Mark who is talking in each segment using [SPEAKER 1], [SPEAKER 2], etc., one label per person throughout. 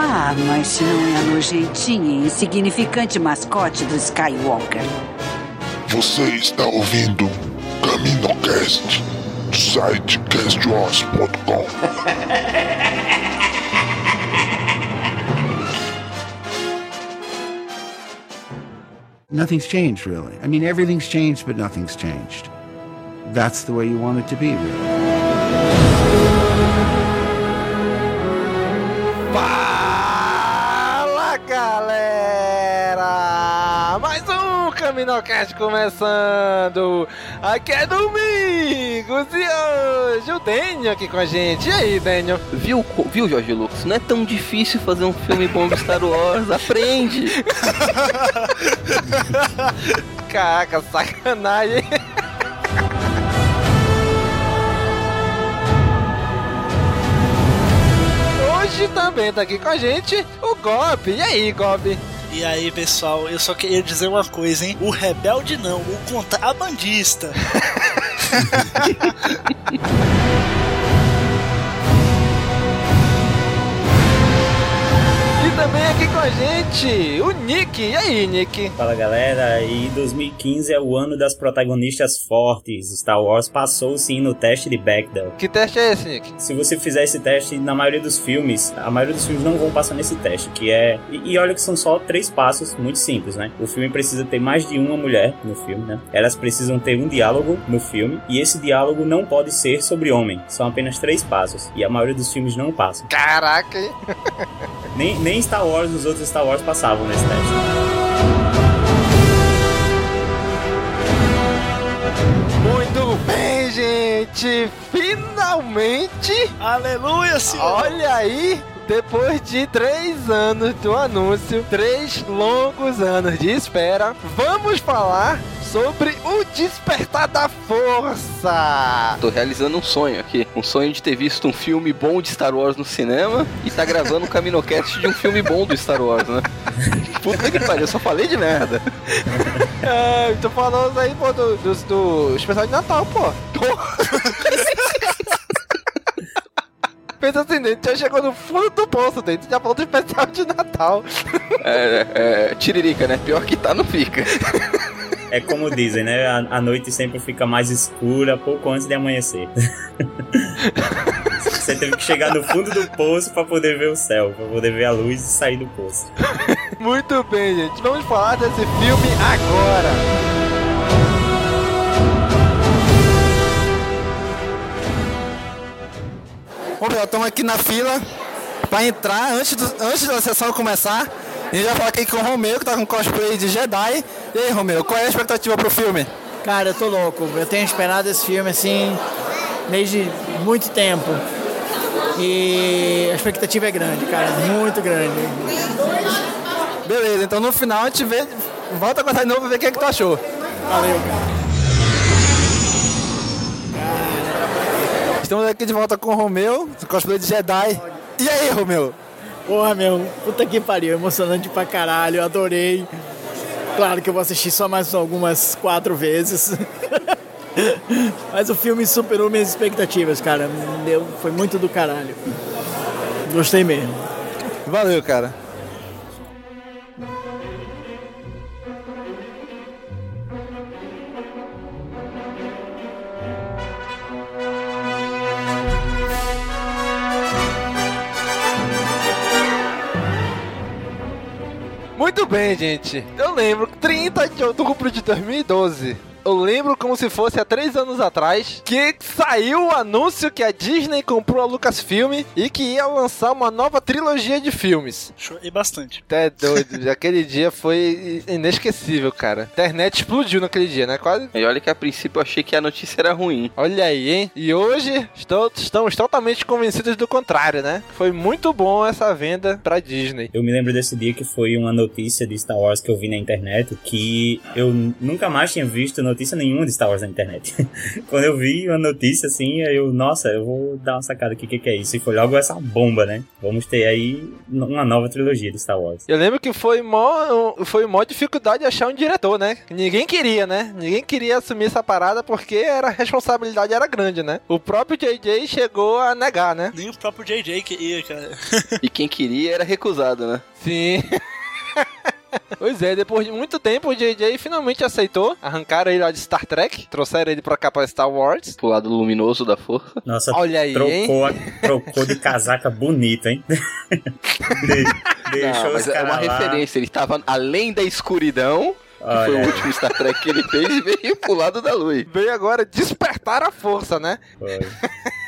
[SPEAKER 1] Ah, mas se não é a nojentinha e insignificante mascote do Skywalker.
[SPEAKER 2] Você está ouvindo CaminoCast do site castwars.com.
[SPEAKER 3] Nothing's changed, really. I mean, everything's changed, but nothing's changed. That's the way you want it to be, really.
[SPEAKER 4] Caminocast começando! Aqui é Domingos e hoje o Daniel aqui com a gente. E aí, Daniel?
[SPEAKER 5] Viu, viu, Jorge Lucas? Não é tão difícil fazer um filme bom do Star Wars. Aprende!
[SPEAKER 4] Caraca, sacanagem! Hoje também tá aqui com a gente o Gob. E aí, Gob?
[SPEAKER 6] E aí, pessoal, eu só queria dizer uma coisa, hein? O rebelde não, o contrabandista.
[SPEAKER 4] também aqui com a gente o Nick. E aí, Nick?
[SPEAKER 7] Fala galera, e 2015 é o ano das protagonistas fortes. Star Wars passou sim no teste de Bechdel.
[SPEAKER 4] Que teste é esse, Nick?
[SPEAKER 7] Se você fizer esse teste, na maioria dos filmes, a maioria dos filmes não vão passar nesse teste, que é. E, e olha que são só três passos muito simples, né? O filme precisa ter mais de uma mulher no filme, né? Elas precisam ter um diálogo no filme, e esse diálogo não pode ser sobre homem. São apenas três passos, e a maioria dos filmes não passam.
[SPEAKER 4] Caraca, hein?
[SPEAKER 7] Nem, nem Star Wars, os outros Star Wars passavam nesse teste.
[SPEAKER 4] Muito bem, gente! Finalmente!
[SPEAKER 6] Aleluia, senhor!
[SPEAKER 4] Olha aí! Depois de três anos do anúncio, três longos anos de espera, vamos falar sobre o Despertar da Força!
[SPEAKER 5] Tô realizando um sonho aqui. Um sonho de ter visto um filme bom de Star Wars no cinema e tá gravando um Caminocast de um filme bom do Star Wars, né? Puta que pariu, eu só falei de merda.
[SPEAKER 4] É, tô falando aí, pô, do, do, do especial de Natal, pô. Pensa assim, dentro já chegou no fundo do poço, dentro já falou do especial de Natal.
[SPEAKER 5] É, é, tiririca, né? Pior que tá, não fica.
[SPEAKER 7] É como dizem, né? A, a noite sempre fica mais escura pouco antes de amanhecer. Você teve que chegar no fundo do poço pra poder ver o céu, pra poder ver a luz e sair do poço.
[SPEAKER 4] Muito bem, gente. Vamos falar desse filme agora. Bom, pessoal, estamos aqui na fila para entrar antes, do, antes da sessão começar. A gente vai falar aqui com o Romeu, que tá com cosplay de Jedi. E aí, Romeu, qual é a expectativa pro filme?
[SPEAKER 8] Cara, eu tô louco. Eu tenho esperado esse filme assim desde muito tempo. E a expectativa é grande, cara, muito grande.
[SPEAKER 4] Beleza, então no final a gente vê, volta a contar de novo e ver o que, é que tu achou.
[SPEAKER 8] Valeu, cara.
[SPEAKER 4] Estamos aqui de volta com o Romeu, cosplay de Jedi. E aí, Romeu?
[SPEAKER 8] Porra, meu, puta que pariu, emocionante pra caralho, adorei. Claro que eu vou assistir só mais algumas quatro vezes. Mas o filme superou minhas expectativas, cara. Deu, foi muito do caralho. Gostei mesmo.
[SPEAKER 4] Valeu, cara. Muito bem, gente. Eu lembro, 30 de outubro de 2012 eu lembro como se fosse há três anos atrás que saiu o anúncio que a Disney comprou a Lucasfilm e que ia lançar uma nova trilogia de filmes.
[SPEAKER 6] Chorei bastante.
[SPEAKER 4] Até doido. Aquele dia foi inesquecível, cara. A internet explodiu naquele dia, né? Quase.
[SPEAKER 5] E olha que a princípio eu achei que a notícia era ruim.
[SPEAKER 4] Olha aí, hein? E hoje estou, estamos totalmente convencidos do contrário, né? Foi muito bom essa venda pra Disney.
[SPEAKER 7] Eu me lembro desse dia que foi uma notícia de Star Wars que eu vi na internet que eu nunca mais tinha visto notícia notícia nenhuma de Star Wars na internet. Quando eu vi uma notícia assim, eu, nossa, eu vou dar uma sacada aqui, o que, que é isso? E foi logo essa bomba, né? Vamos ter aí uma nova trilogia de Star Wars.
[SPEAKER 4] Eu lembro que foi mó, foi mó dificuldade achar um diretor, né? Ninguém queria, né? Ninguém queria assumir essa parada porque era, a responsabilidade era grande, né? O próprio JJ chegou a negar, né?
[SPEAKER 6] Nem o próprio JJ queria, cara.
[SPEAKER 5] e quem queria era recusado, né?
[SPEAKER 4] Sim. Pois é, depois de muito tempo o JJ finalmente aceitou. Arrancaram ele lá de Star Trek, trouxeram ele pra cá pra Star Wars.
[SPEAKER 5] Pro lado luminoso da força.
[SPEAKER 7] Nossa,
[SPEAKER 4] olha aí.
[SPEAKER 7] Trocou, a, trocou de casaca bonita, hein?
[SPEAKER 5] de, deixou Não, mas é uma lá. referência. Ele tava além da escuridão que foi o último Star Trek que ele fez e veio pro lado da luz.
[SPEAKER 4] Veio agora despertar a força, né? Foi.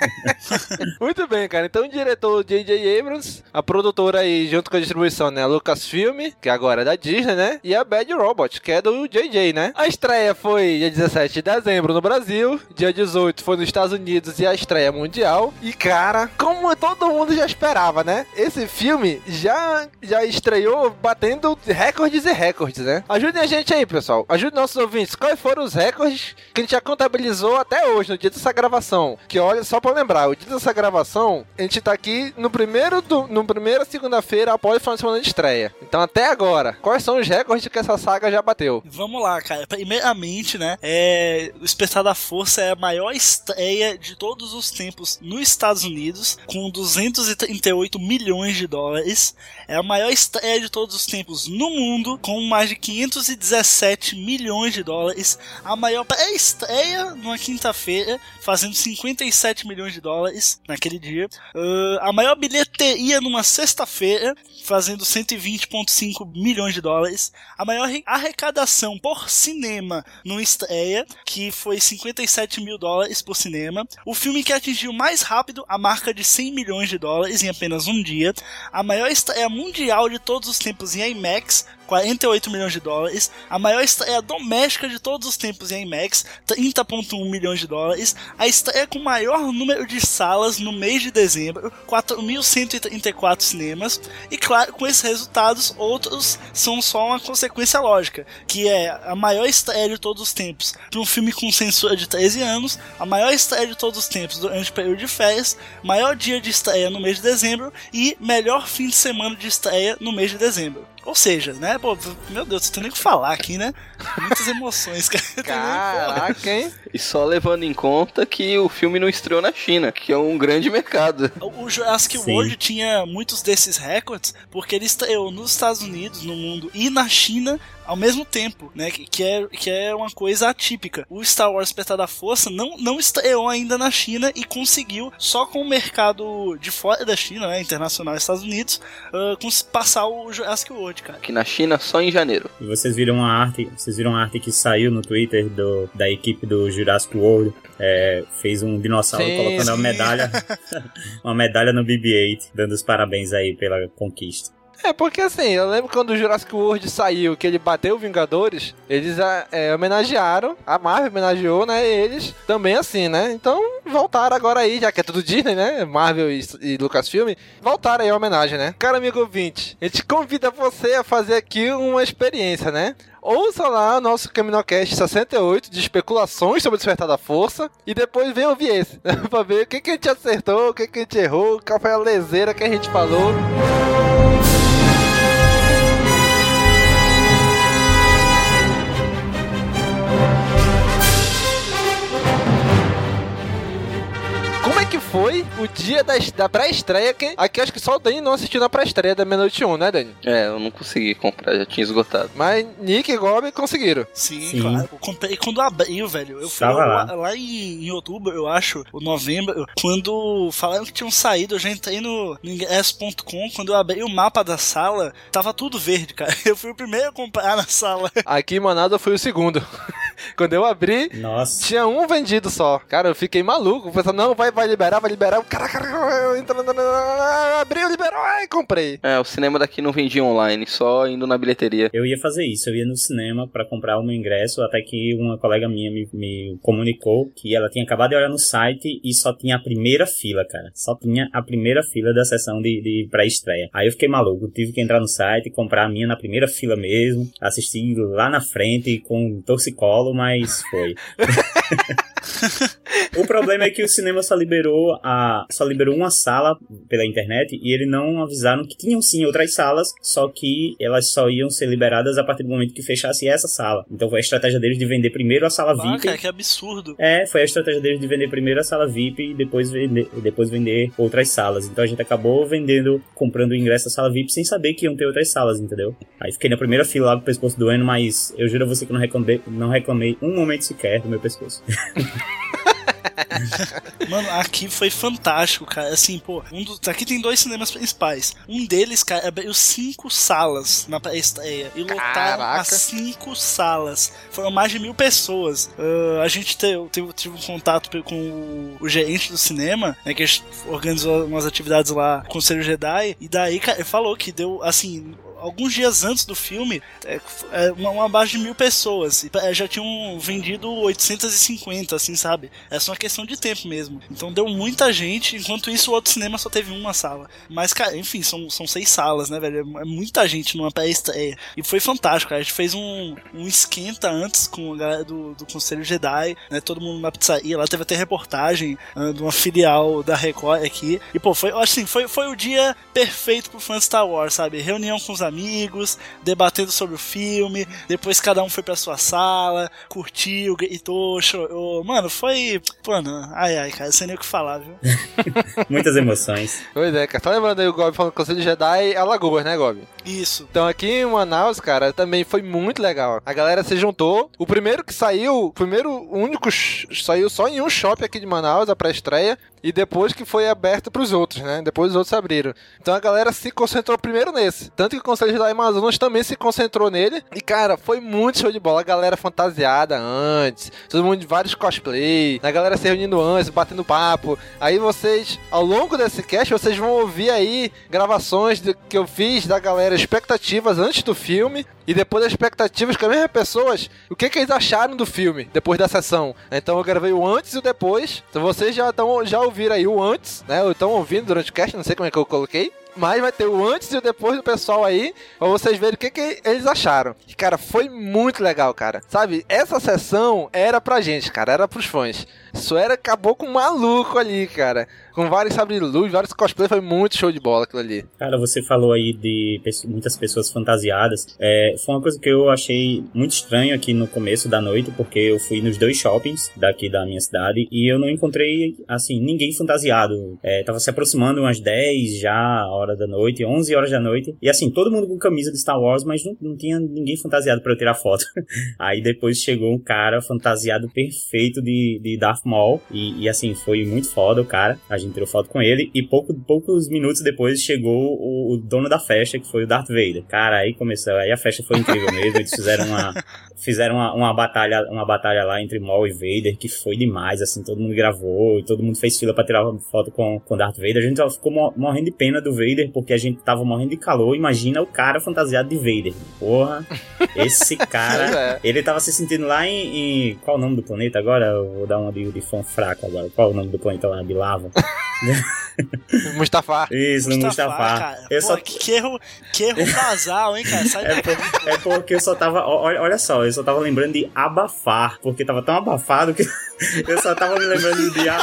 [SPEAKER 4] Muito bem, cara. Então o diretor J.J. Abrams, a produtora aí, junto com a distribuição, né? Lucasfilm, que agora é da Disney, né? E a Bad Robot, que é do J.J., né? A estreia foi dia 17 de dezembro no Brasil, dia 18 foi nos Estados Unidos e a estreia mundial. E, cara, como todo mundo já esperava, né? Esse filme já, já estreou batendo recordes e recordes, né? Ajudem a gente aí, pessoal. Ajude nossos ouvintes. Quais foram os recordes que a gente já contabilizou até hoje, no dia dessa gravação? Que olha, só pra lembrar, o dia dessa gravação, a gente tá aqui no primeiro, do, no primeira segunda-feira após o final de semana de estreia. Então, até agora, quais são os recordes que essa saga já bateu?
[SPEAKER 6] Vamos lá, cara. Primeiramente, né, é... o Despertar da Força é a maior estreia de todos os tempos nos Estados Unidos, com 238 milhões de dólares. É a maior estreia de todos os tempos no mundo, com mais de 517 17 milhões de dólares, a maior pré-estreia numa quinta-feira, fazendo 57 milhões de dólares naquele dia, uh, a maior bilheteria numa sexta-feira, fazendo 120,5 milhões de dólares, a maior arrecadação por cinema numa estreia, que foi 57 mil dólares por cinema, o filme que atingiu mais rápido a marca de 100 milhões de dólares em apenas um dia, a maior estreia mundial de todos os tempos em IMAX, 48 milhões de dólares, a maior estreia doméstica de todos os tempos em IMAX, 30.1 milhões de dólares, a estreia com maior número de salas no mês de dezembro, 4.134 cinemas, e claro, com esses resultados, outros são só uma consequência lógica, que é a maior estreia de todos os tempos para um filme com censura de 13 anos, a maior estreia de todos os tempos durante o período de férias, maior dia de estreia no mês de dezembro e melhor fim de semana de estreia no mês de dezembro. Ou seja, né, pô, meu Deus, você tem nem o que falar aqui, né? Muitas emoções, cara.
[SPEAKER 4] Caraca, hein?
[SPEAKER 5] E só levando em conta que o filme não estreou na China, que é um grande mercado.
[SPEAKER 6] O Jurassic Sim. World tinha muitos desses recordes, porque ele estreou nos Estados Unidos, no mundo e na China ao mesmo tempo, né? Que é, que é uma coisa atípica. O Star Wars Despertar da Força não, não estreou ainda na China e conseguiu, só com o mercado de fora da China, né? Internacional Estados Unidos, uh, passar o Jurassic World, cara.
[SPEAKER 5] Que na China só em janeiro.
[SPEAKER 7] E vocês viram uma arte, vocês viram uma arte que saiu no Twitter do, da equipe do Jurassic World. É, fez um dinossauro sim, colocando sim. uma medalha uma medalha no BB-8, dando os parabéns aí pela conquista.
[SPEAKER 4] É, porque assim, eu lembro quando o Jurassic World saiu, que ele bateu Vingadores, eles é, é, homenagearam, a Marvel homenageou, né, eles também assim, né? Então voltaram agora aí, já que é tudo Disney, né? Marvel e, e Lucasfilm, voltaram aí a homenagem, né? Cara, amigo ouvinte, a gente convida você a fazer aqui uma experiência, né? Ouça lá o nosso Caminocast 68 de especulações sobre o Despertar da Força e depois vem ouvir esse, né? pra ver o que, que a gente acertou, o que, que a gente errou, qual foi a leseira que a gente falou. Foi o dia da, da pré-estreia, que aqui acho que só o Dani não assistiu na pré-estreia da meia-noite 1, né, Dani?
[SPEAKER 5] É, eu não consegui comprar, já tinha esgotado.
[SPEAKER 4] Mas Nick e Gob conseguiram.
[SPEAKER 6] Sim,
[SPEAKER 7] Sim.
[SPEAKER 6] claro. Eu comprei quando abriu, velho. Eu fui lá,
[SPEAKER 7] lá.
[SPEAKER 6] lá em, em outubro, eu acho, ou novembro, quando falaram que tinham saído, eu já entrei no, no ingresso.com, quando eu abri o mapa da sala, tava tudo verde, cara. Eu fui o primeiro a comprar na sala.
[SPEAKER 4] Aqui em Manaus eu fui o segundo. Quando eu abri,
[SPEAKER 7] Nossa.
[SPEAKER 4] tinha um vendido só. Cara, eu fiquei maluco. Pensando, não, vai, vai liberar, vai liberar. Caraca, entrando, abriu, liberou, ai, comprei.
[SPEAKER 5] É, o cinema daqui não vendia online, só indo na bilheteria.
[SPEAKER 7] Eu ia fazer isso, eu ia no cinema pra comprar o meu ingresso, até que uma colega minha me, me comunicou que ela tinha acabado de olhar no site e só tinha a primeira fila, cara. Só tinha a primeira fila da sessão de, de pré-estreia. Aí eu fiquei maluco, tive que entrar no site, comprar a minha na primeira fila mesmo, assistir lá na frente com torcicolo, mas foi. o problema é que o cinema só liberou a só liberou uma sala pela internet e eles não avisaram que tinham sim outras salas, só que elas só iam ser liberadas a partir do momento que fechasse essa sala. Então foi a estratégia deles de vender primeiro a sala VIP.
[SPEAKER 6] cara, que absurdo.
[SPEAKER 7] É, foi a estratégia deles de vender primeiro a sala VIP e depois vender, depois vender outras salas. Então a gente acabou vendendo, comprando o ingresso da sala VIP sem saber que iam ter outras salas, entendeu? Aí fiquei na primeira fila lá com o pescoço doendo, mas eu juro a você que não reclamei, não reclamei um momento sequer do meu pescoço.
[SPEAKER 6] Mano, aqui foi fantástico, cara. Assim, pô, um dos, aqui tem dois cinemas principais. Um deles, cara, abriu cinco salas na pré-estreia. E lotaram as cinco salas. Foram mais de mil pessoas. Ah, a gente teve, teve, tive um contato com o, o gerente do cinema, né, que a gente organizou umas atividades lá com o Conselho Jedi. E daí, cara, ele falou que deu, assim, alguns dias antes do filme, é, é, uma, uma base de mil pessoas. E é, já tinham vendido 850, assim, sabe? É só uma questão de tempo mesmo. Então deu muita gente, enquanto isso o outro cinema só teve uma sala. Mas, cara, enfim, são, são seis salas, né, velho? É muita gente numa pré-estreia. E foi fantástico, cara. A gente fez um, um esquenta antes com a galera do, do Conselho Jedi, né? Todo mundo na pizzaria. Lá teve até reportagem ah, de uma filial da Record aqui. E, pô, foi, assim, foi, foi o dia perfeito pro fã Star Wars, sabe? Reunião com os amigos, debatendo sobre o filme. Depois cada um foi pra sua sala, curtiu, gritou, chorou. Mano, foi. Mano, ai ai, cara, sem nem o que falar, viu?
[SPEAKER 7] Muitas emoções.
[SPEAKER 4] Pois é, cara. Tá lembrando aí o Gob falando do Conselho Jedi Alagoas, né, Gob?
[SPEAKER 6] Isso.
[SPEAKER 4] Então aqui em Manaus, cara, também foi muito legal. A galera se juntou. O primeiro que saiu, o primeiro, único, saiu só em um shopping aqui de Manaus, a pré-estreia. E depois que foi aberto pros outros, né? Depois os outros abriram. Então a galera se concentrou primeiro nesse. Tanto que o Conselho Jedi Amazonas também se concentrou nele. E, cara, foi muito show de bola. A galera fantasiada antes. Todo mundo de vários cosplay. A galera se reunindo antes, batendo papo. Aí vocês, ao longo desse cast, vocês vão ouvir aí gravações de- que eu fiz da galera, expectativas antes do filme. E depois das expectativas com as mesmas pessoas, o que, que eles acharam do filme depois da sessão. Então eu gravei o antes e o depois. Então vocês já, tão, já ouviram aí o antes, né? Ou estão ouvindo durante o cast, não sei como é que eu coloquei. Mas vai ter o antes e o depois do pessoal aí, pra vocês verem o que, que eles acharam. E, cara, foi muito legal, cara. Sabe, essa sessão era pra gente, cara, era pros fãs. Isso era, acabou com um maluco ali, cara. Com vários sabre de luz, vários cosplay, foi muito show de bola aquilo ali.
[SPEAKER 7] Cara, você falou aí de muitas pessoas fantasiadas. É, foi uma coisa que eu achei muito estranho aqui no começo da noite, porque eu fui nos dois shoppings daqui da minha cidade e eu não encontrei, assim, ninguém fantasiado. É, tava se aproximando umas 10 já, hora da noite, 11 horas da noite. E assim, todo mundo com camisa de Star Wars, mas não, não tinha ninguém fantasiado pra eu tirar foto. aí depois chegou um cara fantasiado perfeito de, de Darth Maul. E, e, assim, foi muito foda o cara. A gente tirou foto com ele. E pouco, poucos minutos depois chegou o, o dono da festa, que foi o Darth Vader. Cara, aí começou. Aí a festa foi incrível mesmo. Eles fizeram uma. Fizeram uma, uma batalha uma batalha lá entre Maul e Vader que foi demais, assim, todo mundo gravou e todo mundo fez fila pra tirar foto com, com Darth Vader. A gente só ficou mo- morrendo de pena do Vader porque a gente tava morrendo de calor. Imagina o cara fantasiado de Vader. Porra, esse cara,
[SPEAKER 4] é.
[SPEAKER 7] ele tava se sentindo lá em, em- Qual o nome do planeta agora? Eu vou dar uma de, de fã fraco agora. Qual o nome do planeta lá? De lava?
[SPEAKER 4] Mustafa.
[SPEAKER 7] Isso, no Mustafa.
[SPEAKER 6] cara.
[SPEAKER 7] Eu
[SPEAKER 6] Pô,
[SPEAKER 7] só,
[SPEAKER 6] que, que erro, que erro casal, hein, cara? Sai
[SPEAKER 7] É, por- é porque eu só tava. Olha, olha só, eu só tava lembrando de abafar. Porque tava tão abafado que eu só tava me lembrando de. a-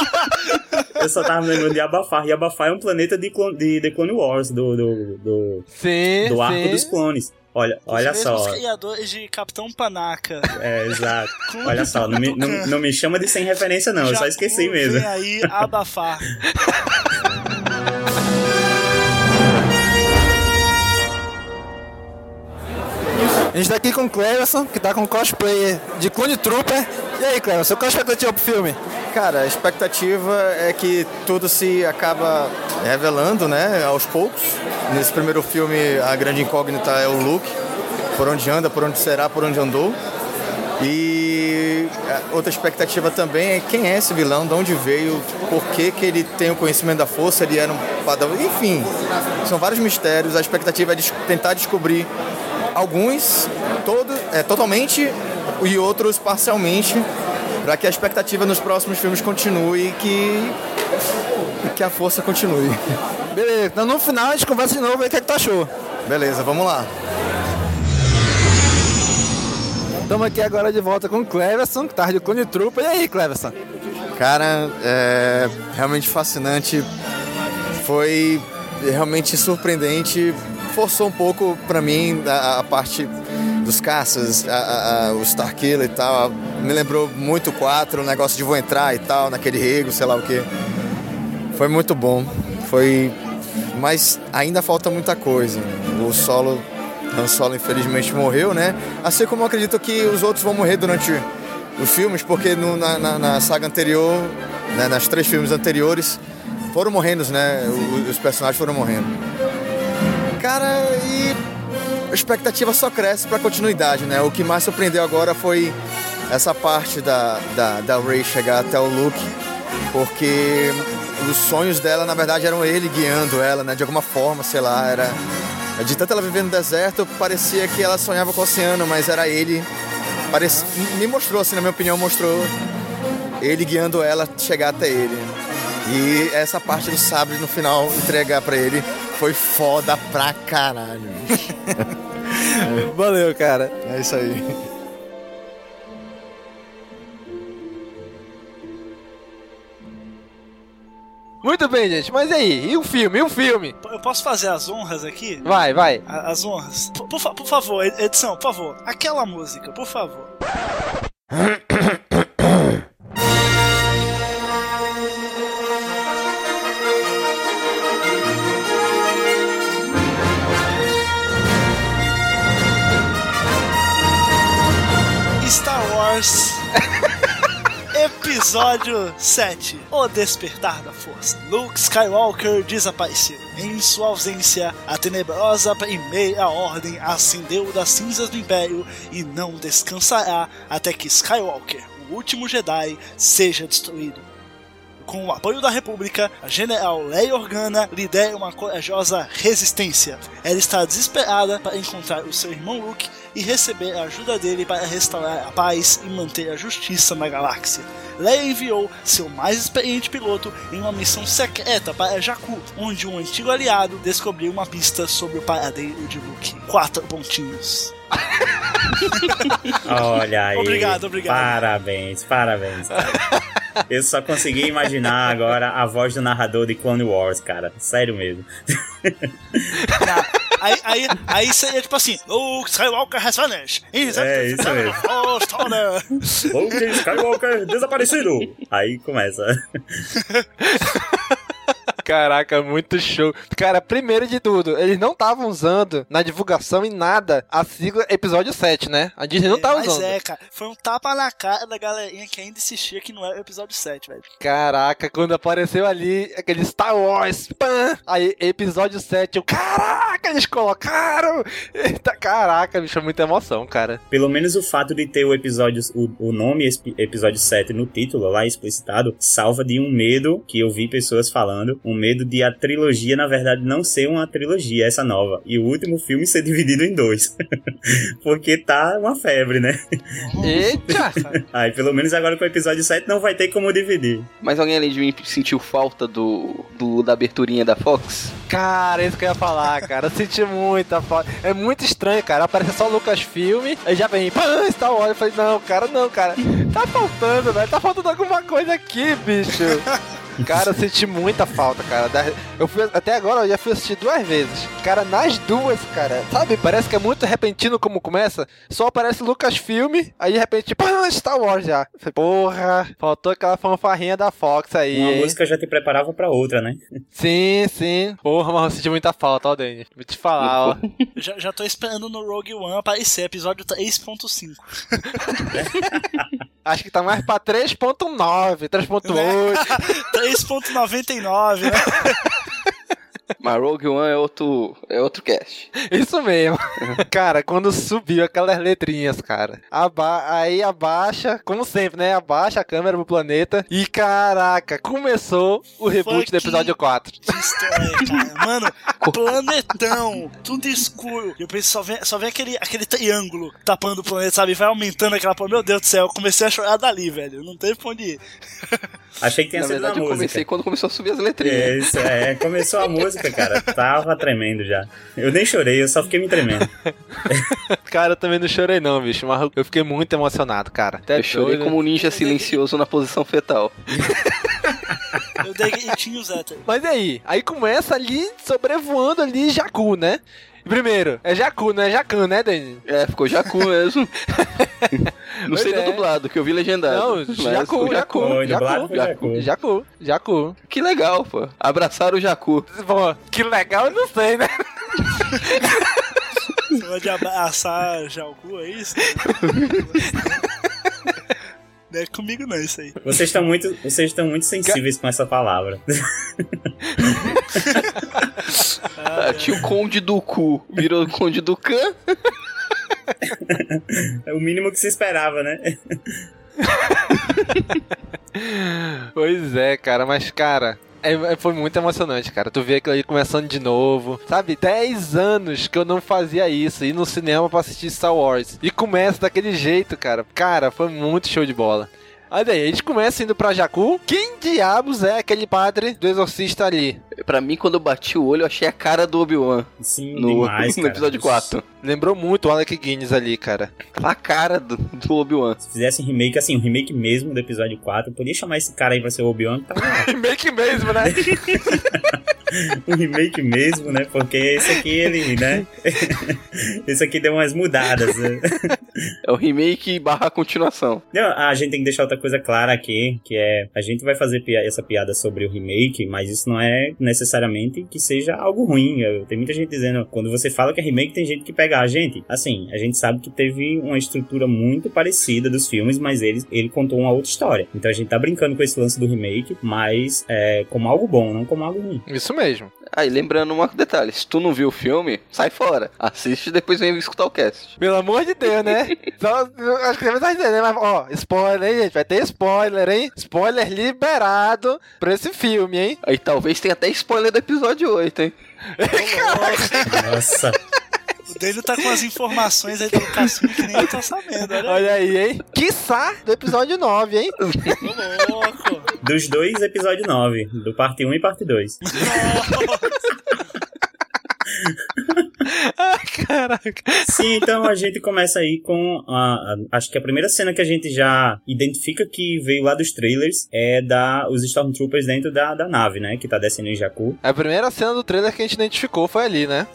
[SPEAKER 7] Eu só tava me lembrando de abafar. E abafar é um planeta de, clon, de The Clone Wars, do. do, do,
[SPEAKER 4] Sim,
[SPEAKER 7] do arco
[SPEAKER 4] sim.
[SPEAKER 7] dos clones. Olha, olha
[SPEAKER 6] Os
[SPEAKER 7] só.
[SPEAKER 6] mesmos criadores de Capitão Panaca.
[SPEAKER 7] É, exato. Olha só, não me, não, não me chama de sem referência, não. Eu só esqueci mesmo.
[SPEAKER 6] Vem aí abafar.
[SPEAKER 4] A gente tá aqui com o Cleverson, que tá com cosplay de Clone Trooper. E aí, Cleverson, qual a expectativa pro filme?
[SPEAKER 9] Cara, a expectativa é que tudo se acaba revelando, né, aos poucos. Nesse primeiro filme, a grande incógnita é o Luke, por onde anda, por onde será, por onde andou. E outra expectativa também é quem é esse vilão, de onde veio, por que, que ele tem o conhecimento da força, ele era um padawan, enfim, são vários mistérios. A expectativa é de tentar descobrir alguns todo, é, totalmente e outros parcialmente, para que a expectativa nos próximos filmes continue e que, e que a força continue.
[SPEAKER 4] Beleza, então no final a gente conversa de novo e o que, é que tu achou.
[SPEAKER 9] Beleza, vamos lá.
[SPEAKER 4] Estamos aqui agora de volta com o Cleverson, que tá de Clone Trooper. E aí, Cleverson?
[SPEAKER 9] Cara, é realmente fascinante. Foi realmente surpreendente. Forçou um pouco para mim a, a, parte dos caças, a, a, o Starkiller e tal. Me lembrou muito o 4, o negócio de vou entrar e tal, naquele rego, sei lá o que. Foi muito bom. Foi. Mas ainda falta muita coisa. O solo Han Solo infelizmente morreu, né? Assim como eu acredito que os outros vão morrer durante os filmes, porque no, na, na, na, saga anterior, né, nas três filmes anteriores, foram morrendo, né? Os, os personagens foram morrendo. Cara, e a expectativa só cresce para continuidade, né? O que mais surpreendeu agora foi essa parte da, da, da Rey chegar até o Luke, porque os sonhos dela, na verdade, eram ele guiando ela, né? De alguma forma, sei lá, era de tanto ela viver no deserto, parecia que ela sonhava com o oceano, mas era ele. Parece, me mostrou, assim, na minha opinião, mostrou ele guiando ela chegar até ele. E essa parte do sabre no final entregar para ele foi foda pra caralho.
[SPEAKER 4] Valeu, cara.
[SPEAKER 9] É isso aí.
[SPEAKER 4] Muito bem, gente. Mas e aí? E o filme? E o filme?
[SPEAKER 6] Eu posso fazer as honras aqui?
[SPEAKER 4] Vai, vai.
[SPEAKER 6] As honras. Por, por, por favor, edição, por favor. Aquela música, por favor. Star Wars Episódio 7 O Despertar da Força. Luke Skywalker desapareceu. Em sua ausência, a tenebrosa Primeira Ordem ascendeu das cinzas do Império e não descansará até que Skywalker, o último Jedi, seja destruído. Com o apoio da República, a General Leia Organa lidera uma corajosa resistência. Ela está desesperada para encontrar o seu irmão Luke e receber a ajuda dele para restaurar a paz e manter a justiça na galáxia. Leia enviou seu mais experiente piloto em uma missão secreta para Jakku, onde um antigo aliado descobriu uma pista sobre o paradeiro de Luke. Quatro pontinhos.
[SPEAKER 7] Olha aí.
[SPEAKER 6] Obrigado, obrigado.
[SPEAKER 7] Parabéns, parabéns. Cara. Eu só consegui imaginar agora a voz do narrador de Clone Wars, cara. Sério mesmo.
[SPEAKER 6] Aí, aí, aí seria tipo assim: Luke Skywalker has vanished.
[SPEAKER 7] É isso mesmo. Luke Skywalker desaparecido. Aí começa.
[SPEAKER 4] Caraca, muito show. Cara, primeiro de tudo, eles não estavam usando na divulgação em nada a sigla episódio 7, né? A Disney não tava
[SPEAKER 6] Mas
[SPEAKER 4] usando.
[SPEAKER 6] é, cara, foi um tapa na cara da galerinha que ainda insistia que não era o episódio 7, velho.
[SPEAKER 4] Caraca, quando apareceu ali aquele Star Wars, pã, aí episódio 7, eu, caraca, eles colocaram! Eita, caraca, bicho, é muita emoção, cara.
[SPEAKER 7] Pelo menos o fato de ter o episódio, o, o nome episódio 7 no título lá explicitado, salva de um medo que eu vi pessoas falando, um medo de a trilogia, na verdade, não ser uma trilogia, essa nova. E o último filme ser dividido em dois. Porque tá uma febre, né?
[SPEAKER 4] Eita!
[SPEAKER 7] Aí, pelo menos agora com o episódio 7 não vai ter como dividir.
[SPEAKER 5] Mas alguém além de mim sentiu falta do, do da aberturinha da Fox?
[SPEAKER 4] Cara, isso que eu ia falar, cara. Eu senti muita falta. É muito estranho, cara. Aparece só o Lucasfilm, aí já vem, pã, Star Wars. Eu falei, não, cara, não, cara. Tá faltando, velho. Tá faltando alguma coisa aqui, bicho. Cara, eu senti muita falta, cara. Eu fui, até agora eu já fui assistir duas vezes. Cara, nas duas, cara, sabe? Parece que é muito repentino como começa. Só aparece Lucasfilm, aí de repente, pá, Star Wars já. Porra, faltou aquela fanfarrinha da Fox aí.
[SPEAKER 7] Uma
[SPEAKER 4] hein?
[SPEAKER 7] música já te preparava pra outra, né?
[SPEAKER 4] Sim, sim. Porra, mas eu senti muita falta, ó, Dani. Vou te falar, ó.
[SPEAKER 6] Já, já tô esperando no Rogue One aparecer, episódio 3.5.
[SPEAKER 4] Acho que tá mais pra 3.9, 3.8.
[SPEAKER 6] 3.99, né?
[SPEAKER 5] Mas Rogue One é outro, é outro cast.
[SPEAKER 4] Isso mesmo. cara, quando subiu aquelas letrinhas, cara. Aba aí abaixa, como sempre, né? Abaixa a câmera pro planeta. E caraca, começou o reboot do episódio 4.
[SPEAKER 6] Destrói, cara. Mano, planetão, tudo escuro. E eu pensei, só vem, só vem aquele, aquele triângulo tapando o planeta, sabe? Vai aumentando aquela porra. Meu Deus do céu, eu comecei a chorar dali, velho. Não teve pra onde ir.
[SPEAKER 7] Achei que tinha
[SPEAKER 5] Na
[SPEAKER 7] sido
[SPEAKER 5] verdade,
[SPEAKER 7] na
[SPEAKER 5] eu
[SPEAKER 7] música.
[SPEAKER 5] comecei quando começou a subir as letrinhas.
[SPEAKER 7] É, isso, é, começou a música, cara. Tava tremendo já. Eu nem chorei, eu só fiquei me tremendo.
[SPEAKER 4] Cara, eu também não chorei não, bicho. Mas eu fiquei muito emocionado, cara. Até
[SPEAKER 5] Eu chorei
[SPEAKER 4] doido.
[SPEAKER 5] como um ninja silencioso na posição fetal.
[SPEAKER 6] Eu dei gritinhos, Zé.
[SPEAKER 4] Mas e aí? Aí começa ali, sobrevoando ali Jakku, né? Primeiro, é Jakku, não é Jacan, né, Dani?
[SPEAKER 5] É, ficou Jacu mesmo. Não
[SPEAKER 4] Pois
[SPEAKER 5] sei
[SPEAKER 4] é.
[SPEAKER 5] do dublado, que eu vi legendado.
[SPEAKER 4] Não,
[SPEAKER 7] Foi, dublado
[SPEAKER 4] Jakku,
[SPEAKER 7] foi
[SPEAKER 4] Jakku, Jakku, Jakku.
[SPEAKER 5] Que legal, pô. Abraçaram o Jacu.
[SPEAKER 4] Pô, que legal, eu não sei, né?
[SPEAKER 6] Você pode abraçar já o cu, é isso? Não é comigo não, isso aí.
[SPEAKER 7] Vocês estão muito, vocês estão muito sensíveis com essa palavra.
[SPEAKER 5] Ah, tinha o Conde do Cu, virou o Conde do Cã.
[SPEAKER 7] É o mínimo que se esperava, né?
[SPEAKER 4] Pois é, cara, mas cara. é- é- foi muito emocionante, cara. Tu vê aquilo aí começando de novo. Sabe, 10 anos que eu não fazia isso. Ir no cinema pra assistir Star Wars. E começa daquele jeito, cara. Cara, foi muito show de bola. Olha aí, a gente começa indo pra Jakku. Quem diabos é aquele padre do exorcista ali?
[SPEAKER 5] Pra mim, quando eu bati o olho, eu achei a cara do Obi-Wan.
[SPEAKER 7] Sim,
[SPEAKER 5] No,
[SPEAKER 7] demais,
[SPEAKER 5] no
[SPEAKER 7] cara.
[SPEAKER 5] episódio 4.
[SPEAKER 4] Lembrou muito o Alec Guinness ali, cara.
[SPEAKER 5] A cara do, do Obi-Wan.
[SPEAKER 7] Se fizesse um remake, assim, um remake mesmo do episódio 4, podia chamar esse cara aí pra ser o Obi-Wan. Tá
[SPEAKER 4] Remake mesmo, né?
[SPEAKER 7] um remake mesmo, né? Porque esse aqui, ele, né? esse aqui deu umas mudadas. né?
[SPEAKER 5] É o remake barra continuação.
[SPEAKER 7] Não, a gente tem que deixar outra coisa clara aqui, que é a gente vai fazer pia- essa piada sobre o remake, mas isso não é necessariamente que seja algo ruim. Eu- Tem muita gente dizendo, quando você fala que é remake, tem gente que pega a gente. Assim, a gente sabe que teve uma estrutura muito parecida dos filmes, mas ele, ele contou uma outra história. Então a gente tá brincando com esse lance do remake, mas é, como algo bom, não como algo ruim.
[SPEAKER 4] Isso mesmo.
[SPEAKER 5] Aí, lembrando um detalhe: se tu não viu o filme, sai fora. Assiste e depois vem escutar o cast.
[SPEAKER 4] Pelo amor de Deus, né? Só, acho que você vai entender, mas, ó, spoiler, hein, gente? Vai ter spoiler, hein? Spoiler liberado pra esse filme, hein?
[SPEAKER 5] Aí talvez tenha até spoiler do episódio 8, hein?
[SPEAKER 7] Nossa.
[SPEAKER 6] O dele tá com as informações aí do Cassino que nem eu tô sabendo, olha aí.
[SPEAKER 4] Olha aí, hein? Quiçá do episódio 9, hein?
[SPEAKER 6] Ô, louco.
[SPEAKER 7] Dos dois, episódio 9. Do parte 1 e parte 2.
[SPEAKER 4] Caraca.
[SPEAKER 7] Sim, então a gente começa aí com a, a- acho que a primeira cena que a gente já identifica que veio lá dos trailers é da os Stormtroopers dentro da, da nave, né, que tá descendo em Jakku.
[SPEAKER 4] A primeira cena do trailer que a gente identificou foi ali, né?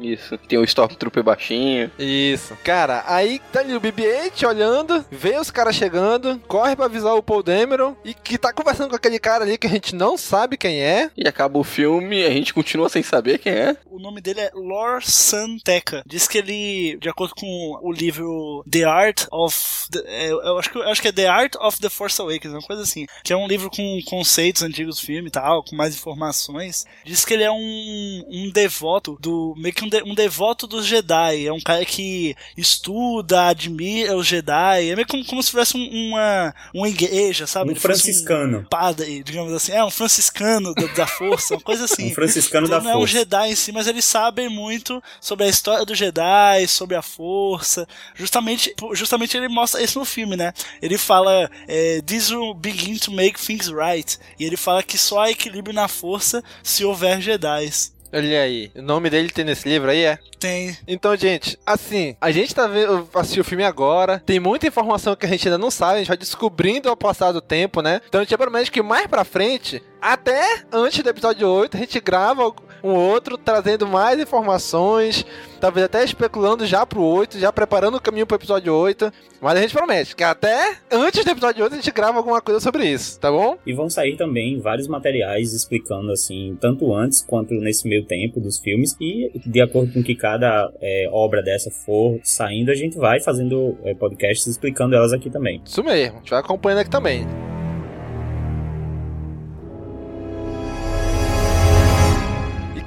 [SPEAKER 5] Isso. Tem o Stormtrooper baixinho.
[SPEAKER 4] Isso. Cara, aí tá ali o BB-8 olhando, vê os caras chegando, corre pra avisar o Paul Dameron e que tá conversando com aquele cara ali que a gente não sabe quem é.
[SPEAKER 5] E acaba o filme e a gente continua sem saber quem é.
[SPEAKER 6] O nome dele é Lor Santeca. Diz que ele, de acordo com o livro The Art of. The- é, eu, acho que, eu acho que é The Art of the Force Awakens, uma coisa assim. Que é um livro com conceitos antigos do filme e tal, com mais informações. Diz que ele é um, um devoto do. meio que um, de- um devoto dos Jedi. É um cara que estuda, admira os Jedi. É meio como, como se tivesse um- uma, uma igreja, sabe?
[SPEAKER 7] Um
[SPEAKER 6] Ele
[SPEAKER 7] franciscano.
[SPEAKER 6] padre, digamos assim. É, um franciscano da, da força, uma coisa assim.
[SPEAKER 7] Um franciscano
[SPEAKER 6] Então
[SPEAKER 7] da
[SPEAKER 6] não é um
[SPEAKER 7] força.
[SPEAKER 6] Jedi em si, mas eles sabem muito sobre a história do Jedi, sobre a força. Justamente, justamente ele mostra isso no filme, né? Ele fala, é, This will begin to make things right. E ele fala que só há equilíbrio na força se houver Jedi.
[SPEAKER 4] Olha aí, o nome dele tem nesse livro aí, é?
[SPEAKER 6] Tem.
[SPEAKER 4] Então, gente, assim, a gente tá vendo, assistiu o filme agora, tem muita informação que a gente ainda não sabe, a gente vai descobrindo ao passar do tempo, né? Então a gente promete que mais pra frente, até antes do episódio 8, a gente grava um outro, trazendo mais informações, talvez até especulando já pro 8, já preparando o caminho pro episódio 8. Mas a gente promete que até antes do episódio 8 a gente grava alguma coisa sobre isso, tá bom?
[SPEAKER 7] E vão sair também vários materiais explicando, assim, tanto antes quanto nesse meio tempo dos filmes. E de acordo com que cada é, obra dessa for saindo, a gente vai fazendo é, podcasts explicando elas aqui também.
[SPEAKER 4] Isso mesmo, a gente vai acompanhando aqui também.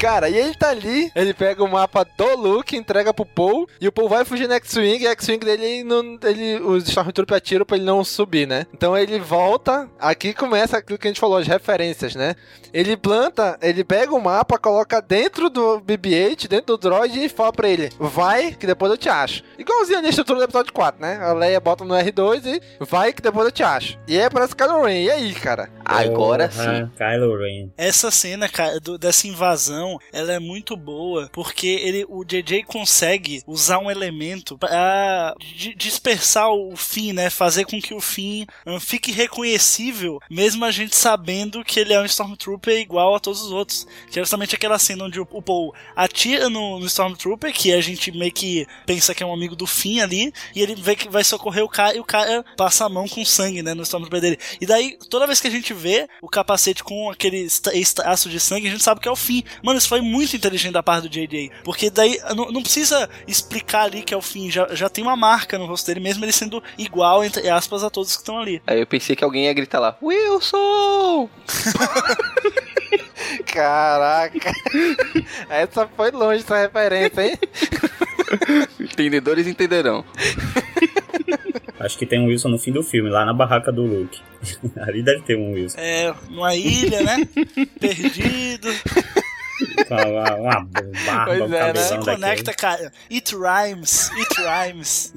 [SPEAKER 4] Cara, e ele tá ali, ele pega o mapa do Luke, entrega pro Paul, e o Paul vai fugir no X-Wing, e o X-Wing dele, não, ele, os Stormtroopers atiram pra ele não subir, né? Então ele volta, aqui começa aquilo que a gente falou, as referências, né? Ele planta, ele pega o mapa, coloca dentro do BB-8, dentro do droid, e fala pra ele, vai, que depois eu te acho. Igualzinho na estrutura do episódio 4, né? A Leia bota no R2 e vai, que depois eu te acho. E aí aparece Kylo Ren, e aí, cara?
[SPEAKER 5] Agora
[SPEAKER 7] Porra,
[SPEAKER 5] sim.
[SPEAKER 7] Kylo Ren.
[SPEAKER 6] Essa cena, cara, do- dessa invasão, ela é muito boa, porque ele, o JJ consegue usar um elemento di- dispersar o Finn, né? Fazer com que o Finn hum, fique reconhecível, mesmo a gente sabendo que ele é um Stormtrooper igual a todos os outros. Que é justamente aquela cena onde o, o Paul atira no, no Stormtrooper, que a gente meio que pensa que é um amigo do Finn ali, e ele vê que vai socorrer o cara, e o cara passa a mão com sangue, né? No Stormtrooper dele. E daí, toda vez que a gente vê o capacete com aquele traço de sangue, a gente sabe que é o fim. Mano, isso foi muito inteligente da parte do JJ. Porque daí não, não precisa explicar ali que é o fim. Já, já tem uma marca no rosto dele, mesmo ele sendo igual, entre aspas, a todos que estão ali.
[SPEAKER 5] Aí eu pensei que alguém ia gritar lá, Wilson!
[SPEAKER 4] Caraca. Essa foi longe, essa referência, hein?
[SPEAKER 5] Entendedores entenderão.
[SPEAKER 7] Acho que tem um Wilson no fim do filme, lá na barraca do Luke. Ali deve ter um Wilson.
[SPEAKER 6] É, numa ilha, né? Perdido.
[SPEAKER 7] Com uma, uma barba,
[SPEAKER 4] Pois é, né?
[SPEAKER 6] Se conecta, cara. It rhymes, it rhymes.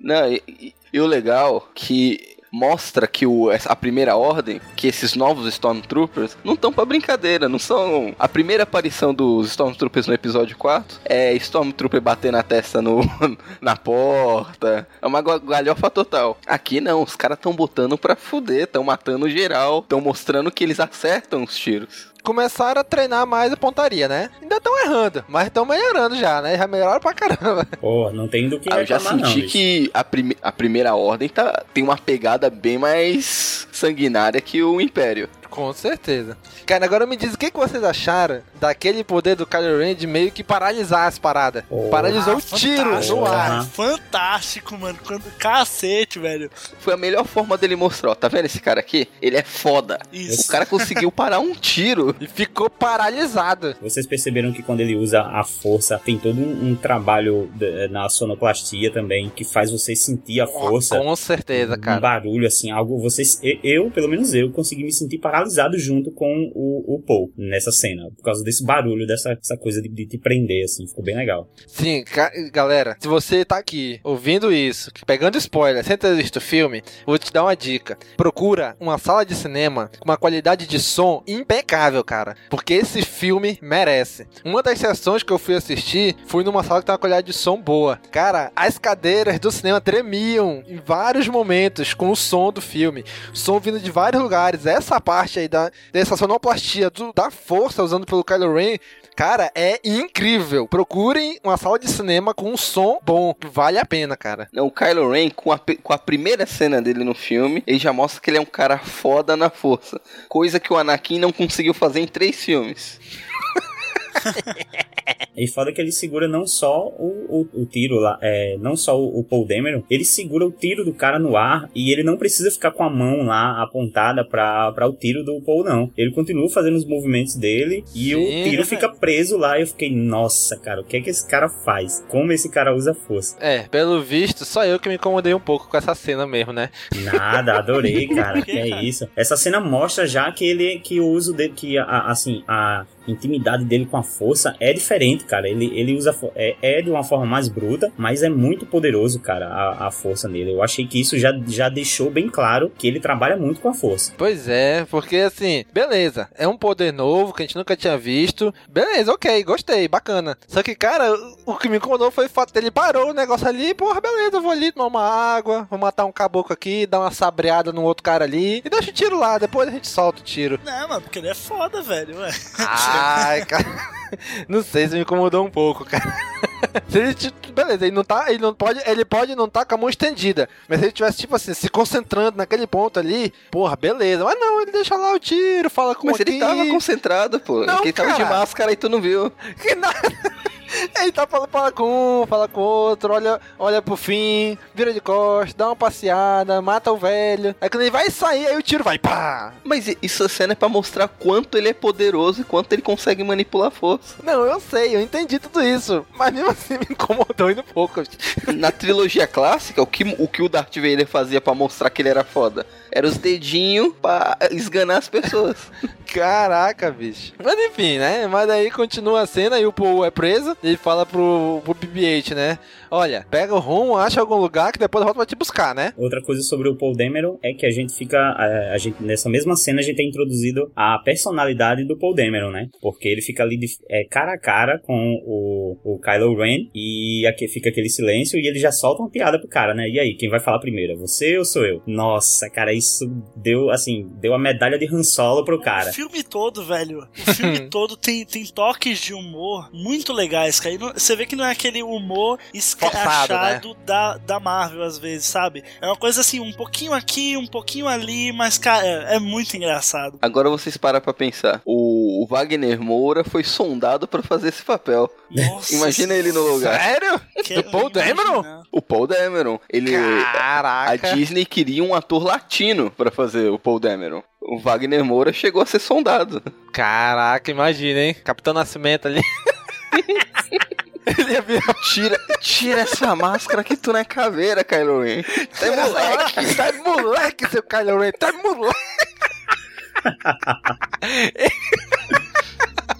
[SPEAKER 5] Não, e, e- e o legal que mostra que o, a primeira ordem, que esses novos Stormtroopers não estão pra brincadeira, não são. A primeira aparição dos Stormtroopers no episódio 4 é Stormtrooper bater na testa no, na porta. É uma ga- galhofa total. Aqui não, os caras estão botando pra fuder, estão matando geral, estão mostrando que eles acertam os tiros.
[SPEAKER 4] Começaram a treinar mais a pontaria, né? Ainda estão errando, mas estão melhorando já, né? Já melhoraram pra caramba.
[SPEAKER 7] Pô, não tem do que
[SPEAKER 5] Ah, eu já
[SPEAKER 7] não,
[SPEAKER 5] senti
[SPEAKER 7] bicho.
[SPEAKER 5] que a, prime- a primeira ordem tá, tem uma pegada bem mais sanguinária que o Império.
[SPEAKER 4] Com certeza. Cara, agora me diz o que, que vocês acharam daquele poder do Kylo Ren de meio que paralisar as paradas. Paralisou
[SPEAKER 6] Ah,
[SPEAKER 4] o tiro
[SPEAKER 6] fantástico,
[SPEAKER 4] no ar.
[SPEAKER 6] cara. Fantástico, mano. Quando, cacete, velho.
[SPEAKER 5] Foi a melhor forma dele mostrar, ó, tá vendo esse cara aqui? Ele é foda.
[SPEAKER 6] Isso.
[SPEAKER 5] O cara conseguiu parar um tiro.
[SPEAKER 4] E ficou paralisado.
[SPEAKER 7] Vocês perceberam que quando ele usa a força, tem todo um, um trabalho de- na sonoplastia também, que faz você sentir a força.
[SPEAKER 4] Com certeza,
[SPEAKER 7] Um
[SPEAKER 4] cara.
[SPEAKER 7] barulho, assim, algo. Vocês, eu, eu, pelo menos eu, consegui me sentir paralisado junto com o, o Paul nessa cena. Por causa desse barulho, dessa essa coisa de, de te prender, assim. Ficou bem legal.
[SPEAKER 4] Sim, galera, se você tá aqui ouvindo isso, pegando spoiler, sem ter visto o filme, vou te dar uma dica. Procura uma sala de cinema com uma qualidade de som impecável, cara. Porque esse filme merece. Uma das sessões que eu fui assistir foi numa sala que tem uma qualidade de som boa. Cara, as cadeiras do cinema tremiam em vários momentos com o som do filme. Som vindo de vários lugares. Essa parte aí da, dessa sonoplastia, do- da força usando pelo Kylo Ren, Cara, é incrível. Procurem uma sala de cinema com um som bom. Vale a pena, cara.
[SPEAKER 5] Não, o Kylo Ren, com a, com a primeira cena dele no filme, ele já mostra que ele é um cara foda na força. Coisa que o Anakin não conseguiu fazer em três filmes.
[SPEAKER 7] E foda que ele segura não só o, o, o tiro lá, é, não só o, o Paul Dameron, ele segura o tiro do cara no ar e ele não precisa ficar com a mão lá apontada pra, pra o tiro do Paul, não. Ele continua fazendo os movimentos dele e o
[SPEAKER 4] Sim,
[SPEAKER 7] tiro
[SPEAKER 4] é.
[SPEAKER 7] fica preso lá. E eu fiquei, nossa, cara, o que é que esse cara faz? Como esse cara usa força?
[SPEAKER 4] É, pelo visto, só eu que me incomodei um pouco com essa cena mesmo, né?
[SPEAKER 7] Nada, adorei, cara. que é isso. Essa cena mostra já que ele que o uso dele, que a, assim, a intimidade dele com a força é diferente cara. Ele, ele usa. É, é de uma forma mais bruta, mas é muito poderoso, cara, a, a força nele. Eu achei que isso já, já deixou bem claro que ele trabalha muito com a força.
[SPEAKER 4] Pois é, porque assim, beleza, é um poder novo que a gente nunca tinha visto. Beleza, ok, gostei, bacana. Só que, cara, o que me incomodou foi o fato dele parou o negócio ali, porra, beleza, eu vou ali tomar uma água, vou matar um caboclo aqui, dar uma sabreada no outro cara ali e deixa o tiro lá, depois a gente solta o tiro.
[SPEAKER 6] Não, mano, porque ele é foda, velho, ué.
[SPEAKER 4] Ai, cara. Não sei, isso me incomodou um pouco, cara. Se ele, beleza, ele não tá, ele não pode, ele pode não tá com a mão estendida, mas se ele tivesse tipo assim, se concentrando naquele ponto ali, porra, beleza. Mas não, ele deixa lá o tiro, fala com
[SPEAKER 5] Mas
[SPEAKER 4] aqui.
[SPEAKER 5] ele tava concentrado, pô.
[SPEAKER 4] Não,
[SPEAKER 5] ele tava de
[SPEAKER 4] cara.
[SPEAKER 5] máscara e tu não viu.
[SPEAKER 4] Que nada. Ele tá falando fala com um, fala com outro, olha, olha pro fim, vira de costas, dá uma passeada, mata o velho. Aí quando ele vai sair, aí o tiro vai, pá!
[SPEAKER 5] Mas isso cena é pra mostrar quanto ele é poderoso e quanto ele consegue manipular a força.
[SPEAKER 4] Não, eu sei, eu entendi tudo isso, mas mesmo assim me incomodou ainda um pouco.
[SPEAKER 5] Na trilogia clássica, o que o, que o Darth Vader fazia pra mostrar que ele era foda? Era os dedinhos pra esganar as pessoas.
[SPEAKER 4] Caraca, bicho. Mas enfim, né? Mas aí continua a cena e o Paul é preso. Ele fala pro, pro BB-8, né? Olha, pega o rumo, acha algum lugar que depois volta pra te buscar, né?
[SPEAKER 7] Outra coisa sobre o Paul Dameron é que a gente fica. A, a gente, nessa mesma cena, a gente é introduzido a personalidade do Paul Dameron, né? Porque ele fica ali de, é, cara a cara com o, o Kylo Ren e aqui fica aquele silêncio e ele já solta uma piada pro cara, né? E aí, quem vai falar primeiro? É você ou sou eu? Nossa, cara, isso deu, assim, deu a medalha de Han Solo pro cara.
[SPEAKER 6] O filme todo, velho. O filme todo tem, tem toques de humor muito legais, cara. Não- Você vê que não é aquele humor escrachado da, da Marvel, às vezes, sabe? É uma coisa assim, um pouquinho aqui, um pouquinho ali, mas, cara, é, é muito engraçado.
[SPEAKER 5] Agora vocês param pra pensar. O, o Wagner Moura foi sondado pra fazer esse papel.
[SPEAKER 6] Nossa,
[SPEAKER 5] Imagina ele no lugar.
[SPEAKER 4] Sério? Do Paul Dameron?
[SPEAKER 5] O Paul Dameron. Ele,
[SPEAKER 4] Caraca.
[SPEAKER 5] a Disney queria um ator latino pra fazer o Paul Dameron. O Wagner Moura chegou a ser sondado.
[SPEAKER 4] Caraca, imagina, hein? Capitão Nascimento ali. Ele ia virar
[SPEAKER 5] Tira, tira essa máscara que tu não é caveira, Kylo Ren. É moleque.
[SPEAKER 4] Tá moleque, seu Kylo Ren, tá moleque.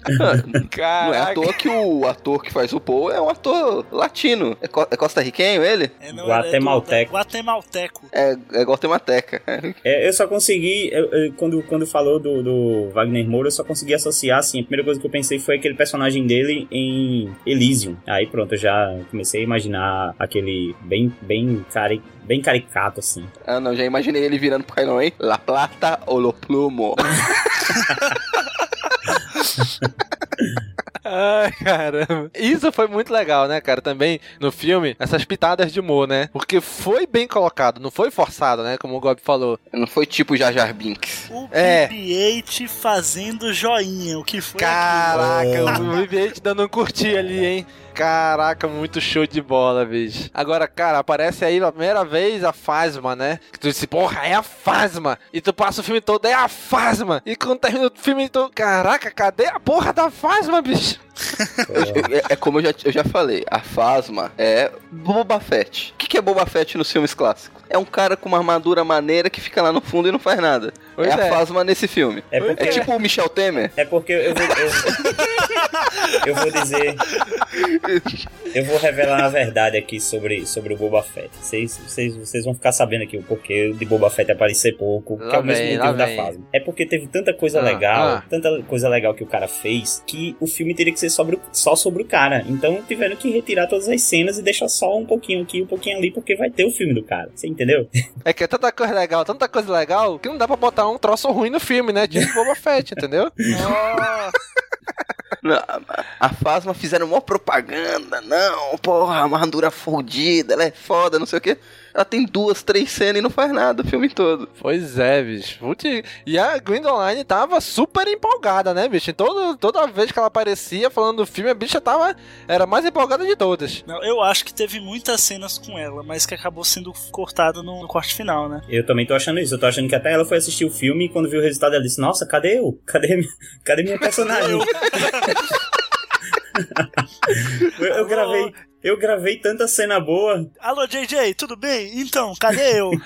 [SPEAKER 5] Não é à
[SPEAKER 4] Caraca.
[SPEAKER 5] toa que o ator que faz o Paul é um ator latino. É, co- é costarriquenho ele?
[SPEAKER 6] É, não,
[SPEAKER 7] Guatemalteco.
[SPEAKER 6] é Guatemalteco.
[SPEAKER 5] É, é guatemateca.
[SPEAKER 7] É, eu só consegui, eu- eu- quando, quando falou do, do Wagner Moura, eu só consegui associar, assim, a primeira coisa que eu pensei foi aquele personagem dele em Elysium. Aí pronto, eu já comecei a imaginar aquele bem, bem, cari, bem caricato, assim.
[SPEAKER 5] Ah, não, já imaginei ele virando pro Kylo Ren. La plata ou lo plumo.
[SPEAKER 4] Ai, caramba. Isso foi muito legal, né, cara? Também no filme, essas pitadas de humor, né? Porque foi bem colocado, não foi forçado, né? Como o Gob falou.
[SPEAKER 5] Não foi tipo Jar Jar Binks.
[SPEAKER 6] O
[SPEAKER 4] É.
[SPEAKER 6] BB-8 fazendo joinha, o que foi
[SPEAKER 4] Caraca,
[SPEAKER 6] aquilo?
[SPEAKER 4] o BB-8 dando um curtir ali, hein? Caraca, muito show de bola, bicho. Agora, cara, aparece aí pela primeira vez a Fasma, né? Que tu disse, porra, é a Fasma. E tu passa o filme todo, é a Fasma. E quando termina o filme, tu, caraca, cadê a porra da Fasma, bicho?
[SPEAKER 5] É, é como eu já, eu já falei, a Fasma é Boba Fett. O que, que é Boba Fett nos filmes clássicos? É um cara com uma armadura maneira que fica lá no fundo e não faz nada.
[SPEAKER 4] Pois
[SPEAKER 5] é a
[SPEAKER 4] é.
[SPEAKER 5] Fasma nesse filme.
[SPEAKER 7] É porque-
[SPEAKER 5] É tipo o Michel Temer.
[SPEAKER 7] É porque eu vou. Eu, eu vou dizer. Eu vou revelar a verdade aqui sobre, sobre o Boba Fett. Vocês, vocês, vocês vão ficar sabendo aqui o porquê de Boba Fett aparecer pouco, que
[SPEAKER 4] Lá
[SPEAKER 7] é o mesmo motivo da fase. É porque teve tanta coisa
[SPEAKER 4] Ah,
[SPEAKER 7] legal,
[SPEAKER 4] ah.
[SPEAKER 7] tanta coisa legal que o cara fez, que o filme teria que ser sobre, o- só sobre o cara. Então tiveram que retirar todas as cenas e deixar só um pouquinho aqui, um pouquinho ali, porque vai ter o filme do cara. Você entendeu?
[SPEAKER 4] É que é tanta coisa legal, tanta coisa legal, que não dá pra botar um troço ruim no filme, né? Tipo Boba Fett, entendeu?
[SPEAKER 5] Não, a- Fasma fizeram uma propaganda. Não, porra, armadura fodida, ela é foda, não sei o quê. Ela tem duas, três cenas e não faz nada o filme todo.
[SPEAKER 4] Pois é, bicho. Putz, E a Gwendoline tava super empolgada, né, bicho? Em todo, toda vez que ela aparecia falando do filme, a bicha tava. Era mais empolgada de todas.
[SPEAKER 6] Não, eu acho que teve muitas cenas com ela, mas que acabou sendo cortada no, no corte final, né?
[SPEAKER 7] Eu também tô achando isso. Eu tô achando que até ela foi assistir o filme e quando viu o resultado ela disse: Nossa, cadê eu? Cadê, minha- cadê minha personagem? eu, eu gravei. Eu gravei tanta cena boa.
[SPEAKER 6] Alô, JJ, tudo bem? Então, cadê eu?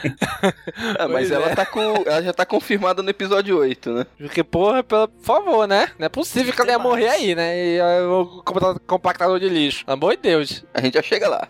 [SPEAKER 5] Ah, mas
[SPEAKER 4] Pois
[SPEAKER 5] ela
[SPEAKER 4] é.
[SPEAKER 5] tá com. Ela já tá confirmada no episódio 8, né?
[SPEAKER 4] Porque, porra, pela- por favor, né? Não é possível que ela ia morrer aí, né? E aí, o compa- compactador de lixo. Pelo amor de Deus.
[SPEAKER 5] A gente já chega lá.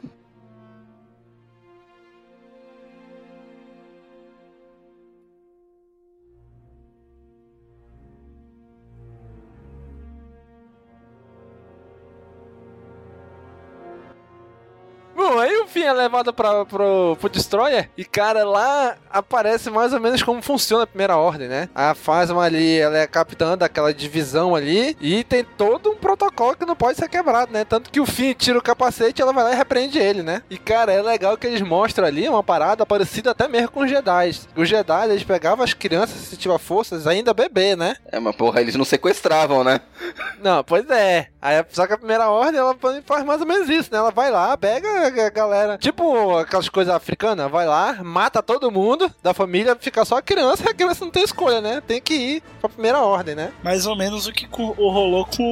[SPEAKER 4] Bom, aí o Finn é levado pra, pro, pro Destroyer e, cara, lá aparece mais ou menos como funciona a Primeira Ordem, né? A Phasma ali, ela é capitã daquela divisão ali e tem todo um protocolo que não pode ser quebrado, né? Tanto que o Finn tira o capacete e ela vai lá e repreende ele, né? E, cara, é legal que eles mostram ali uma parada parecida até mesmo com os Jedi. Os Jedi, eles pegavam as crianças se tiver forças ainda bebê, né?
[SPEAKER 5] É, mas porra, eles não sequestravam, né?
[SPEAKER 4] Não, pois é. Aí, só que a primeira ordem, ela faz mais ou menos isso, né? Ela vai lá, pega a galera, tipo aquelas coisas africanas, vai lá, mata todo mundo da família, fica só a criança, e a criança não tem escolha, né? Tem que ir pra primeira ordem, né?
[SPEAKER 6] Mais ou menos o que o rolou com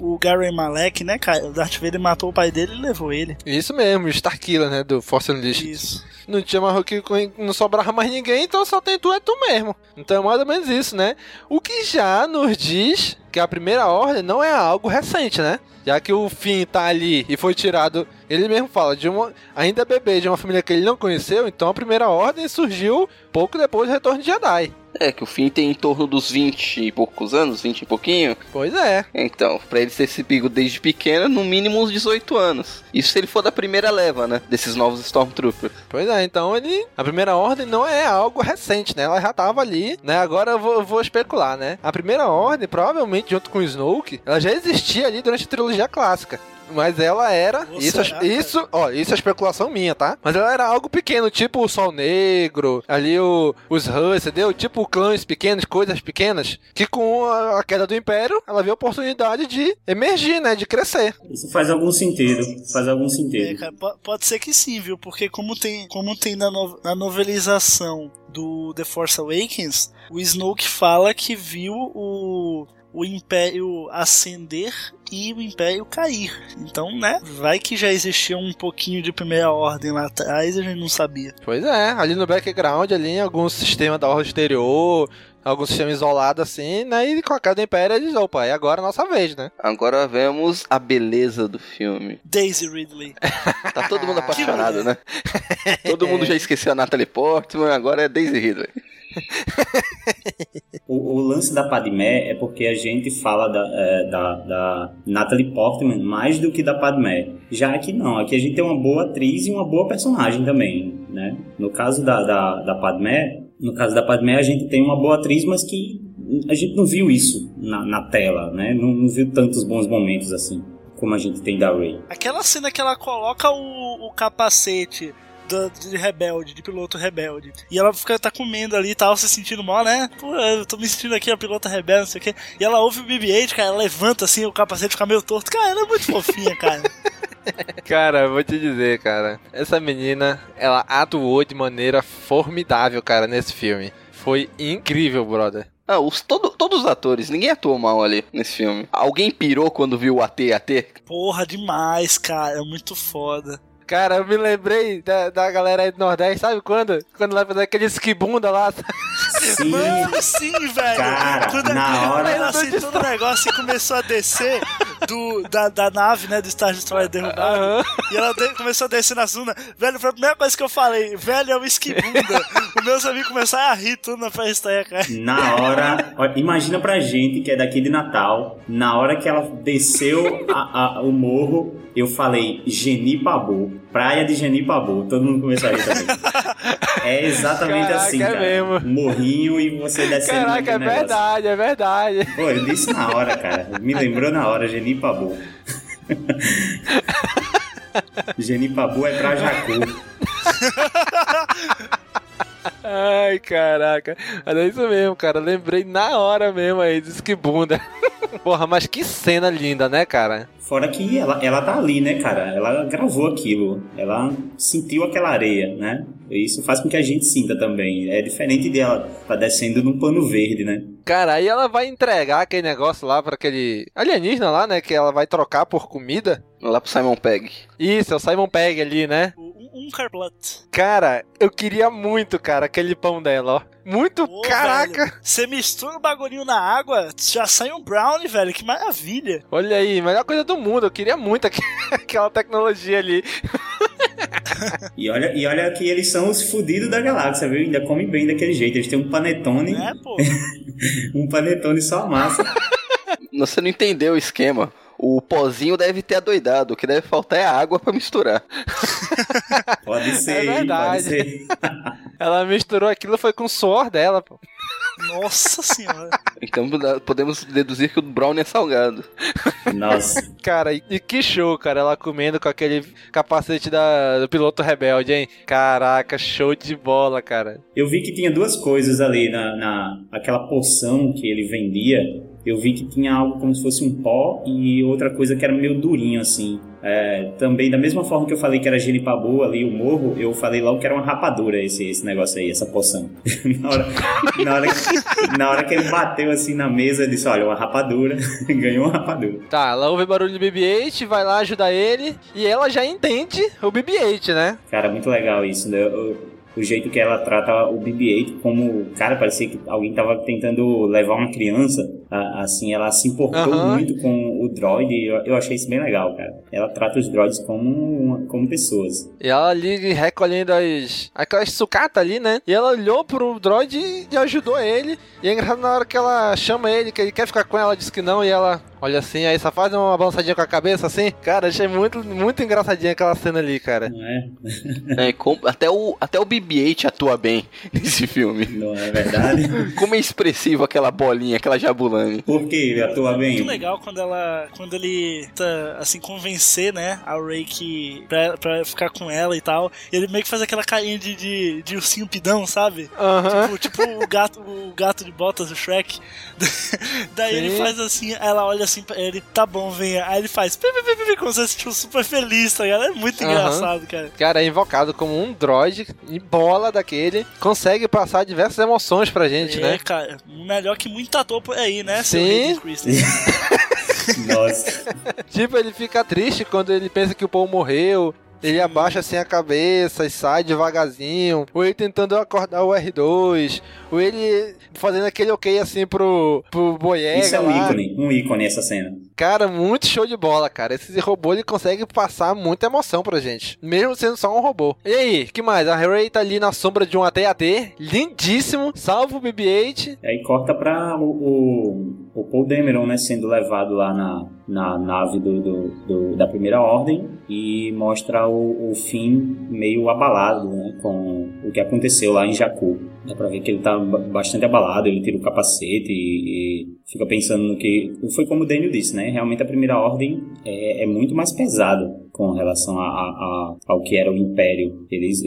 [SPEAKER 6] o, o Gary Malek, né, cara? O Darth Vader matou o pai dele e levou ele.
[SPEAKER 4] Isso mesmo, Starkiller, né? Do Force Unleashed.
[SPEAKER 6] Isso.
[SPEAKER 4] Não tinha mais o que não sobrava mais ninguém, então só tem tu é tu mesmo. Então é mais ou menos isso, né? O que já nos diz que a primeira ordem não é algo recente, né? Já que o Finn tá ali e foi tirado, ele mesmo fala, de uma ainda bebê de uma família que ele não conheceu, então a primeira ordem surgiu pouco depois do retorno de Jedi.
[SPEAKER 5] É, que o Finn tem em torno dos 20 e poucos anos, 20 e pouquinho.
[SPEAKER 4] Pois é.
[SPEAKER 5] Então, pra ele ter esse pico desde pequeno, no mínimo uns 18 anos. Isso se ele for da primeira leva, né? Desses novos Stormtroopers.
[SPEAKER 4] Pois é, então ele. A primeira ordem não é algo recente, né? Ela já tava ali, né? Agora eu vou, eu vou especular, né? A primeira ordem, provavelmente junto com o Snoke, ela já existia ali durante a trilogia clássica. Mas ela era.
[SPEAKER 6] Ou
[SPEAKER 4] isso,
[SPEAKER 6] será,
[SPEAKER 4] isso, ó, isso é especulação minha, tá? Mas ela era algo pequeno, tipo o Sol Negro, ali o, os Huns, entendeu? Tipo clãs pequenos, coisas pequenas, que com a, a queda do Império, ela viu a oportunidade de emergir, né? De crescer.
[SPEAKER 7] Isso faz algum sentido. Faz algum
[SPEAKER 6] É,
[SPEAKER 7] sentido.
[SPEAKER 6] cara, po- pode ser que sim, viu? Porque como tem, como tem na, no- na novelização do The Force Awakens, o Snoke fala que viu o, o Império ascender e o Império cair. Então, né? Vai que já existia um pouquinho de primeira ordem lá atrás e a gente não sabia.
[SPEAKER 4] Pois é, ali no background, ali em algum sistema da ordem exterior, algum sistema isolado assim, né? E com a queda do Império eles, opa, é agora a nossa vez, né?
[SPEAKER 5] Agora vemos a beleza do filme.
[SPEAKER 6] Daisy Ridley.
[SPEAKER 5] Tá todo mundo apaixonado, né? Todo mundo já esqueceu a Natalie Portman, agora é Daisy Ridley.
[SPEAKER 7] O, o lance da Padmé é porque a gente fala da, é, da, da Natalie Portman mais do que da Padmé. Já aqui não, aqui a gente tem uma boa atriz e uma boa personagem também, né? No caso da, da, da Padmé, no caso da Padmé a gente tem uma boa atriz, mas que a gente não viu isso na, na tela, né? Não, não viu tantos bons momentos assim, como a gente tem da Ray.
[SPEAKER 6] Aquela cena que ela coloca o, o capacete do- de rebelde, de piloto rebelde. E ela fica tá comendo ali e tal, se sentindo mal, né? Pô, eu tô me sentindo aqui a pilota rebelde, não sei o quê. E ela ouve o BB-8, cara, ela levanta assim, o capacete fica meio torto. Cara, ela é muito fofinha, cara.
[SPEAKER 4] Cara, eu vou te dizer, cara. Essa menina, ela atuou de maneira formidável, cara, nesse filme. Foi incrível, brother.
[SPEAKER 5] Ah, os, todo- todos os atores, ninguém atuou mal ali nesse filme. Alguém pirou quando viu o AT AT?
[SPEAKER 6] Porra, demais, cara. É muito foda.
[SPEAKER 4] Cara, eu me lembrei da, da galera aí do Nordeste, sabe quando? Quando vai fazer aquele esquibunda lá.
[SPEAKER 7] Sim.
[SPEAKER 6] Mano, sim, velho.
[SPEAKER 7] Cara,
[SPEAKER 6] Quando
[SPEAKER 7] na hora-
[SPEAKER 6] ela aceitou o negócio e começou a descer do, da, da nave, né, do Star Destroyer derrubado. E ela de- começou a descer na zona. Velho, foi a primeira coisa que eu falei. Velho, é o esquibunda. Os meus amigos começaram a rir tudo na festa, cara.
[SPEAKER 7] Na hora, ó, imagina pra gente que é daqui de Natal, na hora que ela desceu a- a- o morro, eu falei Genipabu, praia de Genipabu, todo mundo começou a rir também. É exatamente
[SPEAKER 4] Caraca,
[SPEAKER 7] assim,
[SPEAKER 4] é
[SPEAKER 7] cara.
[SPEAKER 4] mesmo.
[SPEAKER 7] Morrinho e você descendo
[SPEAKER 4] Caraca, é
[SPEAKER 7] negócio.
[SPEAKER 4] verdade, é verdade.
[SPEAKER 7] Pô, eu disse na hora, cara. Me lembrou na hora, Genipabu. Genipabu é pra Jacu.
[SPEAKER 4] Ai, caraca. Mas é isso mesmo, cara. Lembrei na hora mesmo aí do esquibunda. Porra, mas que cena linda, né, cara?
[SPEAKER 7] Fora que ela, ela tá ali, né, cara? Ela gravou aquilo. Ela sentiu aquela areia, né? E isso faz com que a gente sinta também. É diferente de ela tá descendo num pano verde, né?
[SPEAKER 4] Cara, aí ela vai entregar aquele negócio lá para aquele alienígena lá, né? Que ela vai trocar por comida.
[SPEAKER 5] Lá pro Simon Pegg.
[SPEAKER 4] Isso, é o Simon Pegg ali, né?
[SPEAKER 6] Um Carblat.
[SPEAKER 4] Cara, eu queria muito, cara, aquele pão dela, ó. Muito,
[SPEAKER 6] Pô,
[SPEAKER 4] caraca!
[SPEAKER 6] Você mistura o bagulhinho na água, já sai um brownie, velho. Que maravilha.
[SPEAKER 4] Olha aí, melhor coisa do mundo. Eu queria muito aquela tecnologia ali.
[SPEAKER 7] e, olha, e olha que eles são os fudidos da galáxia, viu? Ainda comem bem daquele jeito. Eles têm um panetone.
[SPEAKER 6] É, pô.
[SPEAKER 7] um panetone só massa.
[SPEAKER 5] Você não entendeu o esquema. O pozinho deve ter adoidado. O que deve faltar é água para misturar.
[SPEAKER 7] pode ser,
[SPEAKER 4] é verdade.
[SPEAKER 7] pode ser.
[SPEAKER 4] Ela misturou aquilo foi com o suor dela, pô.
[SPEAKER 6] Nossa senhora.
[SPEAKER 5] Então podemos deduzir que o brownie é salgado.
[SPEAKER 7] Nossa.
[SPEAKER 4] Cara, e, e que show, cara. Ela comendo com aquele capacete da, do piloto rebelde, hein? Caraca, show de bola, cara.
[SPEAKER 7] Eu vi que tinha duas coisas ali na, na aquela poção que ele vendia eu vi que tinha algo como se fosse um pó e outra coisa que era meio durinho assim. É, também da mesma forma que eu falei que era genipabu ali, o morro, eu falei logo que era uma rapadura esse, esse negócio aí, essa poção. na, hora, na, hora que, na hora que ele bateu assim na mesa, ele disse, olha, uma rapadura, ganhou uma rapadura.
[SPEAKER 4] Tá, ela ouve barulho do BB-8, vai lá ajudar ele e ela já entende o BB-8, né?
[SPEAKER 7] Cara, muito legal isso, né? Eu, o jeito que ela trata o BB-8 como, cara, parecia que alguém tava tentando levar uma criança, assim, ela se importou uhum. muito com o droid, eu, eu achei isso bem legal, cara. Ela trata os droids como, como pessoas.
[SPEAKER 4] E ela ali recolhendo as, aquelas sucata ali, né? E ela olhou pro droid e ajudou ele. E é engraçado na hora que ela chama ele, que ele quer ficar com ela, diz que não, e ela olha assim, aí só faz uma balançadinha com a cabeça assim. Cara, achei muito, muito engraçadinha aquela cena ali, cara.
[SPEAKER 7] Não é?
[SPEAKER 5] é com, até o, até o BB-8 atua bem nesse filme.
[SPEAKER 7] Não é verdade?
[SPEAKER 5] Como é expressivo aquela bolinha, aquela jabulani.
[SPEAKER 7] Por que atua bem?
[SPEAKER 6] Muito legal quando ela, quando ele tá, assim, convencer, né, a Ray que, pra, pra ficar com ela e tal. E ele meio que faz aquela carinha de, de, de ursinho pidão, sabe?
[SPEAKER 4] Uhum.
[SPEAKER 6] Tipo, tipo o gato, o gato de botas do Shrek. Daí Sim. ele faz assim, ela olha assim pra ele, tá bom, venha. Aí ele faz, pi, pi, pi, pi, como se tipo, super feliz, tá ligado? É muito uhum. engraçado, cara.
[SPEAKER 4] Cara, é invocado como um droid em bola daquele, consegue passar diversas emoções pra gente,
[SPEAKER 6] é,
[SPEAKER 4] né?
[SPEAKER 6] É, cara, melhor que muito ator por aí, né,
[SPEAKER 4] Sim.
[SPEAKER 7] Nossa.
[SPEAKER 4] tipo, ele fica triste quando ele pensa que o Paul morreu. Ele abaixa assim a cabeça e sai devagarzinho. Ou ele tentando acordar o R2. Ou ele fazendo aquele ok assim pro, pro Boyega.
[SPEAKER 7] Isso é um lá. ícone, um ícone essa cena.
[SPEAKER 4] Cara, muito show de bola, cara. Esse robô ele consegue passar muita emoção pra gente. Mesmo sendo só um robô. E aí, que mais? A Ray tá ali na sombra de um AT-AT. Lindíssimo. Salva o BB-8.
[SPEAKER 7] Aí corta pra o, o, o Paul Dameron, né? Sendo levado lá na, na nave do, do, do da Primeira Ordem. E mostra o, o fim meio abalado, né? Com o que aconteceu lá em Jakku. Dá pra ver que ele tá bastante abalado, ele tira o capacete e, e fica pensando no que. Foi como o Daniel disse, né? Realmente a primeira ordem é, é muito mais pesada com relação a, a, a, ao que era o Império. Eles,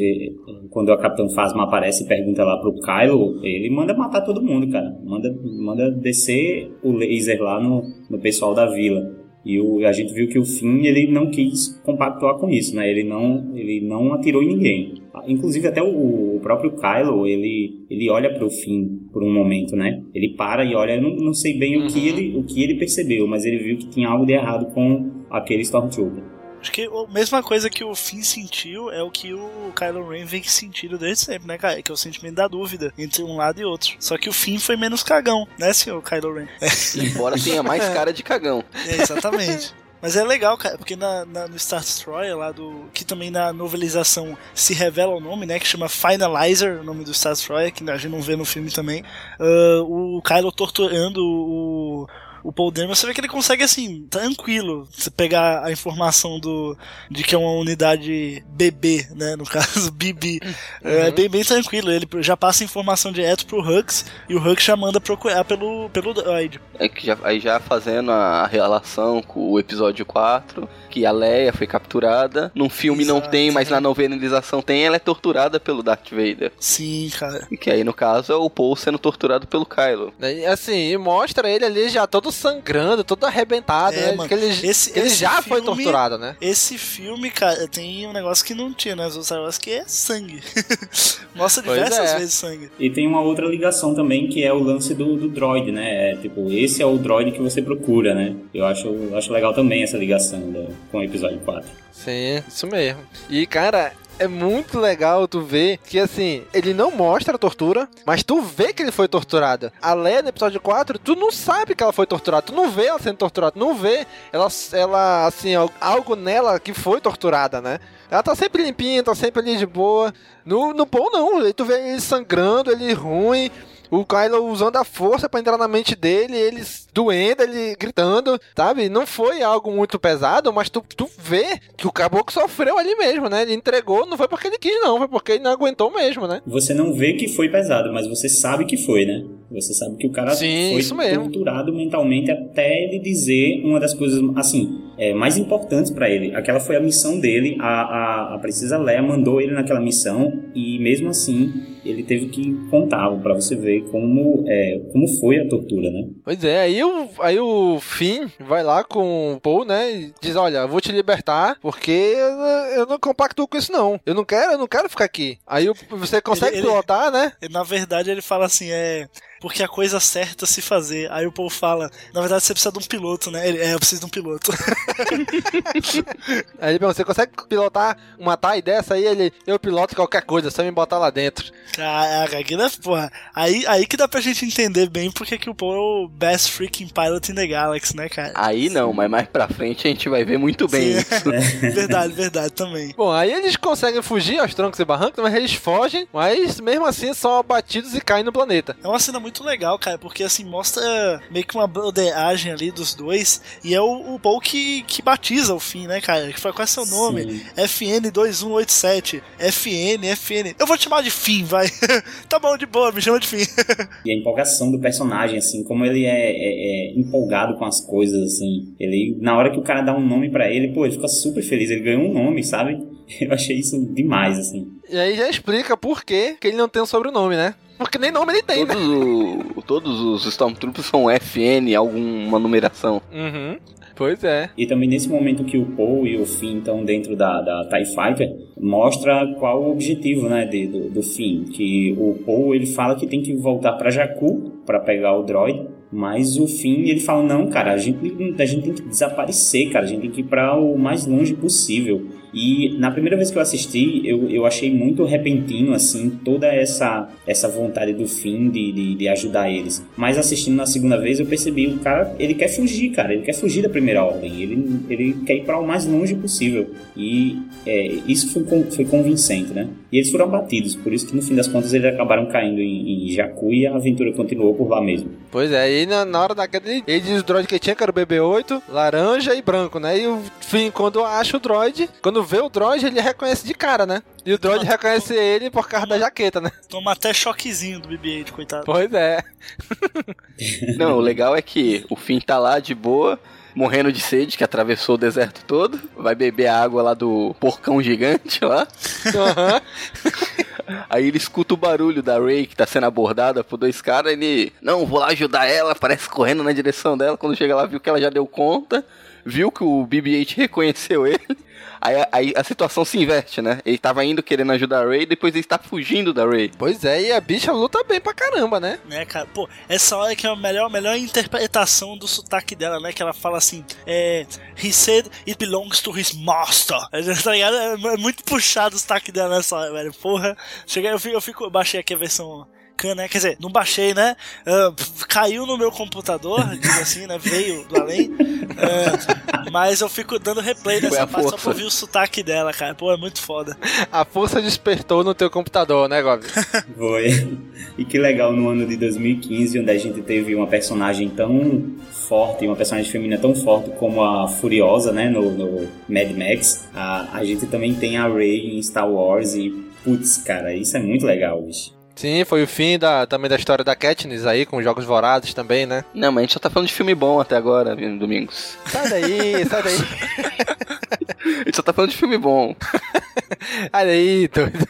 [SPEAKER 7] quando a Capitão Phasma aparece e pergunta lá pro Kylo, ele manda matar todo mundo, cara. Manda, manda descer o laser lá no, no pessoal da vila. E o, a gente viu que o Finn ele não quis compactuar com isso, né? Ele não, ele não atirou em ninguém. Inclusive até o, o próprio Kylo ele, ele olha para o Finn por um momento, né? Ele para e olha. Eu não, não sei bem uhum. o que uhum. ele o que ele percebeu, mas ele viu que tinha algo de errado com aquele Stormtrooper.
[SPEAKER 6] Acho que a mesma coisa que o Finn sentiu é o que o Kylo Ren vem sentindo desde sempre, né, cara? Que é o sentimento da dúvida entre um lado e outro. Só que o Finn foi menos cagão, né, senhor Kylo Ren?
[SPEAKER 5] Embora tenha mais cara de cagão.
[SPEAKER 6] É, exatamente. Mas é legal, cara, porque na, na, no Star Destroyer lá do. Que também na novelização se revela o nome, né? Que chama Finalizer, o nome do Star Destroyer, que a gente não vê no filme também. Uh, o Kylo torturando o, o Paul Dameron, você vê que ele consegue, assim, tranquilo, você pegar a informação do de que é uma unidade BB, né, no caso, BB. É uhum. É bem, bem tranquilo, ele já passa a informação direto pro Hux e o Hux já manda procurar pelo, pelo droid.
[SPEAKER 5] É que já, aí já fazendo a relação com o episódio 4, que a Leia foi capturada. Num filme não tem, mas na novelização tem, ela é torturada pelo Darth Vader.
[SPEAKER 6] Sim, cara.
[SPEAKER 5] E que aí, no caso, é o Paul sendo torturado pelo Kylo.
[SPEAKER 4] E, Assim, e mostra ele ali já todo sangrando, todo arrebentado,
[SPEAKER 6] É,
[SPEAKER 4] né?
[SPEAKER 6] mano,
[SPEAKER 4] ele,
[SPEAKER 6] esse-
[SPEAKER 4] ele
[SPEAKER 6] esse
[SPEAKER 4] já foi
[SPEAKER 6] filme-
[SPEAKER 4] torturado, né?
[SPEAKER 6] Esse filme, cara, tem um negócio que não tinha nas outras Star Wars, que é sangue. Mostra
[SPEAKER 7] Pois
[SPEAKER 6] diversas
[SPEAKER 7] é.
[SPEAKER 6] vezes sangue.
[SPEAKER 7] E tem uma outra ligação também que é o lance do, do droid, né? É, tipo, esse é o droid que você procura, né? Eu acho, eu acho legal também essa ligação da- com o episódio 4.
[SPEAKER 4] Sim, isso mesmo. E, cara, é muito legal tu ver que, assim, ele não mostra a tortura, mas tu vê que ele foi torturado. A Leia, no episódio 4, tu não sabe que ela foi torturada. Tu não vê ela sendo torturada. Tu não vê ela, ela assim, al- algo nela que foi torturada, né? Ela tá sempre limpinha, tá sempre ali de boa. No, no Paul, não. Tu vê ele sangrando, ele ruim. O Kylo usando a força pra entrar na mente dele, ele doendo, ele gritando, sabe? Não foi algo muito pesado, mas tu, tu vê que o caboclo sofreu ali mesmo, né? Ele entregou, não foi porque ele quis, não, foi porque ele não aguentou mesmo, né?
[SPEAKER 7] Você não vê que foi pesado, mas você sabe que foi, né? Você sabe que o cara
[SPEAKER 4] Sim,
[SPEAKER 7] foi torturado mentalmente até ele dizer uma das coisas, assim, é, mais importantes pra ele. Aquela foi a missão dele, a, a, a Princesa Leia mandou ele naquela missão e mesmo assim ele teve que contar pra você ver como, é, como foi a tortura, né?
[SPEAKER 4] Pois é, aí o, aí o Finn vai lá com o Paul, né? E diz: Olha, eu vou te libertar porque eu, eu não compacto com isso, não. Eu não quero, eu não quero ficar aqui. Aí você consegue
[SPEAKER 6] Ele- ele-
[SPEAKER 4] pilotar, né?
[SPEAKER 6] Na verdade, ele fala assim, é. Porque a coisa certa se fazer. Aí o povo fala, na verdade você precisa de um piloto, né? Ele, é, eu preciso de um piloto.
[SPEAKER 4] Aí ele pergunta, você consegue pilotar uma TIE dessa aí? Ele, eu piloto qualquer coisa, só me botar lá dentro.
[SPEAKER 6] Caraca, aqui né, porra. Aí, aí que dá pra gente entender bem porque que o Paul é o best freaking pilot in the galaxy, né, cara?
[SPEAKER 5] Aí não, mas mais pra frente a gente vai ver muito bem
[SPEAKER 6] Sim.
[SPEAKER 5] isso.
[SPEAKER 6] verdade, verdade também.
[SPEAKER 4] Bom, aí eles conseguem fugir aos troncos e barrancos, mas eles fogem, mas mesmo assim são abatidos e caem no planeta.
[SPEAKER 6] É uma cena muito legal, cara, porque assim, mostra meio que uma broderagem ali dos dois. E é o, o Paul que, que batiza o fim, né, cara? Que fala, qual é seu nome? FN2187. FN, FN. Eu vou te chamar de fim, vai. tá bom, de boa, me chama de fim.
[SPEAKER 7] E a empolgação do personagem, assim, como ele é, é- é empolgado com as coisas, assim. Ele, na hora que o cara dá um nome pra ele, pô, ele fica super feliz. Ele ganhou um nome, sabe? Eu achei isso demais, assim.
[SPEAKER 4] E aí já explica por que que ele não tem um sobrenome, né? Porque nem nome ele tem, né?
[SPEAKER 5] Todos, o- todos os Stormtroopers são FN, alguma numeração.
[SPEAKER 4] Uhum. Pois é.
[SPEAKER 7] E também nesse momento que o Paul e o Finn estão dentro da, da TIE Fighter, mostra qual o objetivo, né, de- do, do Finn. Que o Paul, ele fala que tem que voltar pra Jakku para pegar o droid, mas o Finn, ele fala, não, cara, a gente, a gente tem que desaparecer, cara, a gente tem que ir pra o mais longe possível. E na primeira vez que eu assisti, eu, eu achei muito repentino, assim, toda essa, essa vontade do Finn de, de, de ajudar eles. Mas assistindo na segunda vez, eu percebi, o cara, ele quer fugir, cara, ele quer fugir da primeira ordem, ele, ele quer ir para o mais longe possível. E é, isso foi, foi convincente, né? E eles foram abatidos, por isso que no fim das contas eles acabaram caindo em, em Jakku e a aventura continuou por lá mesmo.
[SPEAKER 4] Pois é, e na, na hora da queda ele, diz o droid que tinha, que era o BB-8, laranja e branco, né? E o Finn, quando acha o droid, quando vê o droid, ele reconhece de cara, né? E o droid reconhece ele por causa da jaqueta, né?
[SPEAKER 6] Toma até choquezinho do BB-8, coitado.
[SPEAKER 4] Pois é.
[SPEAKER 5] Não, o legal é que o Finn tá lá de boa, morrendo de sede, que atravessou o deserto todo, vai beber a água lá do porcão gigante lá. Aí ele escuta o barulho da Ray que tá sendo abordada por dois caras, ele, não, vou lá ajudar ela, parece correndo na direção dela, quando chega lá viu que ela já deu conta, viu que o BB-8 reconheceu ele. Aí, aí a situação se inverte, né? Ele tava indo querendo ajudar a Ray, depois ele está fugindo da Ray.
[SPEAKER 4] Pois é, e a bicha luta bem pra caramba, né?
[SPEAKER 6] Né, cara? Pô, essa hora que é a melhor, melhor interpretação do sotaque dela, né? Que ela fala assim, é... He said it belongs to his master. Tá ligado? É muito puxado o sotaque dela nessa hora, velho. Porra. Cheguei, eu fico, eu fico... eu baixei aqui a versão... can, Né? Quer dizer, não baixei, né? Pf, caiu no meu computador, diz assim, né? Veio do além. Ah, mas eu fico dando replay nessa parte só
[SPEAKER 4] força.
[SPEAKER 6] pra ouvir o sotaque dela, cara. Pô, é muito foda.
[SPEAKER 4] A força despertou no teu computador, né, Gob?
[SPEAKER 7] Foi. E que legal no ano de 2015, onde a gente teve uma personagem tão forte, uma personagem feminina tão forte como a Furiosa, né, no, no Mad Max. A, a gente também tem a Rey em Star Wars e, putz, cara, isso é muito legal, bicho.
[SPEAKER 4] Sim, foi o fim da, também da história da Katniss aí, com Jogos Vorazes também, né?
[SPEAKER 5] Não, mas a gente só tá falando de filme bom até agora, Domingos.
[SPEAKER 4] Sai daí, sai daí.
[SPEAKER 5] Ele só tá falando de filme bom.
[SPEAKER 4] Olha aí, doido.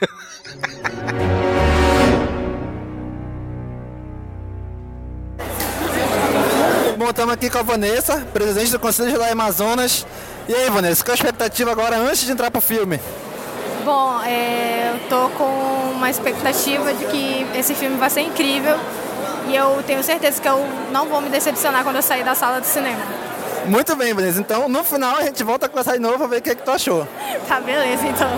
[SPEAKER 4] Bom, estamos aqui com a Vanessa, presidente do Conselho da Amazonas. E aí, Vanessa, qual a expectativa agora antes de entrar pro filme?
[SPEAKER 10] Bom, é, eu tô com uma expectativa de que esse filme vai ser incrível e eu tenho certeza que eu não vou me decepcionar quando eu sair da sala de cinema.
[SPEAKER 4] Muito bem, Vanessa. Então, no final, a gente volta a conversar de novo pra ver o que, é que tu achou.
[SPEAKER 10] Tá, beleza, então.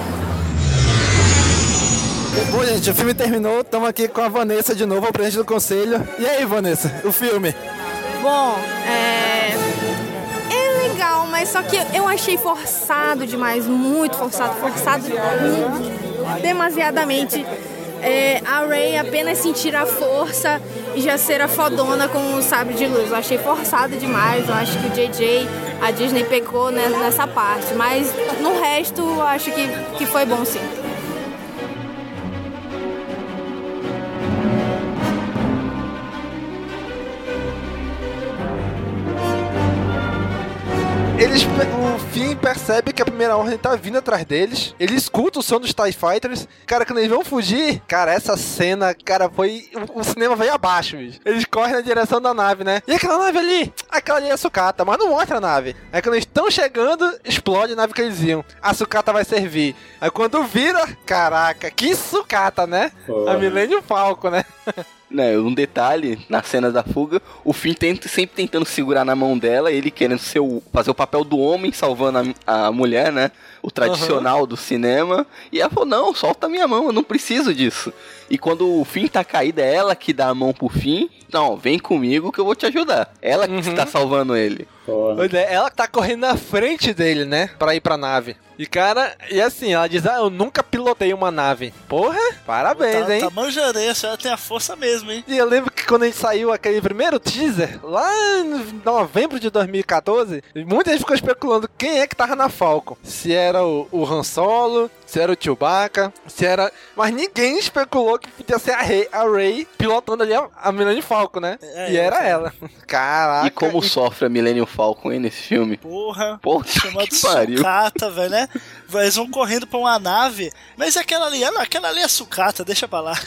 [SPEAKER 4] Bom, gente, o filme terminou. Estamos aqui com a Vanessa de novo, a presidente do conselho. E aí, Vanessa, o filme?
[SPEAKER 10] Bom, é. Legal, mas só que eu achei forçado demais, muito forçado, forçado demasiadamente. É, a Ray apenas sentir a força e já ser a fodona com o sabre de luz. Eu achei forçado demais, eu acho que o JJ, a Disney pecou né, nessa parte, mas no resto eu acho que, que foi bom sim.
[SPEAKER 4] Eles, o Finn percebe que a primeira ordem tá vindo atrás deles. Ele escuta o som dos TIE Fighters. Cara, quando eles vão fugir, cara, essa cena, cara, foi. O, o cinema veio abaixo, bicho. Eles correm na direção da nave, né? E aquela nave ali? Aquela ali é a sucata, mas não mostra a nave. Aí quando eles estão chegando, explode a nave que eles iam. A sucata vai servir. Aí quando vira, caraca, que sucata, né? A Millennium Falco, né?
[SPEAKER 5] Né, um detalhe, na cena da fuga, o Finn tenta, sempre tentando segurar na mão dela, ele querendo ser o, fazer o papel do homem salvando a, a mulher, né? O tradicional do cinema. E ela falou, não, solta a minha mão, eu não preciso disso. E quando o Finn tá caído, é ela que dá a mão pro Finn. Não, vem comigo que eu vou te ajudar. Ela que está salvando ele.
[SPEAKER 4] Pois é, ela tá correndo na frente dele, né? Pra ir pra nave. E cara, e assim, ela diz: Ah, eu nunca pilotei uma nave. Porra, parabéns,
[SPEAKER 6] tá,
[SPEAKER 4] hein?
[SPEAKER 6] Tá manjarei, a senhora tem a força mesmo, hein?
[SPEAKER 4] E eu lembro que quando a gente saiu aquele primeiro teaser, lá em novembro de 2014, muita gente ficou especulando quem é que tava na Falcon. Se era o, o Han Solo, se era o Chewbacca, se era. Mas ninguém especulou que podia ser a Rey, a Rey pilotando ali a, a Millennium Falcon, né?
[SPEAKER 6] É,
[SPEAKER 4] e era
[SPEAKER 6] é.
[SPEAKER 4] ela. Caraca.
[SPEAKER 5] E como sofre a Millennium Falcon aí nesse filme?
[SPEAKER 6] Porra,
[SPEAKER 5] Porra,
[SPEAKER 6] chamado
[SPEAKER 5] que pariu.
[SPEAKER 6] sucata, velho, né? Eles vão correndo pra uma nave, mas é aquela ali, ah não, aquela ali é sucata, deixa pra lá.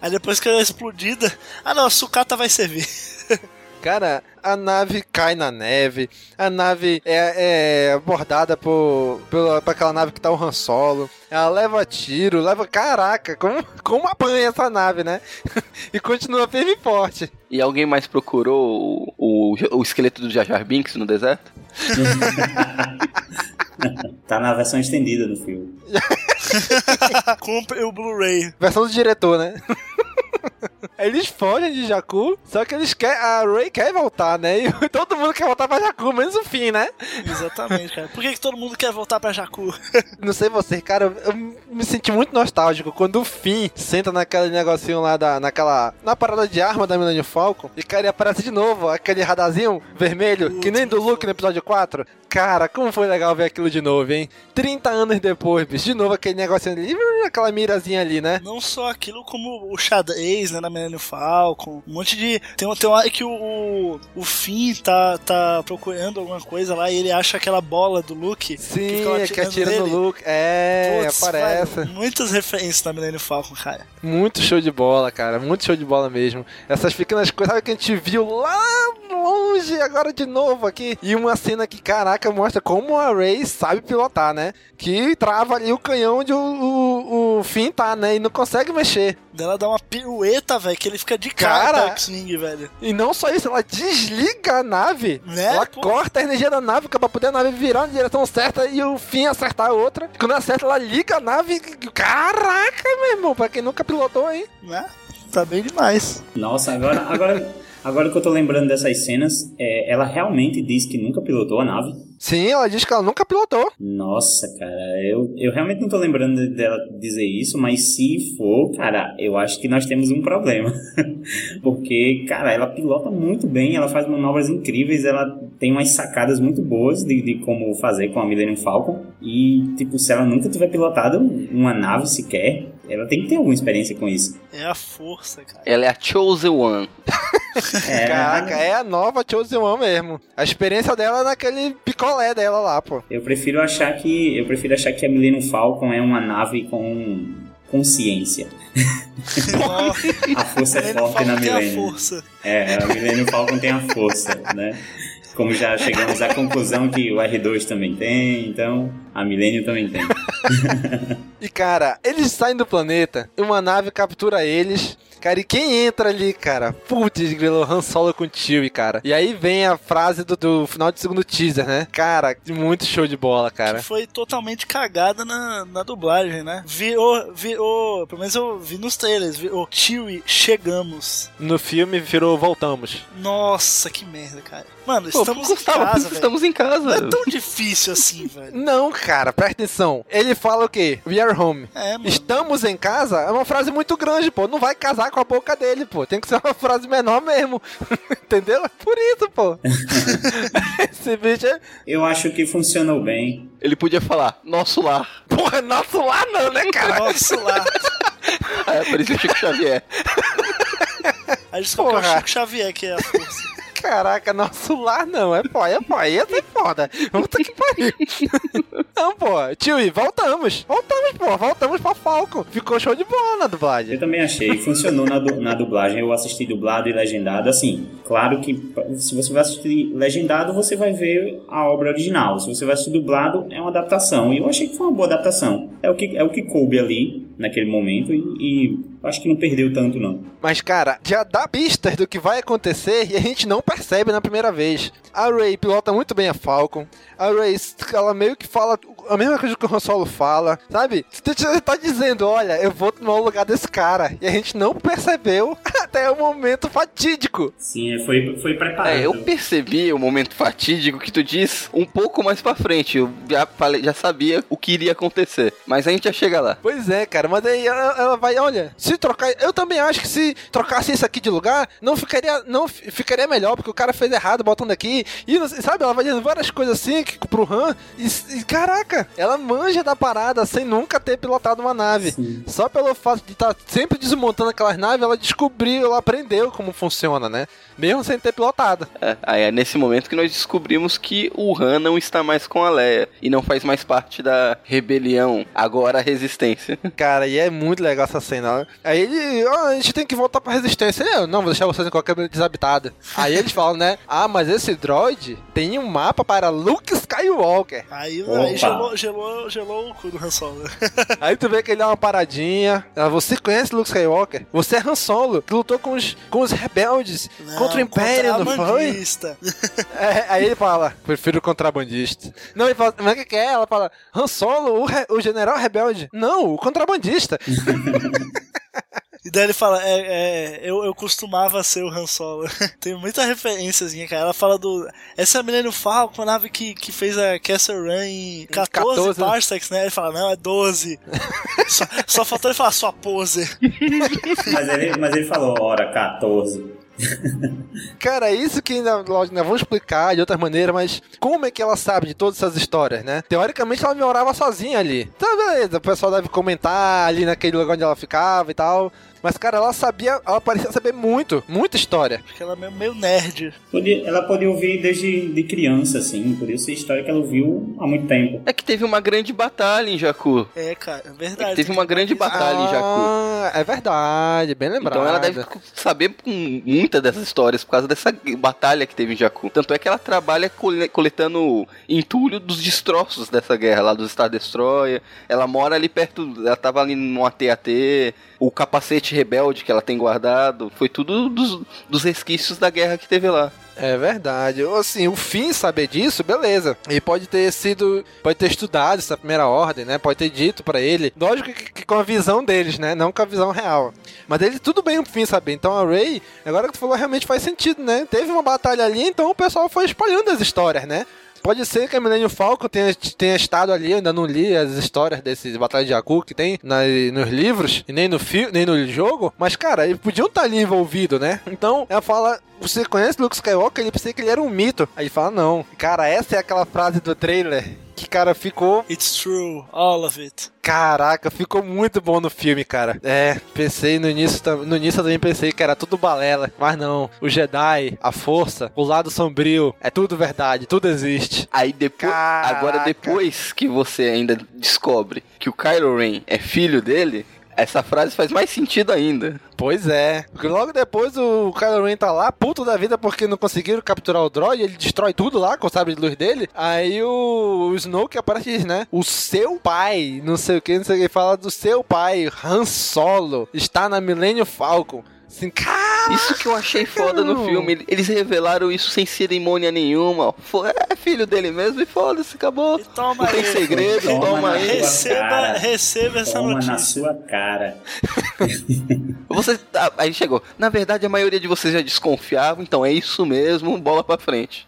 [SPEAKER 6] Aí depois que ela é explodida, ah não, a sucata vai servir.
[SPEAKER 4] Cara, a nave cai na neve, a nave é, é abordada por, pela, por aquela nave que tá o Han Solo, ela leva tiro, leva. Caraca, como, como apanha essa nave, né? e continua firme e forte.
[SPEAKER 5] E alguém mais procurou o, o, o esqueleto do Jar Jar Binks no deserto?
[SPEAKER 7] tá na versão estendida do filme.
[SPEAKER 6] Compre o Blu-ray.
[SPEAKER 4] Versão do diretor, né? Eles fogem de Jakku, só que eles querem. A Ray quer voltar, né? E todo mundo quer voltar pra Jakku, menos o fim, né?
[SPEAKER 6] Exatamente, cara. Por que, que todo mundo quer voltar pra Jakku?
[SPEAKER 4] Não sei você, cara, eu me senti muito nostálgico quando o Finn senta naquele negocinho lá da, naquela. na parada de arma da Millennium Falcon e, cara, ele aparece de novo, aquele radarzinho vermelho, que nem do Luke no episódio 4. Cara, como foi legal ver aquilo de novo, hein? 30 anos depois, bicho, de novo aquele negocinho ali, aquela mirazinha ali, né?
[SPEAKER 6] Não só aquilo, como o xadrez, né, na Millennium Falcon, um monte de... Tem, tem uma hora que o, o, o Finn tá, tá procurando alguma coisa lá e ele acha aquela bola do Luke.
[SPEAKER 4] Sim,
[SPEAKER 6] que,
[SPEAKER 4] é que atira no Luke. É,
[SPEAKER 6] Putz,
[SPEAKER 4] aparece.
[SPEAKER 6] muitas referências na Millennium Falcon, cara.
[SPEAKER 4] Muito show de bola, cara. Muito show de bola mesmo. Essas pequenas coisas sabe, que a gente viu lá longe, agora de novo aqui. E uma cena que, caraca, mostra como a Ray sabe pilotar, né? Que trava ali o canhão onde o, o, o Finn tá, né? E não consegue mexer.
[SPEAKER 6] Ela dá uma pirueta, velho, que ele fica de cara, X-Wing, velho.
[SPEAKER 4] E não só isso, ela desliga a nave.
[SPEAKER 6] Né,
[SPEAKER 4] ela
[SPEAKER 6] pô?
[SPEAKER 4] corta a energia da nave pra poder a nave virar na direção certa e o fim acertar a outra. Quando acerta, ela liga a nave. Caraca, meu irmão, pra quem nunca pilotou, hein?
[SPEAKER 6] Né? Tá bem demais.
[SPEAKER 7] Nossa, agora, agora, agora que eu tô lembrando dessas cenas, é, ela realmente diz que nunca pilotou a nave.
[SPEAKER 4] Sim, ela diz que ela nunca pilotou.
[SPEAKER 7] Nossa, cara, eu, eu realmente não tô lembrando dela dizer isso, mas se for, cara, eu acho que nós temos um problema. Porque, cara, ela pilota muito bem, ela faz manobras incríveis, ela tem umas sacadas muito boas de, de como fazer com a Millennium Falcon. E, tipo, se ela nunca tiver pilotado uma nave sequer, ela tem que ter alguma experiência com isso.
[SPEAKER 6] É a força, cara.
[SPEAKER 5] Ela é a Chosen One.
[SPEAKER 7] É,
[SPEAKER 4] Caraca, é a nova Chosen One mesmo. A experiência dela é naquele picolé dela lá, pô.
[SPEAKER 7] Eu prefiro achar que eu prefiro achar que a Millennium Falcon é uma nave com consciência. a força é forte na Millennium. É, a Millennium Falcon tem a força, né? Como já chegamos à conclusão que o R2 também tem, então a Millennium também tem.
[SPEAKER 4] e cara, eles saem do planeta, uma nave captura eles. Cara, e quem entra ali, cara? Putz, grilo, Han Solo com Chewie, cara. E aí vem a frase do, do, final de segundo teaser, né? Cara, muito show de bola, cara.
[SPEAKER 6] Que foi totalmente cagada na, na dublagem, né? Virou, virou, pelo menos eu vi nos trailers, virou Chewie, chegamos.
[SPEAKER 4] No filme virou voltamos.
[SPEAKER 6] Nossa, que merda, cara. Mano,
[SPEAKER 5] Pô,
[SPEAKER 6] estamos em casa, velho.
[SPEAKER 5] Estamos em casa.
[SPEAKER 6] Não é tão difícil assim, velho.
[SPEAKER 4] Não, cara, presta atenção. Ele fala o quê? We are home.
[SPEAKER 6] É, mano.
[SPEAKER 4] Estamos em casa é uma frase muito grande, pô. Não vai casar com a boca dele, pô. Tem que ser uma frase menor mesmo. Entendeu? É por isso, pô. Esse bicho é...
[SPEAKER 7] Eu acho que funcionou bem.
[SPEAKER 5] Ele podia falar, nosso lar.
[SPEAKER 4] Porra, nosso lar não, né, cara?
[SPEAKER 6] Nosso lar.
[SPEAKER 5] é, por isso que o Chico Xavier.
[SPEAKER 6] Aí descobriu o Chico Xavier que é a força.
[SPEAKER 4] Caraca, nosso lar não, é pô, é pô, ia ser foda. Puta que pariu. Não, pô, tio, e voltamos. Voltamos, pô, voltamos pra Falco. Ficou show de bola na dublagem.
[SPEAKER 7] Eu também achei, funcionou na, du na dublagem. Eu assisti dublado e legendado, assim. Claro que se você vai assistir legendado, você vai ver a obra original. Se você vai assistir dublado, é uma adaptação. E eu achei que foi uma boa adaptação. É o que, é o que coube ali, naquele momento, e, e acho que não perdeu tanto, não.
[SPEAKER 4] Mas, cara, já dá pistas do que vai acontecer e a gente não percebe na primeira vez. A Ray pilota muito bem a Falcon. A Ray, ela meio que fala a mesma coisa que o Han Solo fala, sabe? Você tá dizendo, olha, eu vou tomar o lugar desse cara. E a gente não percebeu até o momento fatídico.
[SPEAKER 7] Sim, foi, foi preparado.
[SPEAKER 5] É, eu percebi o momento fatídico que tu diz um pouco mais pra frente. Eu já, falei, já sabia o que iria acontecer. Mas a gente já chega lá.
[SPEAKER 4] Pois é, cara. Mas aí ela, ela vai, olha, se trocar. Eu também acho que se trocasse isso aqui de lugar, não ficaria, não ficaria melhor, porque o cara fez errado botando aqui. E, sabe, ela vai dizendo várias coisas assim que, pro Han. E, e caraca, ela manja da parada sem nunca ter pilotado uma nave.
[SPEAKER 7] Sim.
[SPEAKER 4] Só pelo fato de estar tá sempre desmontando aquelas naves, ela descobriu, ela aprendeu como funciona, né? Mesmo sem ter pilotado.
[SPEAKER 5] É, aí é nesse momento que nós descobrimos que o Han não está mais com a Leia e não faz mais parte da rebelião, agora a resistência.
[SPEAKER 4] Cara, e é muito legal essa cena. Aí ele, oh, a gente tem que voltar pra resistência. Eu, não, vou deixar vocês em qualquer desabitada. Aí eles falam, né? Ah, mas esse droid tem um mapa para Luke Skywalker.
[SPEAKER 6] Aí, aí gelou, gelou, gelou o cu do Han Solo.
[SPEAKER 4] Aí tu vê que ele dá uma paradinha. Ela, você conhece Luke Skywalker? Você é Han Solo, que lutou com os, com os rebeldes
[SPEAKER 6] Não,
[SPEAKER 4] contra o Império, não foi?
[SPEAKER 6] contrabandista.
[SPEAKER 4] É, aí ele fala, prefiro o contrabandista. Não, ele fala, mas o que, que é? Ela fala, Han Solo, o, re- o general rebelde. Não, o contrabandista.
[SPEAKER 6] E daí ele fala, é, é, eu, eu costumava ser o Han Solo. Tem muita referênciazinha, cara. Ela fala do. Essa é a Millennium Falcon, a nave que, que fez a Castle Run em 14,
[SPEAKER 4] 14, né?
[SPEAKER 6] parsecs, né? Ele fala, não, é 12. só, só faltou ele falar sua pose.
[SPEAKER 7] Mas ele, mas ele falou, hora 14.
[SPEAKER 4] Cara, isso que ainda, lógico, ainda vamos explicar de outra maneira, mas como é que ela sabe de todas essas histórias, né? Teoricamente ela morava sozinha ali. Tá, beleza, o pessoal deve comentar ali naquele lugar onde ela ficava e tal. Mas, cara, ela sabia, ela parecia saber muito, muita história.
[SPEAKER 6] Porque ela é meio, nerd.
[SPEAKER 7] Podia- ela podia ouvir desde de criança, assim, por isso a história que ela ouviu há muito tempo.
[SPEAKER 5] É que teve uma grande batalha em Jakku.
[SPEAKER 6] É, cara, é
[SPEAKER 5] É
[SPEAKER 6] verdade.
[SPEAKER 5] que teve uma grande batalha em Jakku.
[SPEAKER 4] Ah, é verdade, bem lembrado.
[SPEAKER 5] Então ela deve saber com muita dessas histórias por causa dessa batalha que teve em Jakku. Tanto é que ela trabalha cole- coletando entulho dos destroços dessa guerra lá dos Star Destroyer. Ela mora ali perto, ela tava ali num AT-AT. O capacete rebelde que ela tem guardado foi tudo dos, dos resquícios da guerra que teve lá.
[SPEAKER 4] É verdade. Assim, o fim saber disso, beleza. Ele pode ter sido, pode ter estudado essa primeira ordem, né? Pode ter dito pra ele. Lógico que, que com a visão deles, né? Não com a visão real. Mas ele tudo bem o fim saber. Então a Ray, agora que tu falou, realmente faz sentido, né? Teve uma batalha ali, então o pessoal foi espalhando as histórias, né? Pode ser que a Millennium Falcon tenha, tenha estado ali, eu ainda não li as histórias desses Batalha de Jakku que tem na- nos livros, e nem no, fi, nem no jogo, mas, cara, eles podiam estar ali envolvidos, né? Então, ela fala, você conhece Luke Skywalker? Ele pensei que ele era um mito. Aí ele fala, não. Cara, essa é aquela frase do trailer que, cara, ficou.
[SPEAKER 6] It's true, all of it.
[SPEAKER 4] Caraca, ficou muito bom no filme, cara. É, pensei no início, no início eu também pensei que era tudo balela, mas não. O Jedi, a força, o lado sombrio, é tudo verdade, tudo existe.
[SPEAKER 5] Aí depois, agora depois que você ainda descobre que o Kylo Ren é filho dele, essa frase faz mais sentido ainda.
[SPEAKER 4] Pois é. Porque logo depois o Kylo Ren tá lá, puto da vida porque não conseguiram capturar o droid, ele destrói tudo lá com o sabre de luz dele. Aí o, o Snoke aparece e diz, né? O seu pai, não sei o que, não sei o que, fala do seu pai, Han Solo, está na Millennium Falcon. Assim,
[SPEAKER 5] isso que eu achei foda no filme. Eles revelaram isso sem cerimônia nenhuma. Foi, é filho dele mesmo e foda-se, acabou.
[SPEAKER 6] toma
[SPEAKER 5] Não tem
[SPEAKER 6] aí.
[SPEAKER 5] segredo, toma,
[SPEAKER 7] Toma
[SPEAKER 5] aí.
[SPEAKER 6] Receba,
[SPEAKER 7] cara.
[SPEAKER 6] receba essa
[SPEAKER 7] Toma
[SPEAKER 6] notícia.
[SPEAKER 7] na sua cara.
[SPEAKER 5] Você, ah, aí chegou. Na verdade, a maioria de vocês já desconfiava, então é isso mesmo, bola pra frente.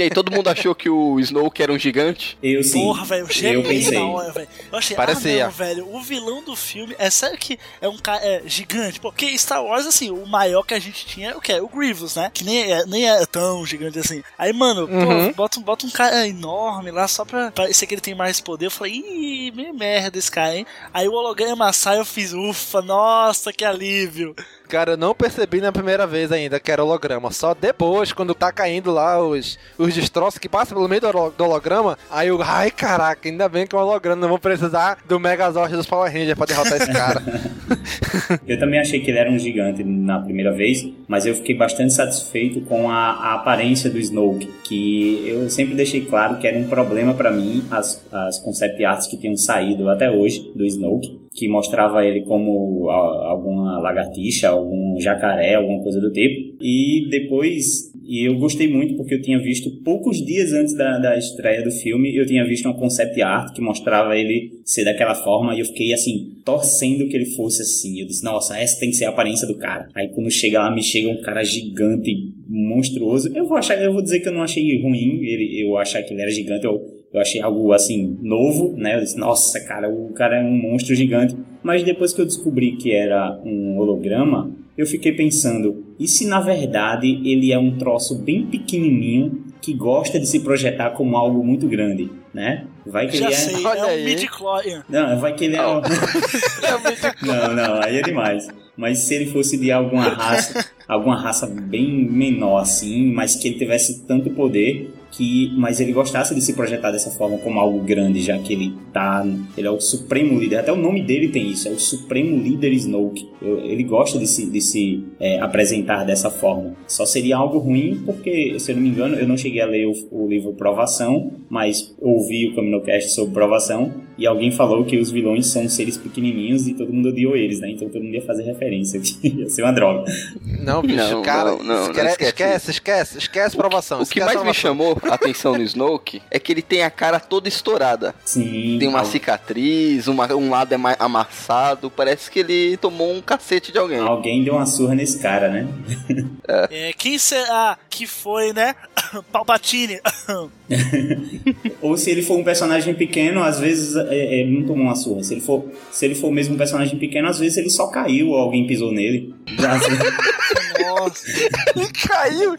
[SPEAKER 5] E aí, todo mundo achou que o Snoke era um gigante?
[SPEAKER 7] Eu sim.
[SPEAKER 6] Porra, velho, eu
[SPEAKER 7] eu
[SPEAKER 6] cheguei
[SPEAKER 7] pensei.
[SPEAKER 6] na hora, velho. Eu achei,
[SPEAKER 4] Parecia.
[SPEAKER 6] ah, não, velho, o vilão do filme, é sério que é um cara é, gigante? Porque Star Wars, assim, o maior que a gente tinha é o que? O Grievous, né? Que nem é, nem é tão gigante assim. Aí, mano,
[SPEAKER 4] Uhum.
[SPEAKER 6] pô, bota, um- bota um cara enorme lá só pra parecer que ele tem mais poder. Eu falei, ih, meio merda esse cara, hein? Aí o holograma sai, eu fiz, ufa, nossa, que alívio.
[SPEAKER 4] Cara, eu não percebi na primeira vez ainda que era holograma. Só depois, quando tá caindo lá os, os destroços que passam pelo meio do holo- do holograma, aí eu, ai caraca, ainda bem que é um holograma, não vou precisar do Megazord dos Power Rangers pra derrotar esse cara.
[SPEAKER 7] Eu também achei que ele era um gigante na primeira vez, mas eu fiquei bastante satisfeito com a, a aparência do Snoke, que eu sempre deixei claro que era um problema pra mim as, as concept arts que tinham saído até hoje do Snoke, que mostrava ele como alguma lagartixa, algum jacaré, alguma coisa do tipo. E depois, e eu gostei muito porque eu tinha visto poucos dias antes da, da estreia do filme, eu tinha visto uma concept art que mostrava ele ser daquela forma e eu fiquei assim, torcendo que ele fosse assim. Eu disse, nossa, essa tem que ser a aparência do cara. Aí quando chega lá, me chega um cara gigante, monstruoso. Eu vou achar, eu vou dizer que eu não achei ruim ele, eu achar que ele era gigante, eu, eu achei algo assim, novo, né? Eu disse, nossa, cara, o cara é um monstro gigante. Mas depois que eu descobri que era um holograma, eu fiquei pensando, e se na verdade ele é um troço bem pequenininho que gosta de se projetar como algo muito grande, né? Vai que
[SPEAKER 6] Já
[SPEAKER 7] ele é...
[SPEAKER 6] sei,
[SPEAKER 4] Olha
[SPEAKER 6] é um
[SPEAKER 4] aí.
[SPEAKER 6] midi-chlorian.
[SPEAKER 7] Não, vai que ele é... um- não, não, aí é demais. Mas se ele fosse de alguma raça, alguma raça bem menor assim, mas que ele tivesse tanto poder que, mas ele gostasse de se projetar dessa forma como algo grande, já que ele tá, ele é o supremo líder. Até o nome dele tem isso, é o supremo líder Snoke. Ele gosta de se, de se é, apresentar dessa forma. Só seria algo ruim porque, se eu não me engano, eu não cheguei a ler o, o livro Provação, mas ouvi o Caminocast sobre Provação e alguém falou que os vilões são seres pequenininhos e todo mundo odiou eles, né? Então todo mundo ia fazer referência. ia ser uma droga.
[SPEAKER 4] Não, bicho,
[SPEAKER 5] Não,
[SPEAKER 4] cara,
[SPEAKER 5] não, não, não
[SPEAKER 4] esquece,
[SPEAKER 5] esquece.
[SPEAKER 4] esquece, esquece, esquece provação.
[SPEAKER 5] O que
[SPEAKER 4] esquece
[SPEAKER 5] mais me chamou a atenção no Snoke é que ele tem a cara toda estourada.
[SPEAKER 7] Sim.
[SPEAKER 5] Tem uma cicatriz, uma- um lado é mais amassado, parece que ele tomou um cacete de alguém.
[SPEAKER 7] Alguém deu uma surra nesse cara, né?
[SPEAKER 6] É, quem será que foi, né? Palpatine.
[SPEAKER 7] Ou se ele for um personagem pequeno, às vezes é, é, não tomou uma surra. Se ele for, se ele for mesmo um personagem pequeno, às vezes ele só caiu ou alguém pisou nele.
[SPEAKER 6] Nossa.
[SPEAKER 4] Ele caiu.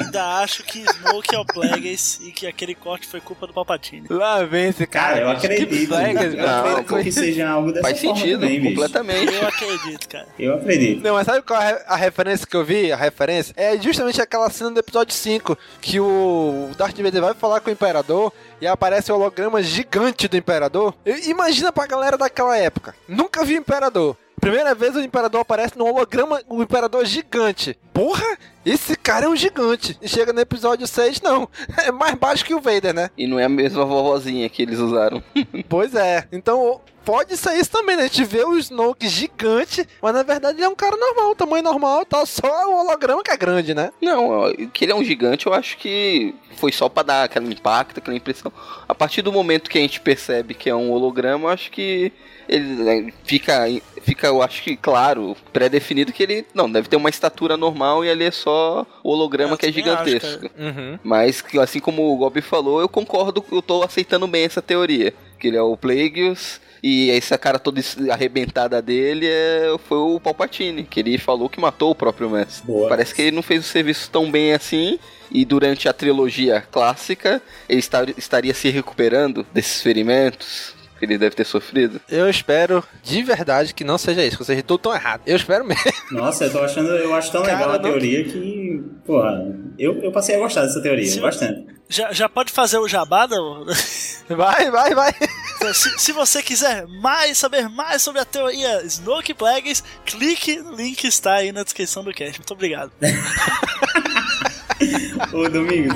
[SPEAKER 6] Ainda acho que Smoke é o Plagueis e que aquele corte foi culpa do Palpatine.
[SPEAKER 4] Lá vem esse cara.
[SPEAKER 7] Cara, eu
[SPEAKER 4] bicho,
[SPEAKER 7] acredito.
[SPEAKER 4] Que Plagueis,
[SPEAKER 7] Eu
[SPEAKER 4] meu.
[SPEAKER 7] acredito que seja algo dessa
[SPEAKER 5] Faz
[SPEAKER 7] forma
[SPEAKER 5] sentido,
[SPEAKER 7] também, bicho.
[SPEAKER 5] completamente.
[SPEAKER 6] Eu acredito, cara.
[SPEAKER 7] Eu acredito.
[SPEAKER 4] Não, mas sabe qual é a referência que eu vi? A referência é justamente aquela cena do episódio 5 que o Darth Vader vai falar com o Imperador e aparece o holograma gigante do Imperador. Imagina pra galera daquela época. Nunca vi Imperador. Primeira vez o Imperador aparece no holograma, o Imperador gigante. Porra, esse cara é um gigante. E chega no episódio 6, não. É mais baixo que o Vader, né?
[SPEAKER 5] E não é a mesma vovozinha que eles usaram.
[SPEAKER 4] Pois é. Então, pode ser isso também, né? A gente vê o Snoke gigante, mas na verdade ele é um cara normal, tamanho normal, tá? Só o holograma que é grande, né?
[SPEAKER 5] Não, que ele é um gigante, eu acho que foi só pra dar aquele impacto, aquela impressão. A partir do momento que a gente percebe que é um holograma, eu acho que ele né, fica, fica, eu acho que claro, pré-definido que ele não deve ter uma estatura normal e ali é só o holograma
[SPEAKER 6] Eu
[SPEAKER 5] que é gigantesco.
[SPEAKER 4] Uhum.
[SPEAKER 5] Mas que, assim como o Gobi falou, eu concordo, eu tô aceitando bem essa teoria. que ele é o Plagueis. E essa cara toda arrebentada dele é, foi o Palpatine, que ele falou que matou o próprio mestre.
[SPEAKER 7] Boa.
[SPEAKER 5] Parece que ele não fez o serviço tão bem assim. E durante a trilogia clássica, ele estar- estaria se recuperando desses ferimentos que ele deve ter sofrido.
[SPEAKER 4] Eu espero de verdade que não seja isso, que vocês tudo tão errado. Eu espero mesmo.
[SPEAKER 7] Nossa, eu tô achando, eu acho tão
[SPEAKER 4] Cara,
[SPEAKER 7] legal a
[SPEAKER 4] não-
[SPEAKER 7] teoria que, porra, eu, eu passei a gostar dessa teoria,
[SPEAKER 6] Sim.
[SPEAKER 7] bastante.
[SPEAKER 6] Já, já pode fazer o jabá, não?
[SPEAKER 4] Vai, vai, vai.
[SPEAKER 6] Então, se, se você quiser mais, saber mais sobre a teoria Snoke Plagueis, clique no link que está aí na descrição do cast. Muito obrigado.
[SPEAKER 7] Ô, Domingos.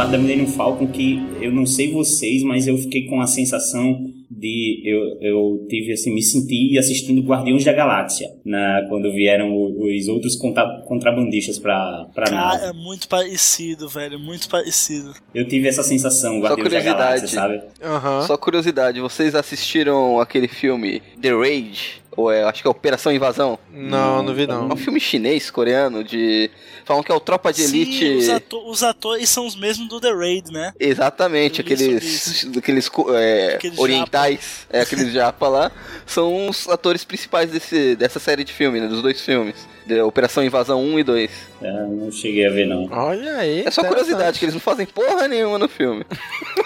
[SPEAKER 7] Parte da Millennium Falcon que eu não sei vocês, mas eu fiquei com a sensação de eu, eu tive assim me senti assistindo Guardiões da Galáxia na quando vieram o- os outros contra- contrabandistas para para nave.
[SPEAKER 6] Ah, é muito parecido, velho. Muito parecido.
[SPEAKER 7] Eu tive essa sensação Guardiões da Galáxia,
[SPEAKER 5] curiosidade.
[SPEAKER 7] sabe?
[SPEAKER 5] Só curiosidade, vocês assistiram aquele filme The Raid? Ou é, acho que é Operação Invasão?
[SPEAKER 4] Não, não vi não.
[SPEAKER 5] É um filme chinês, coreano, de. Falam que é o Tropa de Elite.
[SPEAKER 6] Sim, os, ato- os atores são os mesmos do The Raid, né?
[SPEAKER 5] Exatamente, aqueles, aqueles é,
[SPEAKER 6] Aqueles
[SPEAKER 5] orientais, é, aqueles japa lá, são os atores principais desse, dessa série de filme, né, dos dois filmes, Operação Invasão 1 e 2.
[SPEAKER 7] É, não cheguei a ver não.
[SPEAKER 4] Olha aí.
[SPEAKER 5] É só curiosidade, que eles não fazem porra nenhuma no filme.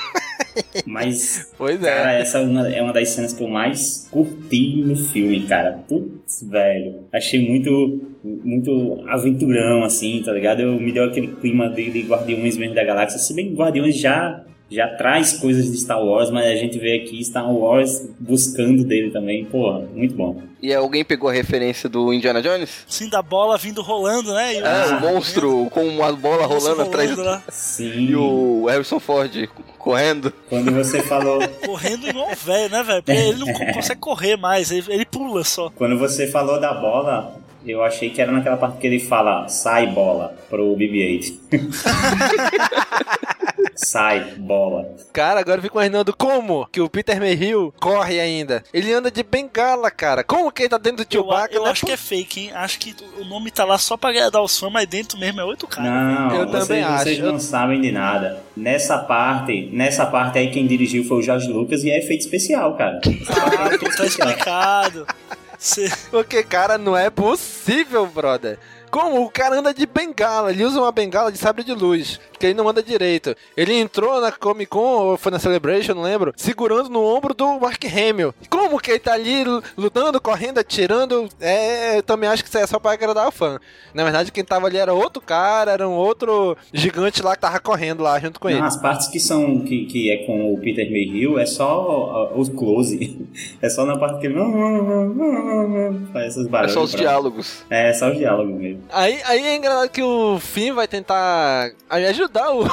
[SPEAKER 7] Mas,
[SPEAKER 4] pois
[SPEAKER 7] cara, essa é uma, é uma das cenas que eu mais curti no filme, cara. Putz, velho. Achei muito, muito aventurão, assim, tá ligado? Eu, me deu aquele clima de, de Guardiões mesmo da Galáxia. Se bem que Guardiões já, já traz coisas de Star Wars, mas a gente vê aqui Star Wars buscando dele também. Porra, muito bom.
[SPEAKER 5] E alguém pegou a referência do Indiana Jones?
[SPEAKER 6] Sim, da bola vindo rolando, né? E o-
[SPEAKER 5] É, o monstro com uma bola
[SPEAKER 6] monstro
[SPEAKER 5] rolando atrás
[SPEAKER 6] rolando lá.
[SPEAKER 7] Sim.
[SPEAKER 5] E o Harrison Ford correndo.
[SPEAKER 7] Quando você falou.
[SPEAKER 6] Correndo igual um velho, né, velho? Porque ele não co- consegue correr mais, ele, ele pula só.
[SPEAKER 7] Quando você falou da bola, eu achei que era naquela parte que ele fala sai bola pro BB-8. sai bola.
[SPEAKER 4] Cara, agora eu fico imaginando como que o Peter Mayhew corre ainda. Ele anda de bengala, cara. Como que ele tá dentro do
[SPEAKER 6] Eu,
[SPEAKER 4] Chewbacca?
[SPEAKER 6] eu
[SPEAKER 4] né?
[SPEAKER 6] acho que é fake, hein? Acho que o nome tá lá só pra agradar os fãs, mas dentro mesmo é oito caras.
[SPEAKER 7] Não,
[SPEAKER 4] Eu
[SPEAKER 7] vocês,
[SPEAKER 4] também
[SPEAKER 7] vocês
[SPEAKER 4] acho.
[SPEAKER 7] não sabem de nada. Nessa parte, nessa parte aí quem dirigiu foi o Jorge Lucas e é efeito especial, cara.
[SPEAKER 6] Ah, então tá explicado. Cê-
[SPEAKER 4] Porque, cara, não é possível, brother. Como o cara anda de bengala, ele usa uma bengala de sabre de luz, que ele não anda direito. Ele entrou na Comic Con, ou foi na Celebration, não lembro, segurando no ombro do Mark Hamill. Como que ele tá ali lu- lutando, correndo, atirando? É, eu também acho que isso aí é só pra agradar o fã. Na verdade, quem tava ali era outro cara, era um outro gigante lá que tava correndo lá junto com ele.
[SPEAKER 7] Não, as partes que são que, que é com o Peter Mayhew é só uh, os close. É só na parte que ele faz esses
[SPEAKER 5] É
[SPEAKER 7] barulhos.
[SPEAKER 5] só os
[SPEAKER 7] pra-
[SPEAKER 5] diálogos.
[SPEAKER 7] É, só os diálogos mesmo.
[SPEAKER 4] Aí, aí é engraçado que o Finn vai tentar ajudar o,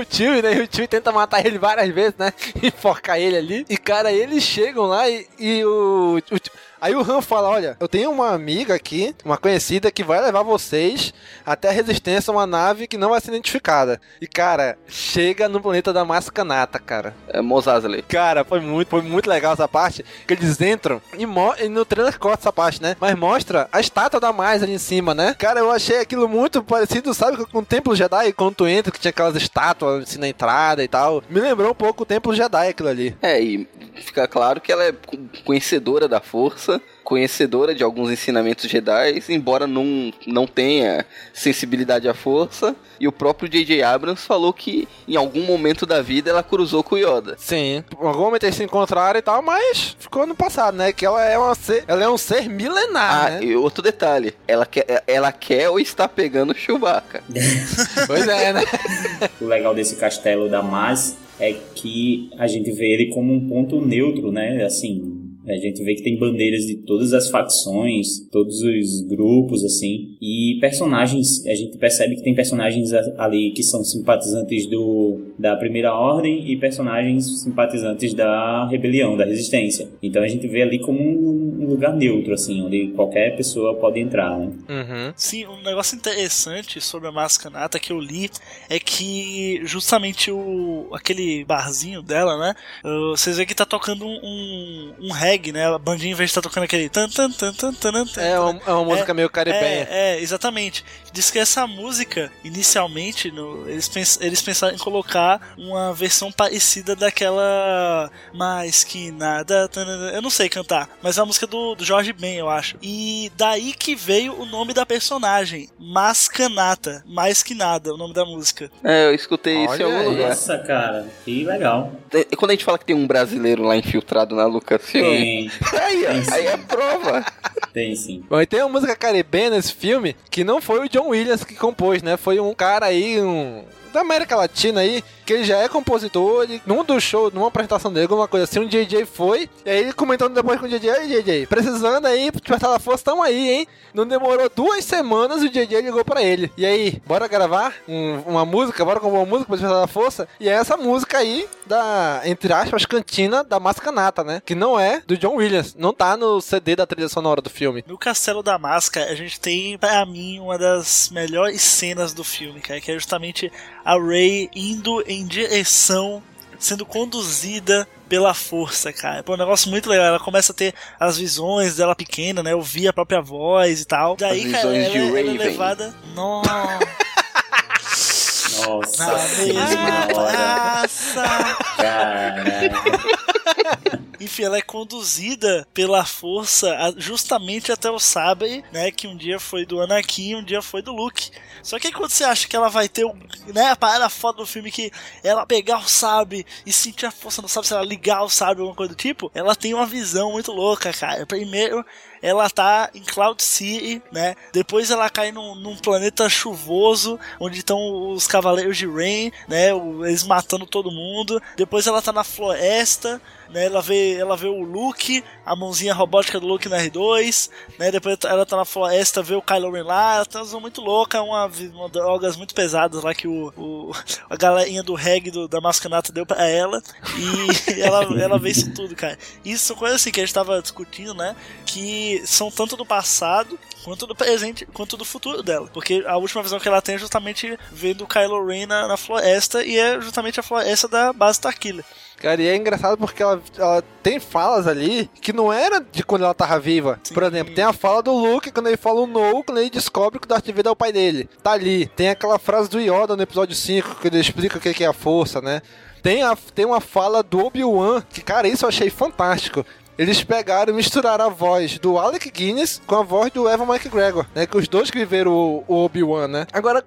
[SPEAKER 4] o tio, né? E o tio tenta matar ele várias vezes, né? Enforcar ele ali. E, cara, eles chegam lá e, e o, o Aí o Han fala: Olha, eu tenho uma amiga aqui, uma conhecida, que vai levar vocês até a Resistência, uma nave que não vai ser identificada. E, cara, chega no planeta da Mascanata, cara.
[SPEAKER 5] É Mosasley.
[SPEAKER 4] Cara, foi muito, foi muito legal essa parte. Que eles entram e, e no trailer corta essa parte, né? Mas mostra a estátua da mais ali em cima, né? Cara, eu achei aquilo muito parecido, sabe, com o Templo Jedi, quando tu entra, que tinha aquelas estátuas assim na entrada e tal. Me lembrou um pouco o Templo Jedi aquilo ali.
[SPEAKER 5] É, e fica claro que ela é co- conhecedora da força, conhecedora de alguns ensinamentos Jedi, embora não, não tenha sensibilidade à força. E o próprio J.J. Abrams falou que em algum momento da vida ela cruzou com o Yoda.
[SPEAKER 4] Sim, em algum momento eles se encontraram e tal, mas ficou no passado, né? Que ela é, uma ser, ela é um ser milenar,
[SPEAKER 5] Ah,
[SPEAKER 4] né?
[SPEAKER 5] e outro detalhe, ela quer, ela quer ou está pegando o Chewbacca.
[SPEAKER 4] Pois é, né?
[SPEAKER 7] O legal desse castelo da Maz é que a gente vê ele como um ponto neutro, né? Assim, a gente vê que tem bandeiras de todas as facções, todos os grupos, assim, e personagens, a gente percebe que tem personagens ali que são simpatizantes do da Primeira Ordem e personagens simpatizantes da rebelião, da resistência. Então a gente vê ali como um lugar neutro, assim, onde qualquer pessoa pode entrar, né?
[SPEAKER 6] Uhum. Sim, um negócio interessante sobre a Mascanata que eu li é que justamente o aquele barzinho dela, né? Vocês veem que tá tocando um, um, reggae, né? A bandinha em vez de estar tá tocando aquele tan tan tan tan tan tan.
[SPEAKER 4] É uma, é uma música é, meio caribenha.
[SPEAKER 6] É, é, exatamente. Diz que essa música, inicialmente, no, eles, pens, eles pensaram em colocar uma versão parecida daquela mais que nada. Eu não sei cantar, mas é a música do, do Jorge Ben, eu acho. E daí que veio o nome da personagem, Mascanata, mais que nada, o nome da música.
[SPEAKER 5] É, eu escutei Olha isso em algum lugar.
[SPEAKER 7] Nossa, cara, que legal.
[SPEAKER 5] E quando a gente fala que tem um brasileiro lá infiltrado na Lucasfilm,
[SPEAKER 7] tem.
[SPEAKER 5] aí,
[SPEAKER 7] tem,
[SPEAKER 5] aí é prova.
[SPEAKER 7] Tem sim.
[SPEAKER 4] Bom, e tem uma música caribenha nesse filme que não foi o John Williams que compôs, né? Foi um cara aí, um da América Latina aí, que ele já é compositor, ele, num do show, numa apresentação dele, alguma coisa assim, um DJ foi, e aí ele comentando depois com o DJ, aí DJ, precisando aí, Despertar da Força, tamo aí, hein? Não demorou duas semanas o DJ ligou pra ele. E aí, bora gravar um, uma música, bora compor uma música pra Despertar da Força? E é essa música aí, da, entre aspas, cantina da Mascanata, né? Que não é do John Williams, não tá no CD da trilha sonora do filme.
[SPEAKER 6] No Castelo da Máscara, a gente tem, pra mim, uma das melhores cenas do filme, cara, que é justamente a Rey indo em direção, sendo conduzida pela força, cara. É um negócio muito legal. Ela começa a ter as visões dela pequena, né? Ouvir a própria voz e tal. Daí,
[SPEAKER 5] as
[SPEAKER 6] cara,
[SPEAKER 5] ela,
[SPEAKER 6] ela é levada. Nossa.
[SPEAKER 7] Nossa,
[SPEAKER 6] Na mesma praça. Enfim, ela é conduzida pela força justamente até o sabre, né? Que um dia foi do Anakin um dia foi do Luke. Só que quando você acha que ela vai ter, né, a parada foda do filme que ela pegar o sabre e sentir a força no sabre, se ela ligar o sabre alguma coisa do tipo, ela tem uma visão muito louca, cara. Primeiro, ela tá em Cloud City, né? Depois ela cai num, num planeta chuvoso, onde estão os Cavaleiros de Rain, né? Eles matando todo mundo. Depois ela tá na floresta, né? Ela vê, ela vê o Luke, a mãozinha robótica do Luke na R2, né? Depois ela tá na floresta, vê o Kylo Ren lá, ela tá uma muito louca, uma, uma drogas muito pesadas lá que o, o a galerinha do reggae do, da Mascanata deu pra ela, e ela, ela vê isso tudo, cara. Isso são coisas assim que a gente tava discutindo, né? Que são tanto do passado quanto do presente, quanto do futuro dela. Porque a última visão que ela tem é justamente vendo o Kylo Ren na, na floresta, e é justamente a floresta da base Starkiller.
[SPEAKER 4] Cara, e é engraçado porque ela, ela tem falas ali que não era de quando ela tava viva. Sim. Por exemplo, tem a fala do Luke quando ele fala o no, quando ele descobre que o Darth Vader é o pai dele. Tá ali. Tem aquela frase do Yoda no episódio 5, que ele explica o que é a força, né? Tem, a, tem uma fala do Obi-Wan, que, cara, isso eu achei fantástico eles pegaram e misturaram a voz do Alec Guinness com a voz do Evan McGregor, né? Que os dois que viveram o, o Obi-Wan, né? Agora,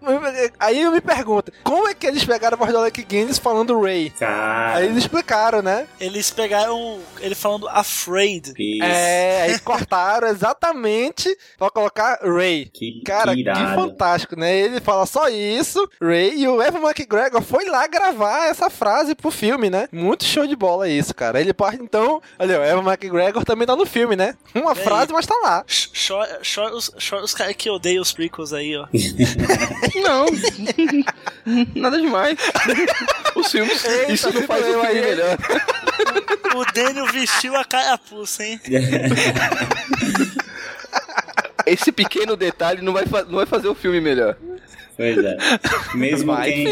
[SPEAKER 4] aí eu me pergunto, como é que eles pegaram a voz do Alec Guinness falando Ray?
[SPEAKER 7] Cara.
[SPEAKER 4] Aí eles explicaram, né?
[SPEAKER 6] Eles pegaram ele falando afraid.
[SPEAKER 7] Isso.
[SPEAKER 4] É, aí cortaram exatamente pra colocar Ray.
[SPEAKER 7] Que,
[SPEAKER 4] Cara,
[SPEAKER 7] que,
[SPEAKER 4] que, fantástico, né? Ele fala só isso, Ray, e o Evan McGregor foi lá gravar essa frase pro filme, né? Muito show de bola isso, cara. Ele parte, então, olha, o Evan McGregor também tá no filme, né? Uma frase, mas tá lá.
[SPEAKER 6] Chora, os, os caras que odeiam os prequels aí, ó.
[SPEAKER 5] não. Nada demais. Os filmes.
[SPEAKER 4] Eita,
[SPEAKER 5] isso não faz o filme
[SPEAKER 4] aí.
[SPEAKER 5] melhor.
[SPEAKER 6] o Daniel vestiu a carapuça, hein?
[SPEAKER 5] Esse pequeno detalhe não vai, não vai fazer o filme melhor.
[SPEAKER 7] Pois é. Mesmo
[SPEAKER 4] Vai
[SPEAKER 7] quem,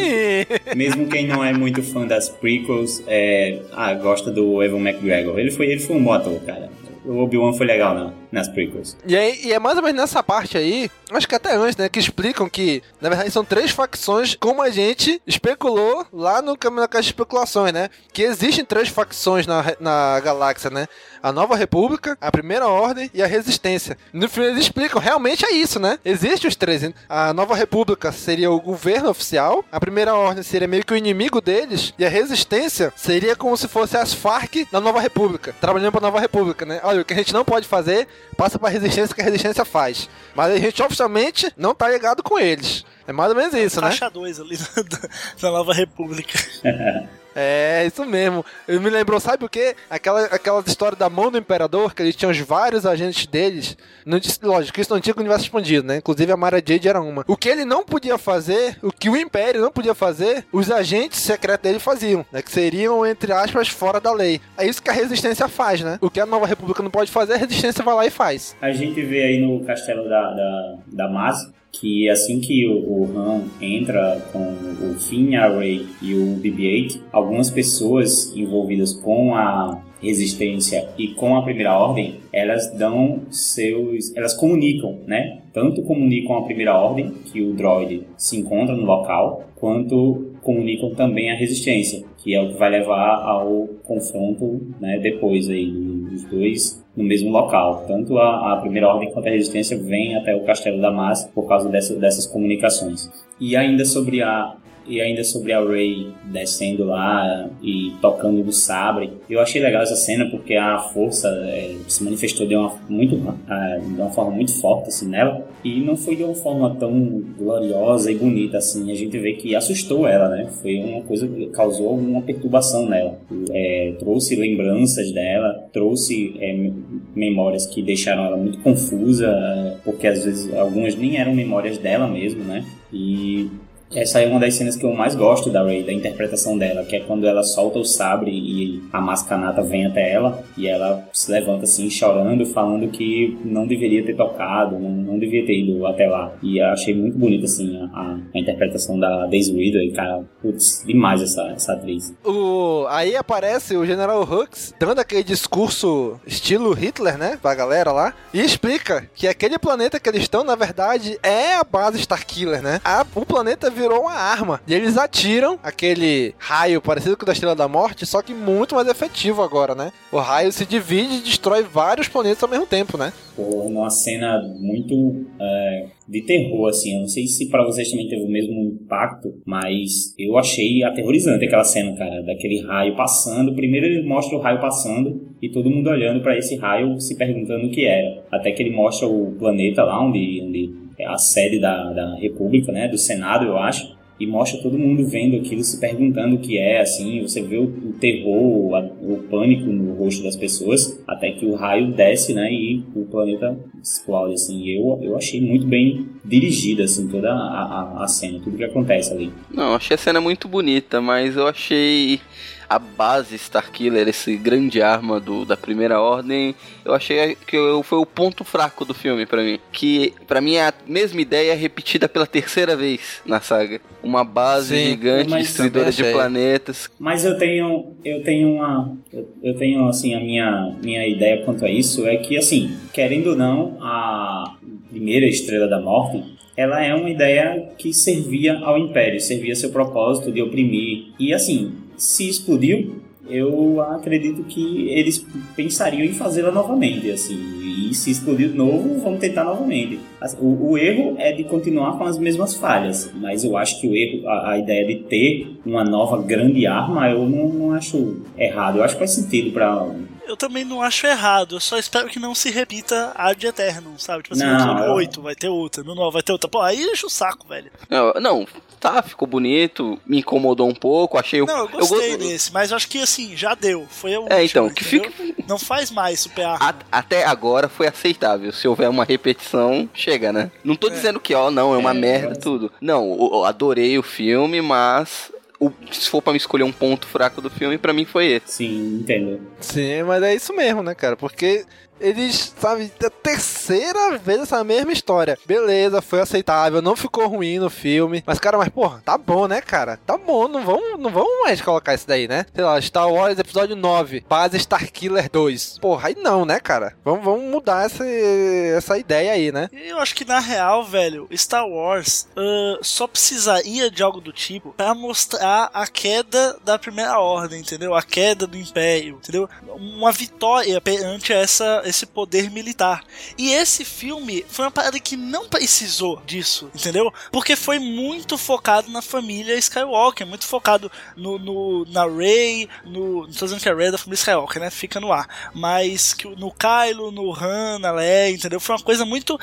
[SPEAKER 7] mesmo quem não é muito fã das prequels, é, ah, gosta do Evan McGregor. Ele foi, ele foi um bom ator, cara. O Obi-Wan foi legal não, nas prequels.
[SPEAKER 4] E, aí, e é mais ou menos nessa parte aí, acho que até antes, né? Que explicam que, na verdade, são três facções, como a gente especulou lá no Caminho da Caixa de Especulações, né? Que existem três facções na, na galáxia, né? A Nova República, a Primeira Ordem e a Resistência. No filme eles explicam, realmente é isso, né? Existem os três. A Nova República seria o governo oficial, a Primeira Ordem seria meio que o inimigo deles, e a Resistência seria como se fosse as Farc da Nova República, trabalhando pra Nova República, né? Olha, o que a gente não pode fazer, passa pra Resistência que a Resistência faz. Mas a gente oficialmente não tá ligado com eles. É mais ou menos isso, né?
[SPEAKER 6] Faixa 2 ali da, da Nova República.
[SPEAKER 4] É, isso mesmo. Eu me lembrou, sabe o quê? Aquela, aquela história da mão do imperador, que eles tinham os vários agentes deles. Não, lógico, isso não tinha o universo expandido, né? Inclusive a Mara Jade era uma. O que ele não podia fazer, o que o Império não podia fazer, os agentes secretos dele faziam, né? Que seriam, entre aspas, fora da lei. É isso que a resistência faz, né? O que a Nova República não pode fazer, a resistência vai lá e faz.
[SPEAKER 7] A gente vê aí no castelo da, da, da Maz que assim que o, Han entra com o Finn, a Rey e o BB-8, algumas pessoas envolvidas com a resistência e com a primeira ordem, elas dão seus, elas comunicam, né? Tanto comunicam a primeira ordem que o droid se encontra no local, quanto comunicam também a resistência, que é o que vai levar ao confronto, né? Depois aí dos dois no mesmo local. Tanto a, a, primeira ordem quanto a resistência vêm até o castelo da Massa por causa dessa, dessas comunicações. E ainda sobre a e ainda sobre a Rey descendo lá e tocando no sabre. Eu achei legal essa cena porque a força é, se manifestou de uma, muito, é, de uma forma muito forte assim, nela e não foi de uma forma tão gloriosa e bonita assim. A gente vê que assustou ela, né? Foi uma coisa que causou uma perturbação nela. É, trouxe lembranças dela, trouxe é, memórias que deixaram ela muito confusa, é, porque às vezes algumas nem eram memórias dela mesmo, né? E essa é uma das cenas que eu mais gosto da Rey, da interpretação dela, que é quando ela solta o sabre e a mascanata vem até ela e ela se levanta assim, chorando, falando que não deveria ter tocado, não, não devia ter ido até lá. E eu achei muito bonita assim a, a interpretação da Daisy Ridley, cara, putz, demais essa, essa atriz.
[SPEAKER 4] O, aí aparece o General Hux dando aquele discurso estilo Hitler, né, pra galera lá, e explica que aquele planeta que eles estão, na verdade, é a base Starkiller, né? A, o planeta virou uma arma. E eles atiram aquele raio parecido com o da Estrela da Morte, só que muito mais efetivo agora, né? O raio se divide e destrói vários planetas ao mesmo tempo, né?
[SPEAKER 7] Pô, uma cena muito é, de terror, assim. Eu não sei se para vocês também teve o mesmo impacto, mas eu achei aterrorizante aquela cena, cara, daquele raio passando. Primeiro ele mostra o raio passando e todo mundo olhando para esse raio, se perguntando o que era. Até que ele mostra o planeta lá onde, onde a sede da, da República, né, do Senado, eu acho, e mostra todo mundo vendo aquilo, se perguntando o que é, assim, você vê o, o terror, a, o pânico no rosto das pessoas, até que o raio desce, né, e o planeta explode, assim, eu, eu achei muito bem dirigida, assim, toda a, a, a cena, tudo que acontece ali.
[SPEAKER 5] Não, achei a cena muito bonita, mas eu achei a base Starkiller, esse grande arma do, da primeira ordem, eu achei que eu, foi o ponto fraco do filme para mim. Que para mim é a mesma ideia repetida pela terceira vez na saga. Uma base Sim, gigante, destruidora de planetas.
[SPEAKER 7] Mas eu tenho, eu tenho uma, eu tenho assim a minha, minha ideia quanto a isso é que assim, querendo ou não, a primeira estrela da morte ela é uma ideia que servia ao império, servia seu propósito de oprimir. E assim, se explodiu, eu acredito que eles pensariam em fazê-la novamente, assim. E se explodir de novo, vamos tentar novamente. O, o, erro é de continuar com as mesmas falhas, mas eu acho que o erro, a, a ideia de ter uma nova grande arma, eu não, não acho errado. Eu acho que faz sentido para
[SPEAKER 6] eu também não acho errado. Eu só espero que não se repita ad eterno, sabe? Tipo assim,
[SPEAKER 7] não,
[SPEAKER 6] no 8 vai ter outra, no 9 vai ter outra. Pô, aí enche o saco, velho.
[SPEAKER 5] Não, não, tá, ficou bonito, me incomodou um pouco, achei...
[SPEAKER 6] Não, eu gostei eu desse, mas eu acho que assim, já deu. Foi o
[SPEAKER 5] É, então, que fica...
[SPEAKER 6] Não faz mais super
[SPEAKER 5] A, Até agora foi aceitável. Se houver uma repetição, chega, né? Não tô é. dizendo que, ó, não, é uma é, merda, tudo. Não, eu adorei o filme, mas o, se for pra me escolher um ponto fraco do filme, para mim foi esse.
[SPEAKER 7] Sim, entendo.
[SPEAKER 4] Sim, mas é isso mesmo, né, cara? Porque eles, sabe, a terceira vez essa mesma história. Beleza, foi aceitável, não ficou ruim no filme. Mas, cara, mas, porra, tá bom, né, cara? Tá bom, não vamos, não vamos mais colocar isso daí, né? Sei lá, Star Wars episódio 9, base Starkiller 2. Porra, aí não, né, cara? Vamos, vamos mudar essa, essa ideia aí, né?
[SPEAKER 6] Eu acho que, na real, velho, Star Wars uh, só precisaria de algo do tipo pra mostrar a queda da Primeira Ordem, entendeu? A queda do Império, entendeu? Uma vitória perante essa esse poder militar. E esse filme foi uma parada que não precisou disso, entendeu? Porque foi muito focado na família Skywalker, muito focado no, no na Rey, no. Não tô dizendo que é Rey da família Skywalker, né? Fica no ar. Mas que no Kylo, no Han, na Leia, entendeu? Foi uma coisa muito.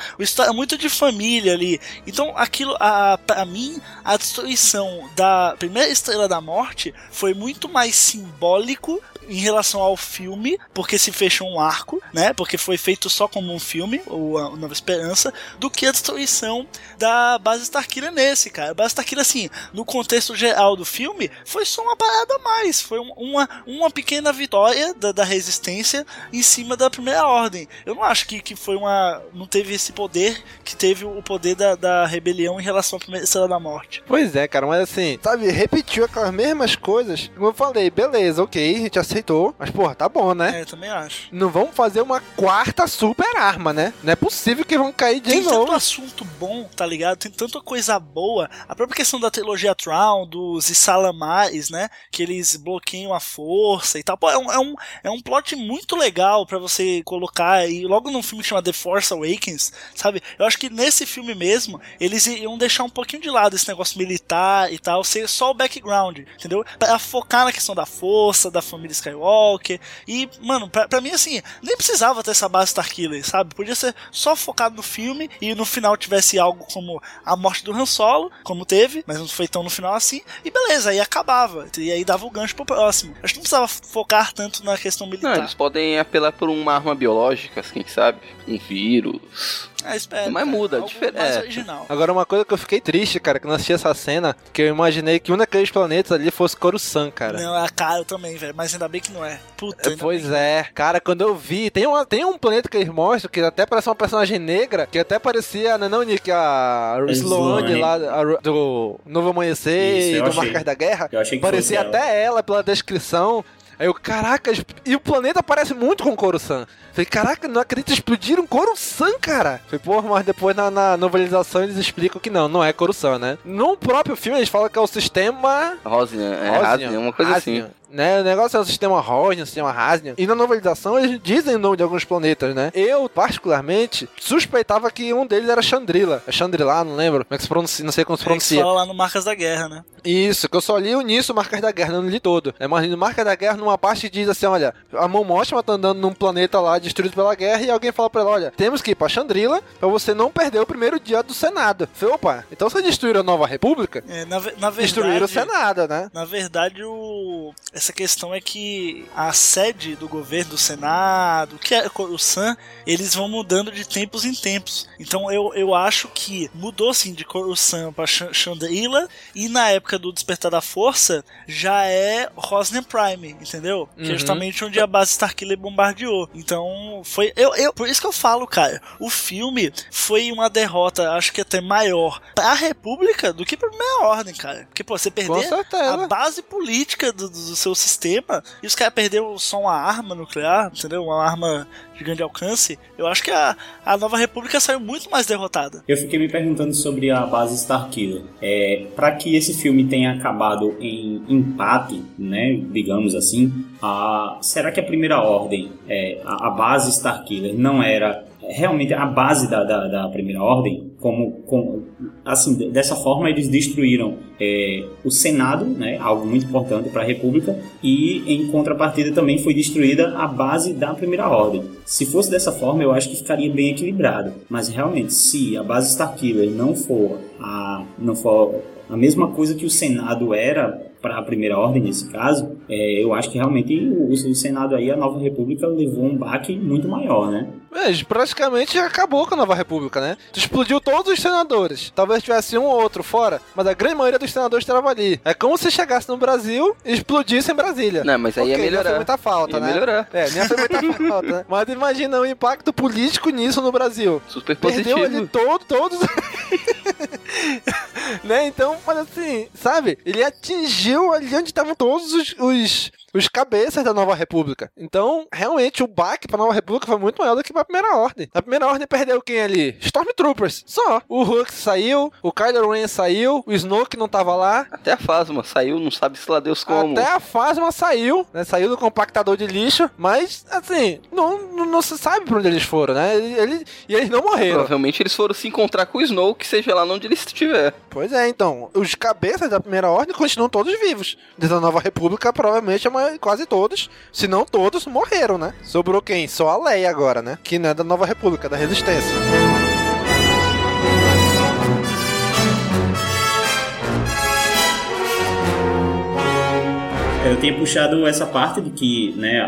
[SPEAKER 6] Muito de família ali. Então aquilo, a, pra mim, a destruição da primeira estrela da morte foi muito mais simbólico em relação ao filme, porque se fechou um arco, né? Porque foi feito só como um filme, o Nova Esperança, do que a destruição da base Starkiller nesse, cara. A base Starkiller, assim, no contexto geral do filme, foi só uma parada a mais. Foi uma, uma pequena vitória da, da resistência em cima da primeira ordem. Eu não acho que, que foi uma. Não teve esse poder que teve o poder da, da rebelião em relação à primeira estrela da morte.
[SPEAKER 4] Pois é, cara, mas assim, sabe, repetiu aquelas mesmas coisas. Como eu falei, beleza, ok, a gente aceitou, mas porra, tá bom, né?
[SPEAKER 6] É, também acho.
[SPEAKER 4] Não vamos fazer uma quarta super arma, né? Não é possível que vão cair de
[SPEAKER 6] Tem
[SPEAKER 4] novo.
[SPEAKER 6] tanto assunto bom, tá ligado? Tem tanta coisa boa. A própria questão da trilogia Traum, dos Isalamares, né? Que eles bloqueiam a força e tal. Pô, é um, é um, é um plot muito legal pra você colocar. E logo num filme que chama The Force Awakens, sabe? Eu acho que nesse filme mesmo, eles iam deixar um pouquinho de lado esse negócio militar e tal, ser só o background, entendeu? Pra focar na questão da força, da família Skywalker. E, mano, pra, pra mim, assim, nem precisava ter essa base Starkiller, sabe? Podia ser só focado no filme e no final tivesse algo como a morte do Han Solo, como teve, mas não foi tão no final assim, e beleza, aí acabava. E aí dava o gancho pro próximo. Acho que não precisava focar tanto na questão militar.
[SPEAKER 5] Não, eles podem apelar por uma arma biológica, quem sabe? Um vírus.
[SPEAKER 6] É, espera,
[SPEAKER 5] Mas muda,
[SPEAKER 6] algo
[SPEAKER 5] diferente.
[SPEAKER 6] mais
[SPEAKER 5] É.
[SPEAKER 6] original.
[SPEAKER 4] Agora, uma coisa que eu fiquei triste, cara, que eu não assisti essa cena, que eu imaginei que um daqueles planetas ali fosse Coruscant, cara.
[SPEAKER 6] Não, é caro também, velho, mas ainda bem que não é. Puta,
[SPEAKER 4] Pois é, cara, quando eu vi, tem, uma, tem um planeta que eles mostram que até parece uma personagem negra, que até parecia, não, é não Nick, a Sloane
[SPEAKER 7] Sloane.
[SPEAKER 4] lá a- do Novo Amanhecer
[SPEAKER 7] Isso,
[SPEAKER 4] e do
[SPEAKER 7] achei.
[SPEAKER 4] Marcas da Guerra.
[SPEAKER 7] Eu achei que
[SPEAKER 4] parecia
[SPEAKER 7] ela.
[SPEAKER 4] até ela pela descrição. Aí eu, caraca, e o planeta parece muito com Coruscant. Falei, caraca, não acredito, explodiram Coruscant, cara. Falei, porra, mas depois na, na novelização eles explicam que não, não é Coruscant, né? No próprio filme eles falam que é o sistema
[SPEAKER 5] Rosnian, é
[SPEAKER 4] Rosnian,
[SPEAKER 5] uma coisa
[SPEAKER 4] Hasnian,
[SPEAKER 5] assim.
[SPEAKER 4] Né? O negócio é o sistema Rosnian, o sistema Hasnian. E na novelização eles dizem o nome de alguns planetas, né? Eu, particularmente, suspeitava que um deles era Chandrila. É Chandrila, não lembro. Como é que se pronuncia? Não sei como se
[SPEAKER 6] É que
[SPEAKER 4] pronuncia.
[SPEAKER 6] fala lá no Marcas da Guerra, né?
[SPEAKER 4] Isso, que eu só li o início Marcas da Guerra, não li todo. É, mas no Marcas da Guerra, numa parte diz assim, olha, a Mão Mothma tá andando num planeta lá destruído pela guerra e alguém fala pra ela, olha, temos que ir pra Chandrila pra você não perder o primeiro dia do Senado. Falei, opa, então você destruíram a Nova República?
[SPEAKER 6] É, na, na verdade.
[SPEAKER 4] Destruíram o Senado, né?
[SPEAKER 6] Na verdade, o... essa questão é que a sede do governo, do Senado, que é o San, eles vão mudando de tempos em tempos. Então eu, eu acho que mudou sim de Coruscant pra Ch- Chandrila e na época do Despertar da Força já é Rosnian Prime, entendeu? Que é
[SPEAKER 4] Uhum.
[SPEAKER 6] justamente onde a base Starkiller bombardeou. Então foi eu, eu por isso que eu falo, cara, o filme foi uma derrota, acho que até maior pra República do que pra Primeira Ordem, cara. Porque pô, você perder a base política do, do seu sistema e os caras perderam só uma arma nuclear, entendeu? Uma arma de grande alcance. Eu acho que a, a Nova República saiu muito mais derrotada.
[SPEAKER 7] Eu fiquei me perguntando sobre a base Starkiller. É, para que esse filme tenha acabado em empate, né, digamos assim, a, será que a primeira ordem, é, a, a base Starkiller, não era realmente a base da, da, da primeira ordem? Como, como assim, de- dessa forma eles destruíram é, o Senado, né, algo muito importante para a República, e em contrapartida também foi destruída a base da primeira ordem. Se fosse dessa forma, eu acho que ficaria bem equilibrado. Mas realmente, se a base Starkiller não for a, não for a mesma coisa que o Senado era para a primeira ordem nesse caso, é, eu acho que realmente o, o Senado aí, a Nova República levou um baque muito maior, né?
[SPEAKER 4] Mas praticamente acabou com a Nova República, né? Tu explodiu todos os senadores. Talvez tivesse um ou outro fora, mas a grande maioria dos senadores estava ali. É como se chegasse no Brasil e explodisse em Brasília.
[SPEAKER 5] Não, mas aí ia
[SPEAKER 4] Ok,
[SPEAKER 5] melhorar.
[SPEAKER 4] Não foi muita falta,
[SPEAKER 5] Ia
[SPEAKER 4] né?
[SPEAKER 5] melhorar.
[SPEAKER 4] É, nem foi muita falta, né? Mas imagina o impacto político nisso no Brasil.
[SPEAKER 5] Super
[SPEAKER 4] Perdeu
[SPEAKER 5] positivo.
[SPEAKER 4] ali todo, todos. né? Então, mas assim, sabe? Ele atingiu ali onde estavam todos os, os, os cabeças da Nova República. Então, realmente, o baque pra Nova República foi muito maior do que pra Primeira Ordem. A Primeira Ordem perdeu quem ali? Stormtroopers. Só. O Hulk saiu, o Kylo Ren saiu, o Snoke não tava lá.
[SPEAKER 5] Até a Phasma saiu, não sabe se lá Deus como.
[SPEAKER 4] Até a Phasma saiu, né? Saiu do compactador de lixo, mas, assim, não, não, não se sabe pra onde eles foram, né? Ele, ele- e eles não morreram.
[SPEAKER 5] Provavelmente eles foram se encontrar com o Snoke, seja lá onde ele estiver.
[SPEAKER 4] Pois é, então, os cabeças da Primeira Ordem continuam todos vivos. Desde a Nova República, provavelmente a mai- quase todos, se não todos, morreram, né? Sobrou quem? Só a Leia agora, né? Que não é da Nova República, é da Resistência.
[SPEAKER 7] Eu tinha puxado essa parte de que né,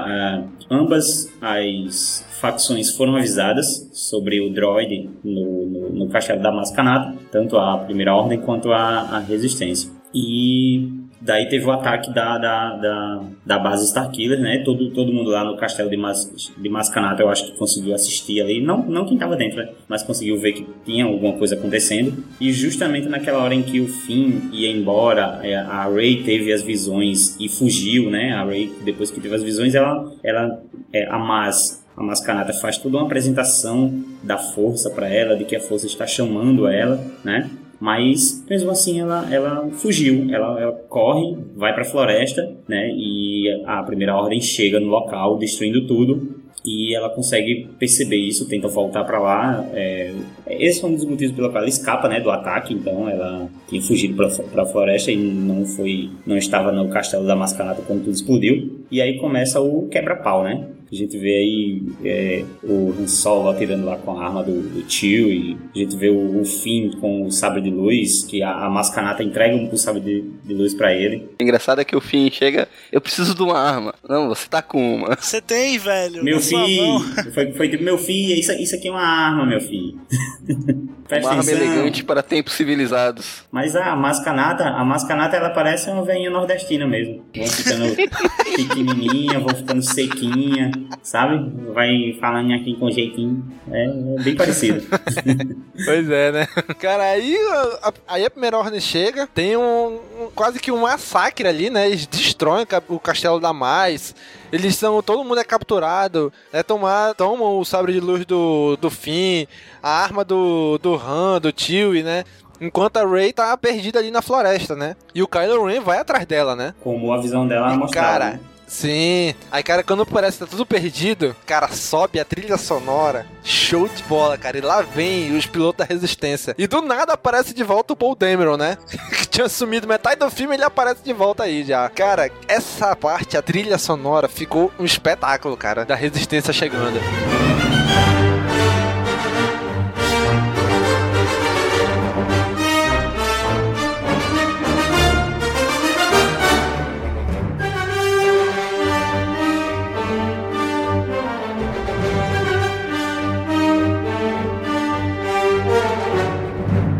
[SPEAKER 7] ambas as facções foram avisadas sobre o droid no, no, no castelo da Mascanata, tanto a Primeira Ordem quanto a, a Resistência. E daí teve o ataque da, da, da, da base Starkiller, né? Todo, todo mundo lá no castelo de, Mas, de Mascanata eu acho que conseguiu assistir ali, não, não quem estava dentro, né? Mas conseguiu ver que tinha alguma coisa acontecendo. E justamente naquela hora em que o Finn ia embora, é, a Rey teve as visões e fugiu, né? A Rey, depois que teve as visões, ela, ela é, a Mas a Mascanata faz toda uma apresentação da força para ela, de que a força está chamando ela, né? Mas mesmo assim ela, ela fugiu, ela, ela corre, vai para a floresta, né? E a primeira ordem chega no local, destruindo tudo. E ela consegue perceber isso, tenta voltar para lá. É, esse é um dos motivos pelo qual ela escapa, né, do ataque. Então ela tinha fugido para a floresta e não foi, não estava no castelo da Mascarada quando tudo explodiu. E aí começa o quebra-pau, né? A gente vê aí é, o Han Solo atirando lá com a arma do, do tio e a gente vê o, o Finn com o sabre de luz, que a, a Mascanata entrega um sabre de, de luz para ele.
[SPEAKER 5] O engraçado é que o Finn chega, eu preciso de uma arma. Não, você tá com uma.
[SPEAKER 6] Você tem, velho.
[SPEAKER 7] Meu filho, foi, foi tipo, meu filho, isso, isso aqui é uma arma, meu filho.
[SPEAKER 5] Uma arma elegante para tempos civilizados.
[SPEAKER 7] Mas a mascanata, a mascanata ela parece uma veinha nordestina mesmo. Vão ficando pequenininha, vão ficando sequinha, sabe? Vai falando aqui com jeitinho. É, é bem parecido.
[SPEAKER 4] Pois é, né? Cara, aí a, aí a primeira ordem chega, tem um, um- quase que um massacre ali, né? Eles destroem o castelo da Mais. Eles são. Todo mundo é capturado. Né? Tomar, tomam o sabre de luz do, do Finn, a arma do, do Han, do Chewie, né? Enquanto a Rey tá perdida ali na floresta, né? E o Kylo Ren vai atrás dela, né?
[SPEAKER 7] Como a visão dela mostrava.
[SPEAKER 4] Cara,
[SPEAKER 7] né?
[SPEAKER 4] Sim. Aí, cara, quando parece que tá tudo perdido, cara, sobe a trilha sonora. Show de bola, cara. E lá vem os pilotos da resistência. E do nada aparece de volta o Paul Dameron, né? que tinha sumido metade do filme, ele aparece de volta aí já. Cara, essa parte, a trilha sonora, ficou um espetáculo, cara, da resistência chegando.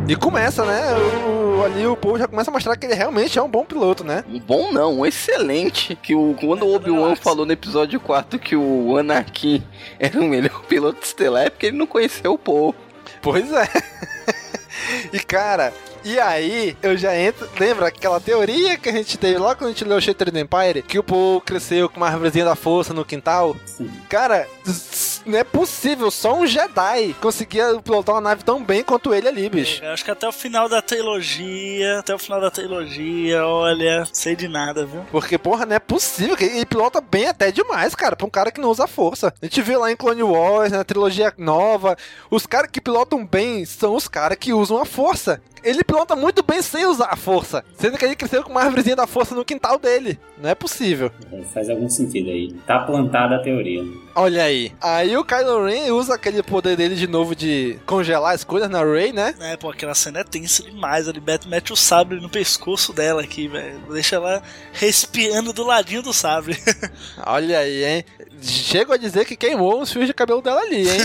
[SPEAKER 4] E começa, né? O, ali o Paul já começa a mostrar que ele realmente é um bom piloto, né?
[SPEAKER 5] Um bom não, um excelente. Que o, quando o Obi-Wan falou no episódio 4 que o Anakin era o melhor piloto estelar, é porque ele não conheceu o Paul.
[SPEAKER 4] Pois é. e cara, e aí eu já entro. Lembra aquela teoria que a gente teve lá quando a gente leu Shattered Empire? Que o Paul cresceu com uma árvorezinha da força no quintal? Cara, s- não é possível, só um Jedi conseguia pilotar uma nave tão bem quanto ele ali, bicho.
[SPEAKER 6] Eu acho que até o final da trilogia, até o final da trilogia, olha, sei de nada, viu?
[SPEAKER 4] Porque, porra, não é possível. Ele pilota bem até demais, cara, pra um cara que não usa força. A gente vê lá em Clone Wars, na trilogia nova, os caras que pilotam bem são os caras que usam a força. Ele pilota muito bem sem usar a força. Sendo que ele cresceu com uma árvorezinha da força no quintal dele. Não é possível.
[SPEAKER 7] É, Faz algum sentido aí. Tá plantada a teoria.
[SPEAKER 4] Olha aí. Aí o Kylo Ren usa aquele poder dele de novo de congelar as coisas na Rey, né?
[SPEAKER 6] É, pô, aquela cena é tensa demais. Ele mete, mete o sabre no pescoço dela aqui, velho. Deixa ela respirando do ladinho do sabre.
[SPEAKER 4] Olha aí, hein? Chego a dizer que queimou os fios de cabelo dela ali, hein?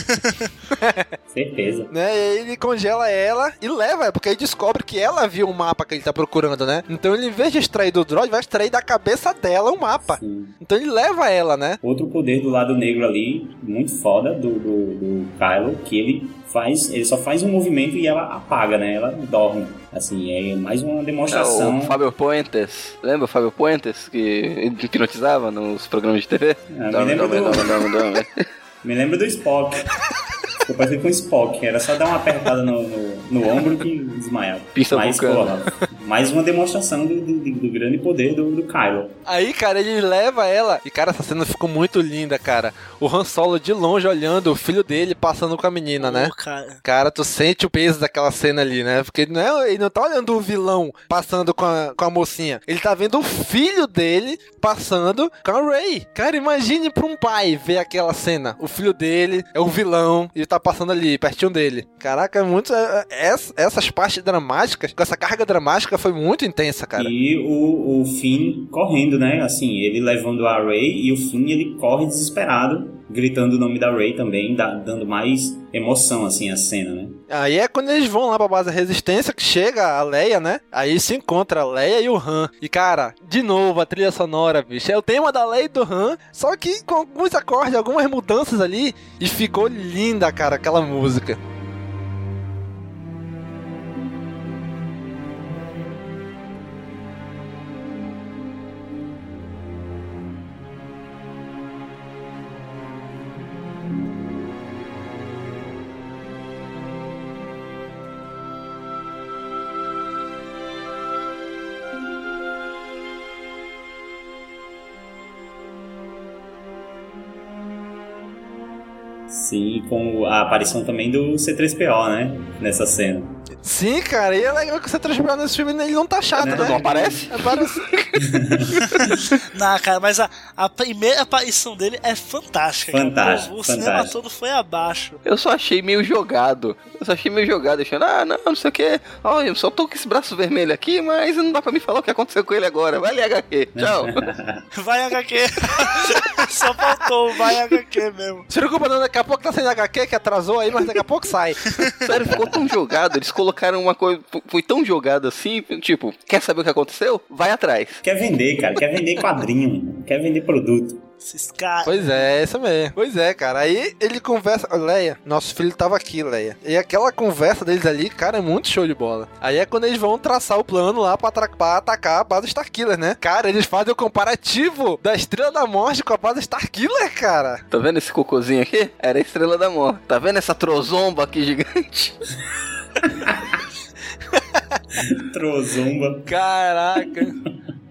[SPEAKER 7] Certeza.
[SPEAKER 4] né? E aí ele congela ela e leva, porque aí descobre que ela viu o mapa que ele tá procurando, né? Então ele, em vez de extrair do droid, vai extrair da cabeça dela o mapa.
[SPEAKER 7] Sim.
[SPEAKER 4] Então ele leva ela, né?
[SPEAKER 7] Outro poder do lado negro ali, muito foda, do, do, do Kylo, que ele faz, ele só faz um movimento e ela apaga, né? Ela dorme. Assim, é mais uma
[SPEAKER 5] É,
[SPEAKER 7] demonstração.
[SPEAKER 5] o Fábio Puentes, lembra o Fábio Puentes que hipnotizava nos programas de TV?
[SPEAKER 7] Ah, me
[SPEAKER 5] Dorme,
[SPEAKER 7] lembro
[SPEAKER 5] dorme,
[SPEAKER 7] do-
[SPEAKER 5] dorme, dorme, dorme.
[SPEAKER 7] Me lembro do Spock. Ficou parecido com o Spock. Era só dar uma apertada no, no, no ombro que desmaiava.
[SPEAKER 5] Pista
[SPEAKER 7] Mas,
[SPEAKER 5] vulcana.
[SPEAKER 7] porra, mais uma demonstração do, do, do grande poder do, do Kylo.
[SPEAKER 4] Aí, cara, ele leva ela. E, cara, essa cena ficou muito linda, cara. O Han Solo de longe olhando o filho dele passando com a menina, né?
[SPEAKER 6] Pô, cara.
[SPEAKER 4] Cara, tu sente o peso daquela cena ali, né? Porque ele não, é, ele não tá olhando o vilão passando com a, com a mocinha. Ele tá vendo o filho dele passando com a Ray. Cara, imagine pra um pai ver aquela cena. O filho dele é o vilão e tá passando ali, pertinho dele. Caraca, é muito. é- é- ess- essas partes dramáticas, com essa carga dramática foi muito intensa, cara.
[SPEAKER 7] E o, o Finn correndo, né? Assim, ele levando a Rey e o Finn ele corre desesperado, gritando o nome da Rey também, dá- dando mais emoção, assim, à cena, né?
[SPEAKER 4] Aí é quando eles vão lá pra base da resistência que chega a Leia, né? Aí se encontra a Leia e o Han. E cara, de novo a trilha sonora, bicho. É o tema da Leia e do Han, só que com alguns acordes, algumas mudanças ali. E ficou linda, cara, aquela música.
[SPEAKER 7] Sim, com a aparição também do C3PO, né? Nessa cena.
[SPEAKER 4] Sim, cara, e é legal que você transformar nesse filme ele não tá chato,
[SPEAKER 5] Não,
[SPEAKER 4] né?
[SPEAKER 5] não aparece?
[SPEAKER 4] Aparece.
[SPEAKER 6] Não, cara, mas a, a primeira aparição dele é fantástica. cara.
[SPEAKER 7] Fantástico,
[SPEAKER 6] O, o cinema
[SPEAKER 7] fantástico.
[SPEAKER 6] todo foi abaixo.
[SPEAKER 5] Eu só achei meio jogado. Eu só achei meio jogado, achando, ah, não, não sei o que. Olha, eu só tô com esse braço vermelho aqui, mas não dá pra me falar o que aconteceu com ele agora. Vai ali, HQ. Tchau.
[SPEAKER 6] Vai HQ. Só faltou vai HQ mesmo.
[SPEAKER 4] Se preocupa não, daqui a pouco tá saindo HQ que atrasou aí, mas daqui a pouco sai.
[SPEAKER 5] Sério, ficou tão jogado. Eles colocaram uma coisa. Foi tão jogado assim, tipo, quer saber o que aconteceu? Vai atrás.
[SPEAKER 7] Quer vender, cara. Quer vender quadrinho. Quer vender produto.
[SPEAKER 6] Esses caras.
[SPEAKER 4] Pois é, isso mesmo. Pois é, cara. Aí ele conversa. Leia, nosso filho tava aqui, Leia. E aquela conversa deles ali, cara, é muito show de bola. Aí é quando eles vão traçar o plano lá pra, pra atacar a base Starkiller, né? Cara, eles fazem o comparativo da Estrela da Morte com a base Starkiller, cara.
[SPEAKER 5] Tá vendo esse cocôzinho aqui? Era a estrela da morte. Tá vendo essa trozomba aqui gigante?
[SPEAKER 7] Trozomba.
[SPEAKER 4] Caraca.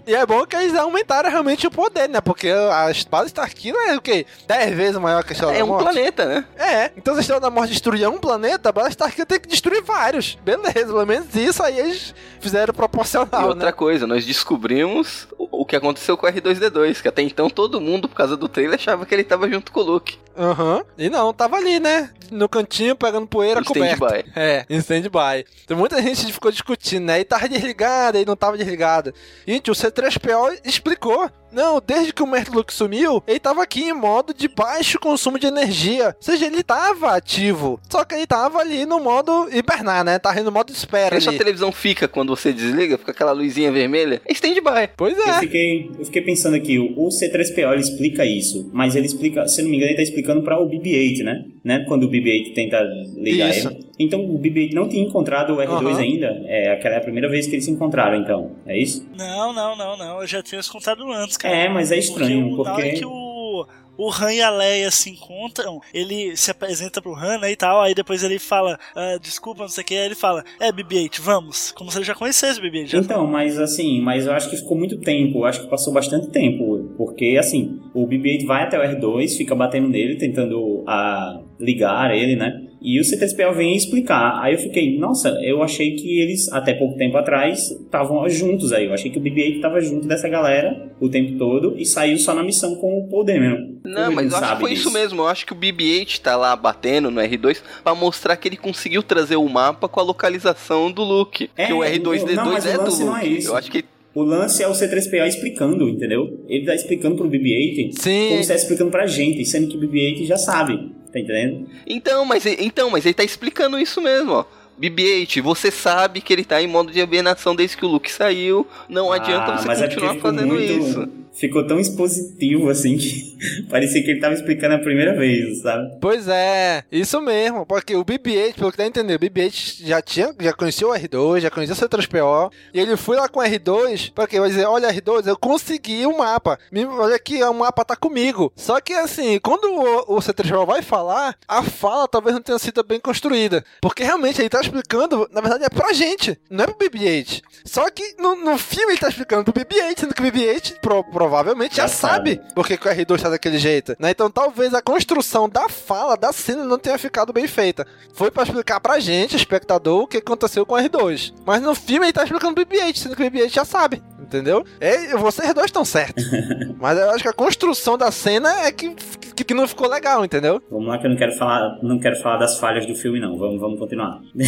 [SPEAKER 4] E é bom que eles aumentaram realmente o poder, né? Porque a base Starkiller é o quê? 10 vezes maior que a Estrela
[SPEAKER 5] É
[SPEAKER 4] da
[SPEAKER 5] um
[SPEAKER 4] Morte.
[SPEAKER 5] planeta, né?
[SPEAKER 4] É, então se a Estrela da Morte destruir um planeta, a base Starkiller tem que destruir vários. Beleza, pelo menos isso aí eles fizeram
[SPEAKER 5] E
[SPEAKER 4] proporcional,
[SPEAKER 5] outra
[SPEAKER 4] né?
[SPEAKER 5] coisa, nós descobrimos o, que aconteceu com o R2D2, que até então todo mundo, por causa do trailer, achava que ele tava junto com o Luke.
[SPEAKER 4] Aham. E não, tava ali, né? No cantinho, pegando poeira, coberto. É, em stand-by. Então muita gente ficou discutindo, né? E tava desligado, e não tava desligado. Gente, o C3PO explicou. Não, desde que o Luke sumiu, ele tava aqui em modo de baixo consumo de energia. Ou seja, ele tava ativo. Só que ele tava ali no modo hibernar, né? Tava no modo espera
[SPEAKER 5] sua
[SPEAKER 4] ali.
[SPEAKER 5] televisão fica quando você desliga, fica aquela luzinha vermelha. É stand-by.
[SPEAKER 4] Pois
[SPEAKER 7] Eu
[SPEAKER 4] é.
[SPEAKER 7] fiquei, eu fiquei pensando aqui, o o C3PO ele explica isso, mas ele explica, se eu não me engano, ele tá explicando para o BB-8, né? né? Quando o BB-8 tenta ligar
[SPEAKER 4] Isso.
[SPEAKER 7] ele. Então o BB-8 não tinha encontrado o R2
[SPEAKER 4] Aham.
[SPEAKER 7] ainda? É, aquela é a primeira vez que eles se encontraram, então. É isso?
[SPEAKER 6] Não, não, não, não. Eu já tinha se contado antes, cara.
[SPEAKER 7] É, mas é estranho,
[SPEAKER 6] porque... hora
[SPEAKER 7] porque-
[SPEAKER 6] que o, o Han e a Leia se encontram, ele se apresenta pro Han né, e tal, aí depois ele fala, ah, desculpa, não sei o que, aí ele fala, é, BB-8, vamos. Como se ele já conhecesse o BB-8. Já
[SPEAKER 7] Então, mas assim, mas eu acho que ficou muito tempo, acho que passou bastante tempo, porque assim, o BB-8 vai até o R2, fica batendo nele, tentando ah, ligar ele, né? E o C3PO vem explicar. Aí eu fiquei, nossa, eu achei que eles, até pouco tempo atrás, estavam juntos aí. Eu achei que o BB-8 estava junto dessa galera o tempo todo e saiu só na missão com o poder mesmo.
[SPEAKER 5] Não,
[SPEAKER 7] Como
[SPEAKER 5] mas eu acho que foi
[SPEAKER 7] disso?
[SPEAKER 5] isso mesmo. Eu acho que o BB-8 tá lá batendo no R2 pra mostrar que ele conseguiu trazer o mapa com a localização do Luke.
[SPEAKER 7] É,
[SPEAKER 5] que o R2D2
[SPEAKER 7] não, mas o
[SPEAKER 5] é do Luke.
[SPEAKER 7] não é isso.
[SPEAKER 5] Eu acho que
[SPEAKER 7] O lance é o C3PO explicando, entendeu? Ele tá explicando pro BB-8
[SPEAKER 4] Sim.
[SPEAKER 7] como se tá explicando pra gente, sendo que o BB-8 já sabe, tá entendendo?
[SPEAKER 5] Então, mas, então, mas ele tá explicando isso mesmo, ó. BB-8, você sabe que ele tá em modo de hibernação desde que o Luke saiu. Não adianta
[SPEAKER 7] Ah,
[SPEAKER 5] você
[SPEAKER 7] mas é
[SPEAKER 5] continuar
[SPEAKER 7] ficou
[SPEAKER 5] fazendo
[SPEAKER 7] muito-
[SPEAKER 5] isso.
[SPEAKER 7] Ficou tão expositivo assim que parecia que ele tava explicando a primeira vez, sabe?
[SPEAKER 4] Pois é, isso mesmo, porque o BB-8, pelo que dá a entender, o BB-8 já tinha, já conhecia o R2, já conhecia o C3PO, e ele foi lá com o R2, porque vai dizer, olha R2, eu consegui o mapa, Me- olha aqui, o mapa tá comigo. Só que assim, quando o, o C3PO vai falar, a fala talvez não tenha sido bem construída, porque realmente ele tá explicando, na verdade é pra gente, não é pro BB-8. Só que no, no filme ele tá explicando pro BB-8, sendo que o BB-8 pro- provavelmente já,
[SPEAKER 7] Já
[SPEAKER 4] sabe
[SPEAKER 7] sabe.
[SPEAKER 4] porque que o R2 tá daquele jeito, né? Então talvez a construção da fala, da cena, não tenha ficado bem feita. Foi pra explicar pra gente, espectador, o que aconteceu com o R2. Mas no filme ele tá explicando pro BB-8, sendo que o BB-8 já sabe, entendeu? É, vocês dois estão certos. Mas eu acho que a construção da cena é que, que, que não ficou legal, entendeu?
[SPEAKER 7] Vamos lá que eu não quero falar, não quero falar das falhas do filme não. Vamos, vamos continuar.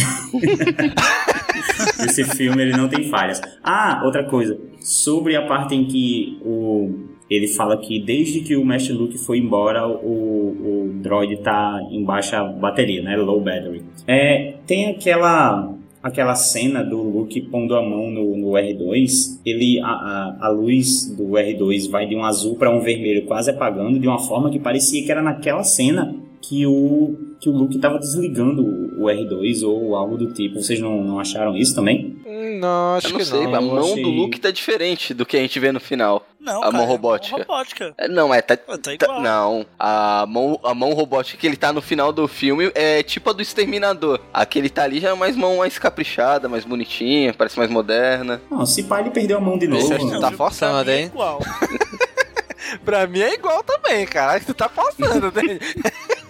[SPEAKER 7] Esse filme ele não tem falhas. Ah, outra coisa, sobre a parte em que o ele fala que desde que o Mestre Luke foi embora, o, o droid tá em baixa bateria, né? Low battery. É, tem aquela aquela cena do Luke pondo a mão no, no R2, ele a, a, a luz do R2 vai de um azul para um vermelho, quase apagando, de uma forma que parecia que era naquela cena que o que o Luke estava desligando o, o R2 ou algo do tipo. Vocês não, não acharam isso também?
[SPEAKER 4] Hum, Não, acho
[SPEAKER 5] Eu não
[SPEAKER 4] que
[SPEAKER 5] sei,
[SPEAKER 4] não.
[SPEAKER 5] a mão
[SPEAKER 7] achei-
[SPEAKER 5] do Luke tá diferente do que a gente vê no final.
[SPEAKER 6] Não,
[SPEAKER 5] a
[SPEAKER 6] cara,
[SPEAKER 5] mão
[SPEAKER 6] é
[SPEAKER 5] robótica.
[SPEAKER 6] mão robótica.
[SPEAKER 5] É, Não, é, tá,
[SPEAKER 6] Tá
[SPEAKER 5] tá-
[SPEAKER 6] igual.
[SPEAKER 5] não, a mão, a mão robótica que ele tá no final do filme é tipo a do Exterminador. A que ele tá ali já é mais mão mais caprichada, mais bonitinha, parece mais moderna.
[SPEAKER 7] Não, se pá, ele perdeu a mão de novo.
[SPEAKER 4] Tu tá
[SPEAKER 6] Não,
[SPEAKER 4] forçando,
[SPEAKER 6] pra mim é
[SPEAKER 4] hein?
[SPEAKER 6] igual.
[SPEAKER 4] Pra mim é igual também, cara. Tu tá forçando, né?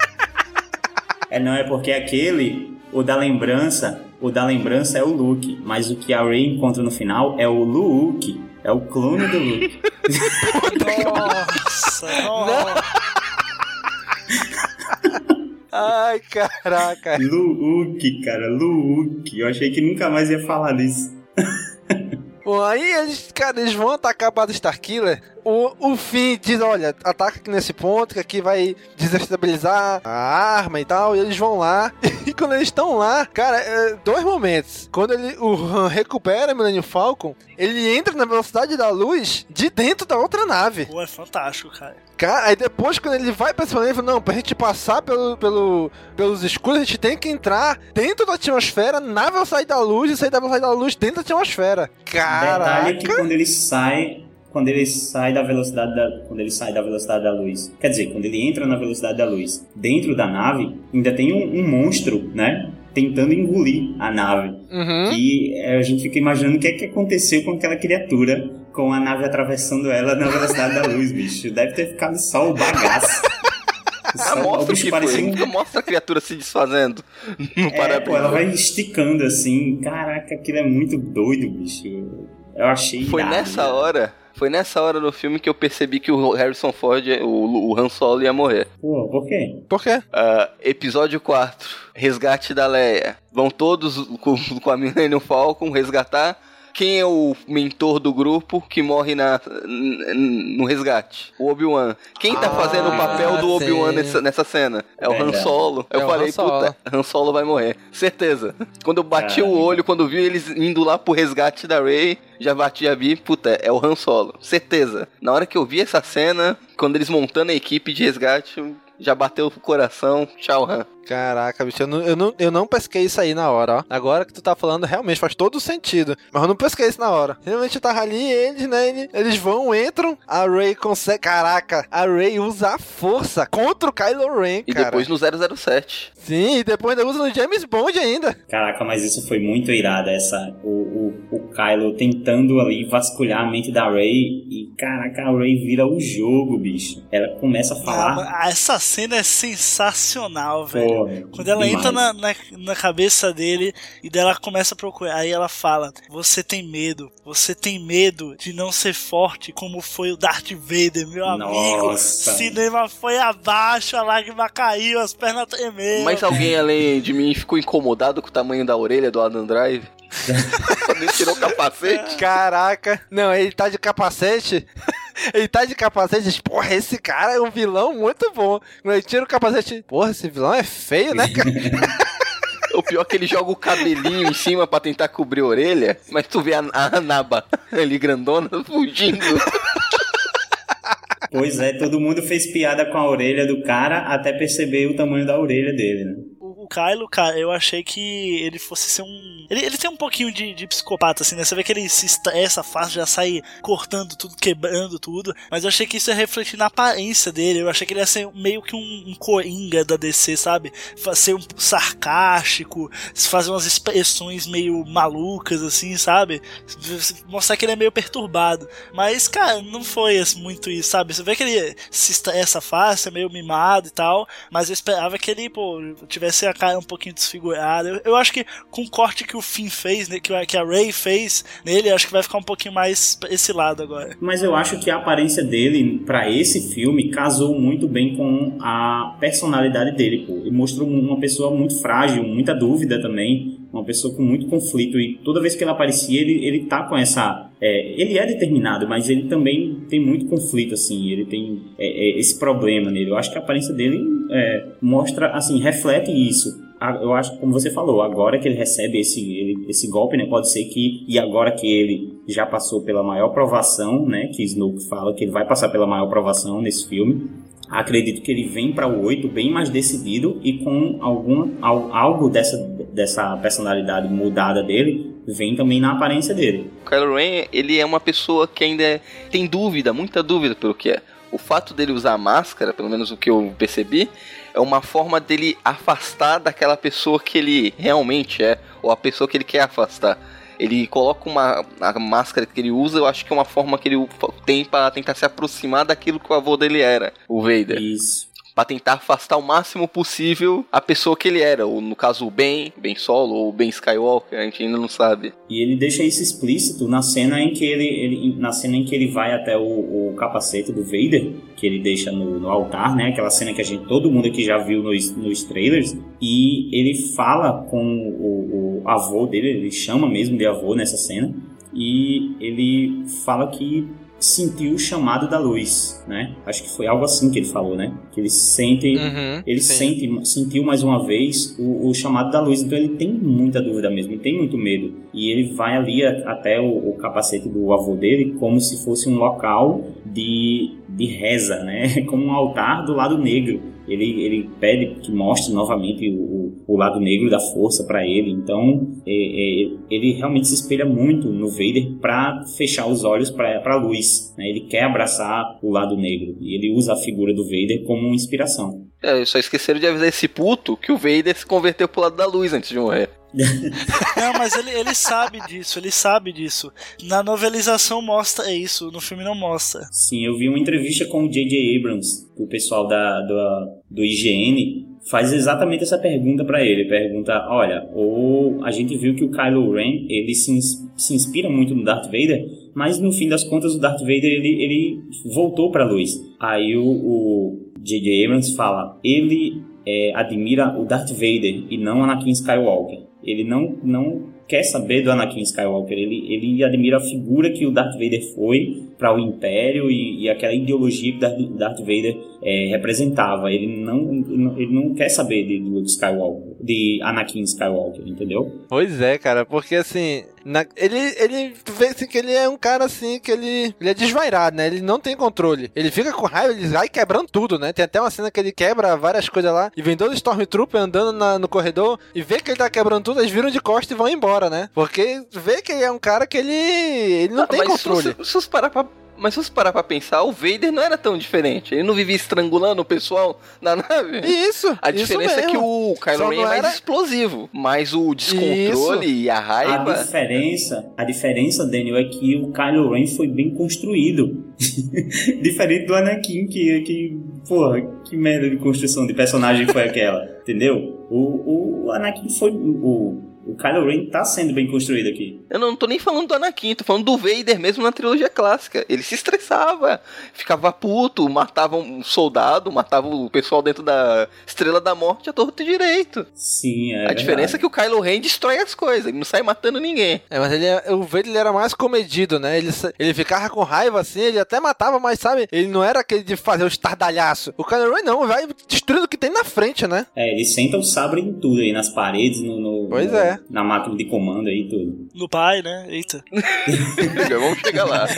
[SPEAKER 7] É, não, é porque aquele, o da lembrança, o da lembrança é o Luke, mas o que a Rey encontra no final é o Luke, é o clone do Luke.
[SPEAKER 6] Nossa, nossa.
[SPEAKER 4] Ai, caraca.
[SPEAKER 7] Luke, cara, Luke. Eu achei que nunca mais ia falar disso.
[SPEAKER 4] Bom, aí eles, cara, eles vão atacar a base Starkiller. O, o Finn diz, olha, ataca aqui nesse ponto, que aqui vai desestabilizar a arma e tal. E eles vão lá. E quando eles estão lá, cara, é, dois momentos. Quando ele, o Han recupera o Millennium Falcon, ele entra na velocidade da luz de dentro da outra nave.
[SPEAKER 6] Pô, é fantástico, cara.
[SPEAKER 4] Cara, aí depois quando ele vai pra esse planeta, ele fala, não, pra gente passar pelo, pelo, pelos escuros, a gente tem que entrar dentro da atmosfera, na velocidade da luz, e sair da velocidade da luz dentro da atmosfera.
[SPEAKER 7] Detalhe é que
[SPEAKER 4] Caraca!
[SPEAKER 7] quando ele sai, quando ele sai da velocidade da, quando ele sai da velocidade da luz, quer dizer, quando ele entra na velocidade da luz, dentro da nave, ainda tem um, um monstro, né? Tentando engolir a nave.
[SPEAKER 4] Uhum.
[SPEAKER 7] E é, a gente fica imaginando o que é que aconteceu com aquela criatura com a nave atravessando ela na velocidade da luz, bicho. Deve ter ficado só o bagaço. Só- o
[SPEAKER 5] mostra o
[SPEAKER 7] bicho
[SPEAKER 5] que
[SPEAKER 7] parecia
[SPEAKER 5] foi.
[SPEAKER 7] um-
[SPEAKER 5] Mostra a criatura se desfazendo no
[SPEAKER 7] É, pô, ela vai esticando assim. Caraca, aquilo é muito doido, bicho. Eu achei
[SPEAKER 5] Foi
[SPEAKER 7] irado,
[SPEAKER 5] nessa
[SPEAKER 7] né?
[SPEAKER 5] hora, foi nessa hora no filme que eu percebi que o Harrison Ford, o, o Han Solo ia morrer.
[SPEAKER 7] Pô, por quê?
[SPEAKER 4] Por quê?
[SPEAKER 5] Ah, episódio 4, Resgate da Leia. Vão todos com, com a Millennium Falcon resgatar. Quem é o mentor do grupo que morre na, no resgate? O Obi-Wan. Quem tá
[SPEAKER 4] Ah,
[SPEAKER 5] fazendo o papel do. Obi-Wan nessa, nessa cena? É o Han. Solo. Eu
[SPEAKER 4] É
[SPEAKER 5] falei,
[SPEAKER 4] Han Solo.
[SPEAKER 5] puta, Han Solo vai morrer. Certeza. Quando eu bati
[SPEAKER 7] Caralho.
[SPEAKER 5] o olho, quando vi eles indo lá pro resgate da Rey, já bati a vi, puta, é o Han Solo. Certeza. Na hora que eu vi essa cena, quando eles montando a equipe de resgate, já bateu o coração. Tchau, Han.
[SPEAKER 4] Caraca, bicho, eu não, eu, não, eu não pesquei isso aí na hora, ó. Agora que tu tá falando, realmente faz todo sentido. Mas eu não pesquei isso na hora. Realmente eu tava ali e eles, né? ele- Eles vão, entram, a Ray consegue. Caraca, a Ray usa a força contra o Kylo Ren,
[SPEAKER 5] E
[SPEAKER 4] cara.
[SPEAKER 5] depois no 007.
[SPEAKER 4] Sim, e depois ainda usa no James Bond ainda.
[SPEAKER 7] Caraca, mas isso foi muito irado, essa. O, o, o Kylo tentando ali vasculhar a mente da Rey. E caraca, a Rey vira o jogo, bicho. Ela começa a falar.
[SPEAKER 6] Ah, essa cena é sensacional, velho.
[SPEAKER 7] Pô,
[SPEAKER 6] Quando ela
[SPEAKER 7] demais.
[SPEAKER 6] entra na, na, na cabeça dele e dela começa a procurar, aí ela fala: Você tem medo, você tem medo de não ser forte como foi o Darth Vader, meu amigo.
[SPEAKER 7] Nossa.
[SPEAKER 6] Cinema foi abaixo, a lágrima caiu, as pernas tremeram.
[SPEAKER 5] Mas alguém além de mim ficou incomodado com o tamanho da orelha do Adam Drive? Quando ele tirou o capacete?
[SPEAKER 4] Caraca. Não, ele tá de capacete. Ele tá de capacete. diz, Porra, esse cara é um vilão muito bom. Quando ele tira o capacete. Porra, esse vilão é feio, né, cara?
[SPEAKER 5] O pior é que ele joga o cabelinho em cima pra tentar cobrir a orelha, mas tu vê a, a naba ali grandona fugindo.
[SPEAKER 7] Pois é, todo mundo fez piada com a orelha do cara até perceber o tamanho da orelha dele, né?
[SPEAKER 6] O Kylo, cara, eu achei que ele fosse ser um. Ele, ele tem um pouquinho de, de psicopata, assim, né? Você vê que ele se estressa fácil, já sai cortando tudo, quebrando tudo. Mas eu achei que isso ia refletir na aparência dele. Eu achei que ele ia ser meio que um, um coringa da DC, sabe? Ser um sarcástico, fazer umas expressões meio malucas, assim, sabe? Mostrar que ele é meio perturbado. Mas, cara, não foi muito isso, sabe? Você vê que ele se estressa fácil, é meio mimado e tal. Mas eu esperava que ele, pô, tivesse a cara um pouquinho desfigurada. Eu, eu acho que com o corte que o Finn fez, né, que, que a Ray fez nele, acho que vai ficar um pouquinho mais esse lado agora.
[SPEAKER 7] Mas eu acho que a aparência dele para esse filme casou muito bem com a personalidade dele, pô. Ele mostrou uma pessoa muito frágil, muita dúvida também, uma pessoa com muito conflito e toda vez que ele aparecia ele, ele tá com essa é, ele é determinado mas ele também tem muito conflito assim ele tem é, é, esse problema nele. Eu acho que a aparência dele é, mostra assim reflete isso. Eu acho como você falou agora que ele recebe esse ele, esse golpe né pode ser que e agora que ele já passou pela maior provação né que Snoke fala que ele vai passar pela maior provação nesse filme acredito que ele vem para o 8 bem mais decidido e com algum, algo dessa, dessa personalidade mudada dele vem também na aparência dele.
[SPEAKER 5] O Kylo Ren, ele é uma pessoa que ainda tem dúvida, muita dúvida pelo que é. O fato dele usar máscara, pelo menos o que eu percebi, é uma forma dele afastar daquela pessoa que ele realmente é, ou a pessoa que ele quer afastar. Ele coloca uma a máscara que ele usa, eu acho que é uma forma que ele tem para tentar se aproximar daquilo que o avô dele era, o Vader.
[SPEAKER 7] Isso
[SPEAKER 5] para tentar afastar o máximo possível a pessoa que ele era, ou no caso o Ben, Ben Solo ou Ben Skywalker, a gente ainda não sabe.
[SPEAKER 7] E ele deixa isso explícito na cena em que ele, ele na cena em que ele vai até o, o capacete do Vader, que ele deixa no, no, altar, né? Aquela cena que a gente todo mundo aqui já viu nos, nos trailers, e ele fala com o, o avô dele, ele chama mesmo de avô nessa cena, e ele fala que sentiu o chamado da luz, né? Acho que foi algo assim que ele falou, né? Que ele sente, uhum, ele sente, sentiu mais uma vez o, o, chamado da luz. Então ele tem muita dúvida mesmo, ele tem muito medo. E ele vai ali até o, o capacete do avô dele como se fosse um local de, de reza, né? Como um altar do lado negro ele, ele pede que mostre novamente o, o lado negro da força para ele. Então, é, é, ele realmente se espelha muito no Vader para fechar os olhos para a luz. Né? Ele quer abraçar o lado negro e ele usa a figura do Vader como inspiração.
[SPEAKER 5] É, só esqueceram de avisar esse puto que o Vader se converteu pro lado da luz antes de morrer.
[SPEAKER 6] não, mas ele, ele sabe disso, ele sabe disso. Na novelização mostra isso, no filme não mostra.
[SPEAKER 7] Sim, eu vi uma entrevista com o J.J. Abrams, o pessoal da, do, do IGN, faz exatamente essa pergunta para ele. Pergunta, olha, ou a gente viu que o Kylo Ren, ele se, se inspira muito no Darth Vader, mas no fim das contas o Darth Vader, ele, ele voltou pra luz. Aí o J.J. Abrams fala, ele é, admira o Darth Vader e não Anakin Skywalker. Ele não, não quer saber do Anakin Skywalker, ele, ele admira a figura que o Darth Vader foi para o Império e, e, aquela ideologia que Darth, Vader é, representava. Ele não, ele não quer saber de Luke Skywalker, de Anakin Skywalker, entendeu?
[SPEAKER 4] Pois é, cara, porque assim, na, ele, ele vê assim, que ele é um cara assim, que ele, ele é desvairado, né? Ele não tem controle. Ele fica com raiva, ele vai quebrando tudo, né? Tem até uma cena que ele quebra várias coisas lá e vem dois Stormtrooper andando na, no corredor e vê que ele tá quebrando tudo, eles viram de costas e vão embora, né? Porque vê que ele é um cara que ele, ele não ah, tem controle.
[SPEAKER 5] Se, se, se parar pra mas se você parar pra pensar, o Vader não era tão diferente. Ele não vivia estrangulando o pessoal na nave.
[SPEAKER 4] Isso.
[SPEAKER 5] A diferença
[SPEAKER 4] isso
[SPEAKER 5] é que o Kylo Ren é mais era... explosivo. Mas o descontrole isso. e a raiva.
[SPEAKER 7] A diferença, a diferença, Daniel, é que o Kylo Ren foi bem construído. Diferente do Anakin, que, que. Porra, que merda de construção de personagem foi aquela. entendeu? O, o Anakin foi. O, O Kylo Ren tá sendo bem construído aqui.
[SPEAKER 5] Eu não tô nem falando do Anakin, tô falando do Vader mesmo na trilogia clássica. Ele se estressava, ficava puto, matava um soldado, matava o pessoal dentro da Estrela da Morte a torto e direito.
[SPEAKER 7] Sim, é
[SPEAKER 5] A diferença é que o Kylo Ren destrói as coisas, ele não sai matando ninguém.
[SPEAKER 4] É, mas ele é, o Vader ele era mais comedido, né? Ele, ele ficava com raiva assim, ele até matava, mas sabe, ele não era aquele de fazer o estardalhaço. O Kylo Ren não, vai destruindo o que tem na frente, né?
[SPEAKER 7] É, ele senta o sabre em tudo aí, nas paredes, no, no-
[SPEAKER 4] Pois
[SPEAKER 7] no-
[SPEAKER 4] é.
[SPEAKER 7] Na máquina de comando aí, tudo.
[SPEAKER 6] No pai, né? Eita.
[SPEAKER 5] Já vamos chegar lá.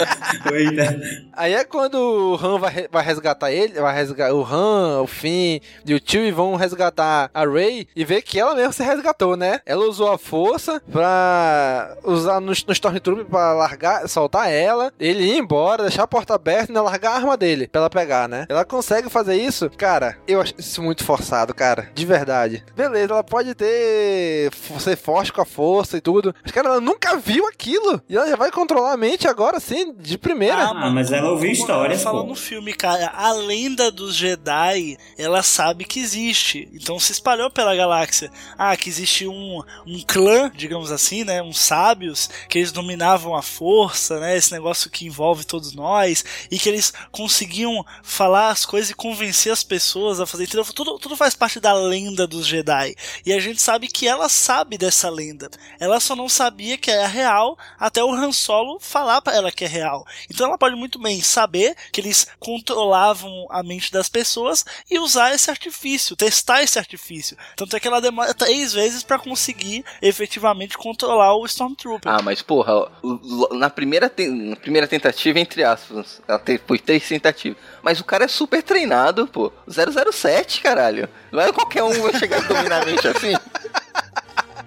[SPEAKER 4] Aí é quando o Han vai, vai resgatar ele, vai resgatar o Han, o Finn e o Chewie vão resgatar a Rey e ver que ela mesmo se resgatou, né? Ela usou a força pra usar no, no Stormtrooper pra largar, soltar ela, ele ir embora, deixar a porta aberta e não largar a arma dele pra ela pegar, né? Ela consegue fazer isso? Cara, eu acho isso muito forçado, cara. De verdade. Beleza, ela pode ter ser forte com a força e tudo. Mas, cara, ela nunca viu aquilo. E ela já vai controlar a mente agora, assim, de primeira.
[SPEAKER 7] Ah, mas ela ouviu histórias,
[SPEAKER 6] Falando
[SPEAKER 7] pô.
[SPEAKER 6] no filme, cara, a lenda dos Jedi, ela sabe que existe. Então se espalhou pela galáxia. Ah, que existe um, um clã, digamos assim, né? Uns sábios, que eles dominavam a força, né? Esse negócio que envolve todos nós. E que eles conseguiam falar as coisas e convencer as pessoas a fazer. Entendeu? Tudo, tudo faz parte da lenda dos Jedi. E a gente sabe que ela sabe dessa lenda. Ela só não sabia que era real até o Han Solo falar pra ela que é real. Então ela pode muito bem saber que eles controlavam a mente das pessoas e usar esse artifício, testar esse artifício. Tanto é que ela demora três vezes pra conseguir efetivamente controlar o Stormtrooper.
[SPEAKER 5] Ah, mas porra, na primeira, te- na primeira tentativa, entre aspas, ela te- foi três tentativas. Mas o cara é super treinado, pô. 007, caralho. Não é qualquer um vai chegar dominar a mente assim.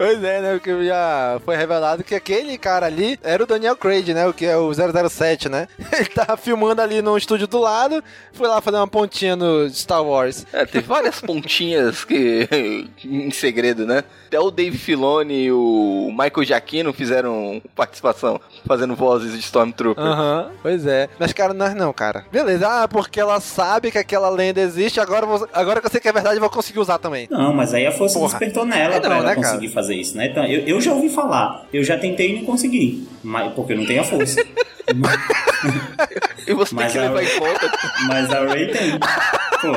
[SPEAKER 4] Pois é, né? Porque já foi revelado que aquele cara ali era o Daniel Craig, né? O que é o 007, né? Ele tava filmando ali no estúdio do lado, foi lá fazer uma pontinha no Star Wars.
[SPEAKER 5] É, teve várias pontinhas que em segredo, né? Até o Dave Filoni e o Michael Giacchino fizeram participação, fazendo vozes de Stormtrooper.
[SPEAKER 4] Aham, pois é. Mas, cara, nós não, cara. Beleza, ah, porque ela sabe que aquela lenda existe, agora, vou- agora que eu sei que é verdade, eu vou conseguir usar também.
[SPEAKER 7] Não, mas aí a força
[SPEAKER 4] Porra.
[SPEAKER 7] despertou nela
[SPEAKER 4] É
[SPEAKER 7] pra
[SPEAKER 4] não,
[SPEAKER 7] ela
[SPEAKER 4] né, cara?
[SPEAKER 7] conseguir fazer isso, né? Então, eu, eu já ouvi falar, eu já tentei e não consegui, mas, porque eu não tenho a força.
[SPEAKER 5] E você
[SPEAKER 7] Mas
[SPEAKER 5] tem que
[SPEAKER 7] a-
[SPEAKER 5] levar em conta.
[SPEAKER 7] Mas a Ray tem. Pô,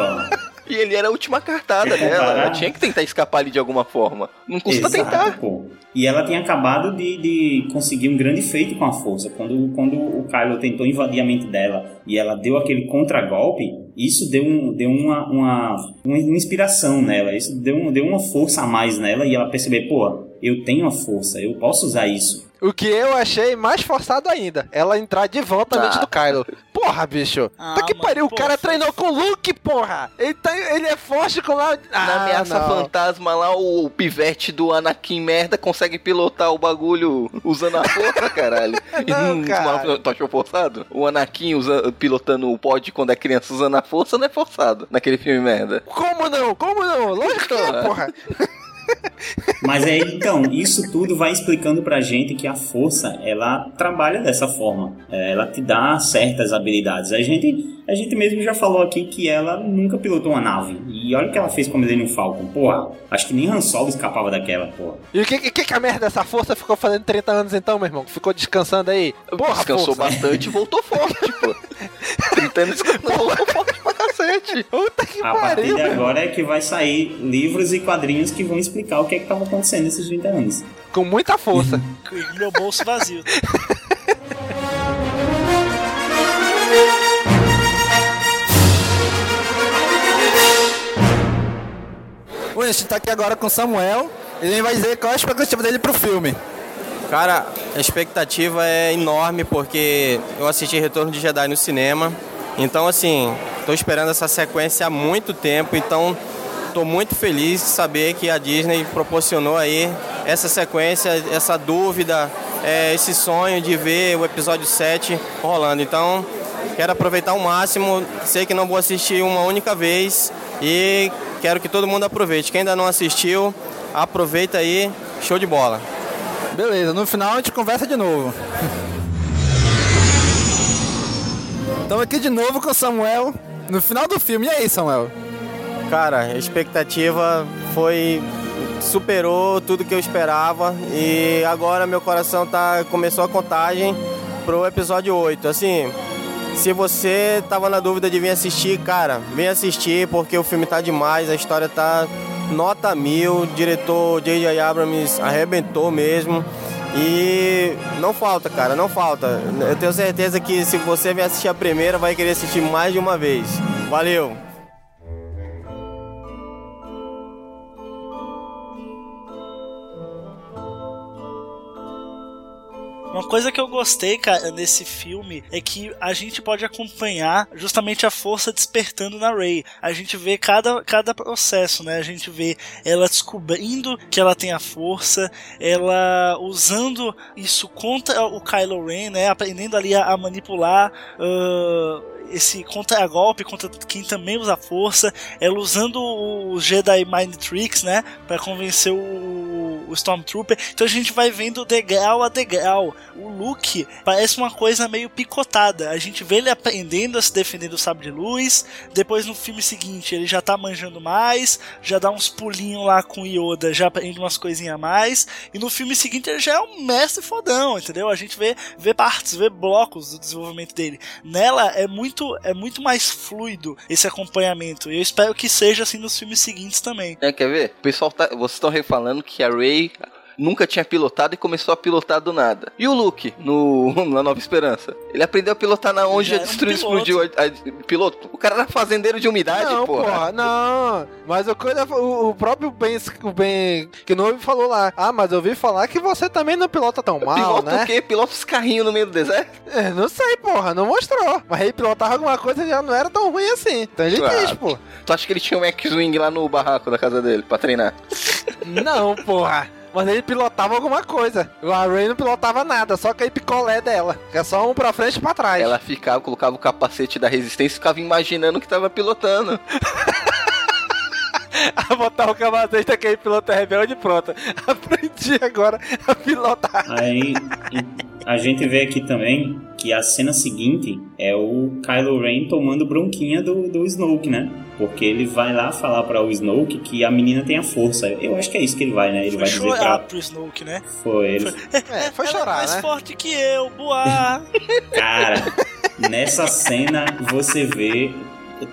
[SPEAKER 5] E ele era a última cartada
[SPEAKER 7] Quer
[SPEAKER 5] dela. Ela tinha que tentar escapar ali de alguma forma. Não custa
[SPEAKER 7] Exato,
[SPEAKER 5] tentar.
[SPEAKER 7] pô. E ela tinha acabado de, de conseguir um grande feito com a força. Quando, quando o Kylo tentou invadir a mente dela e ela deu aquele contragolpe, isso deu, um, deu uma, uma, uma inspiração nela. Isso deu, um- deu uma força a mais nela e ela percebeu, pô, eu tenho a força, eu posso usar isso.
[SPEAKER 4] O que eu achei mais forçado ainda, ela entrar de volta na mente do Kylo. Porra, bicho.
[SPEAKER 6] Ah,
[SPEAKER 4] tá que
[SPEAKER 6] mano,
[SPEAKER 4] pariu, o cara treinou com o Luke, porra. Ele, tá, ele é forte com lá... Ah,
[SPEAKER 5] Na ameaça
[SPEAKER 4] não.
[SPEAKER 5] fantasma lá, o, pivete do Anakin merda consegue pilotar o bagulho usando a força, caralho.
[SPEAKER 4] Não,
[SPEAKER 5] não,
[SPEAKER 4] cara.
[SPEAKER 5] tu achou forçado? O Anakin usa, pilotando o pod quando é criança usando a força não é forçado naquele filme merda.
[SPEAKER 4] Como não? Como não? Lógico que é,
[SPEAKER 5] é.
[SPEAKER 4] porra.
[SPEAKER 7] Mas é então, isso tudo vai explicando pra gente que a força, ela trabalha dessa forma. É, Ela te dá certas habilidades. A gente, a gente mesmo já falou aqui que ela nunca pilotou uma nave. E olha o que ela fez com a Millennium Falcon. Porra, acho que nem Han Solo escapava daquela, porra.
[SPEAKER 4] E o que, que, que a merda dessa força ficou fazendo 30 anos então, meu irmão? Ficou descansando aí? Porra,
[SPEAKER 5] Descansou
[SPEAKER 4] força.
[SPEAKER 5] bastante e voltou forte, pô. 30 anos voltou forte cacete.
[SPEAKER 4] Puta que
[SPEAKER 7] A partir
[SPEAKER 4] pariu,
[SPEAKER 7] de
[SPEAKER 4] meu.
[SPEAKER 7] agora é que vai sair livros e quadrinhos que vão explicar o que é que tava acontecendo nesses 30 anos.
[SPEAKER 4] Com muita força.
[SPEAKER 6] Com meu bolso vazio.
[SPEAKER 11] Bom, a gente tá aqui agora com o Samuel. Ele vai dizer qual é a expectativa dele pro filme.
[SPEAKER 12] Cara, a expectativa é enorme porque eu assisti Retorno de Jedi no cinema. Então, assim, tô esperando essa sequência há muito tempo. Então, tô muito feliz de saber que a Disney proporcionou aí essa sequência, essa dúvida, é, esse sonho de ver o episódio 7 rolando. Então, quero aproveitar ao máximo. Sei que não vou assistir uma única vez e quero que todo mundo aproveite. Quem ainda não assistiu, aproveita aí. Show de bola.
[SPEAKER 11] Beleza, no final a gente conversa de novo. Estamos aqui de novo com o Samuel no final do filme. E aí, Samuel?
[SPEAKER 12] Cara, a expectativa foi superou tudo que eu esperava e agora meu coração tá começou a contagem pro episódio 8. Assim, se você tava na dúvida de vir assistir, cara, vem assistir porque o filme tá demais, a história tá nota mil, o diretor J.J. Abrams arrebentou mesmo. E não falta, cara, não falta. Eu tenho certeza que se você vier assistir a primeira, vai querer assistir mais de uma vez. Valeu!
[SPEAKER 6] Uma coisa que eu gostei, cara, nesse filme é que a gente pode acompanhar justamente a força despertando na Rey. A gente vê cada, cada processo, né? A gente vê ela descobrindo que ela tem a força, ela usando isso contra o Kylo Ren, né? Aprendendo ali a, a manipular. Uh, esse contra-golpe contra quem também usa força, ela usando o Jedi Mind Tricks, né, para convencer o, Stormtrooper. Então a gente vai vendo degrau a degrau. O Luke parece uma coisa meio picotada. A gente vê ele aprendendo a se defender do sabre de luz. Depois no filme seguinte ele já tá manjando mais, já dá uns pulinhos lá com Yoda, já aprende umas coisinhas a mais. E no filme seguinte ele já é um mestre fodão, entendeu? A gente vê, vê partes, vê blocos do desenvolvimento dele. Nela é muito é muito mais fluido esse acompanhamento. E eu espero que seja assim nos filmes seguintes também.
[SPEAKER 5] É, quer ver? O pessoal tá. Vocês estão refalando que a Ray nunca tinha pilotado e começou a pilotar do nada. E o Luke, no, na Nova Esperança? Ele aprendeu a pilotar na onde
[SPEAKER 4] um
[SPEAKER 5] destruiu,
[SPEAKER 4] piloto.
[SPEAKER 5] explodiu a, a- piloto. O cara era fazendeiro de umidade,
[SPEAKER 4] Não,
[SPEAKER 5] porra.
[SPEAKER 4] porra, não. Mas o, coisa- o, o próprio Ben, o ben que não falou lá. Ah, mas eu ouvi falar que você também não pilota tão mal,
[SPEAKER 5] Pilota
[SPEAKER 4] né?
[SPEAKER 5] o quê? Pilota os carrinhos no meio do deserto?
[SPEAKER 4] É, não sei, porra, não mostrou. Mas ele pilotava alguma coisa e já não era tão ruim assim. Então ele diz, pô.
[SPEAKER 5] Tu acha que ele tinha um X-Wing lá no barraco da casa dele pra treinar?
[SPEAKER 4] Não, porra. Mas ele pilotava alguma coisa. O Ray não pilotava nada, só aquele picolé dela. Que é só um pra frente e pra trás.
[SPEAKER 5] Ela ficava, colocava o capacete da resistência e ficava imaginando que tava pilotando.
[SPEAKER 4] a botar o capacete daquele piloto rebelde e pronto. Aprendi agora a pilotar.
[SPEAKER 7] Aí a gente vê aqui também que a cena seguinte é o Kylo Ren tomando bronquinha do, do Snoke, né? Porque ele vai lá falar para o Snoke que a menina tem a força. Eu acho que é isso que ele vai, né? Ele vai dizer
[SPEAKER 6] chorar
[SPEAKER 7] pra.
[SPEAKER 6] pro Snoke, né?
[SPEAKER 7] Foi, ele...
[SPEAKER 4] É, foi
[SPEAKER 6] Ela é
[SPEAKER 4] chorar,
[SPEAKER 6] mais
[SPEAKER 4] né?
[SPEAKER 6] forte que eu, boa.
[SPEAKER 7] Cara, nessa cena você vê.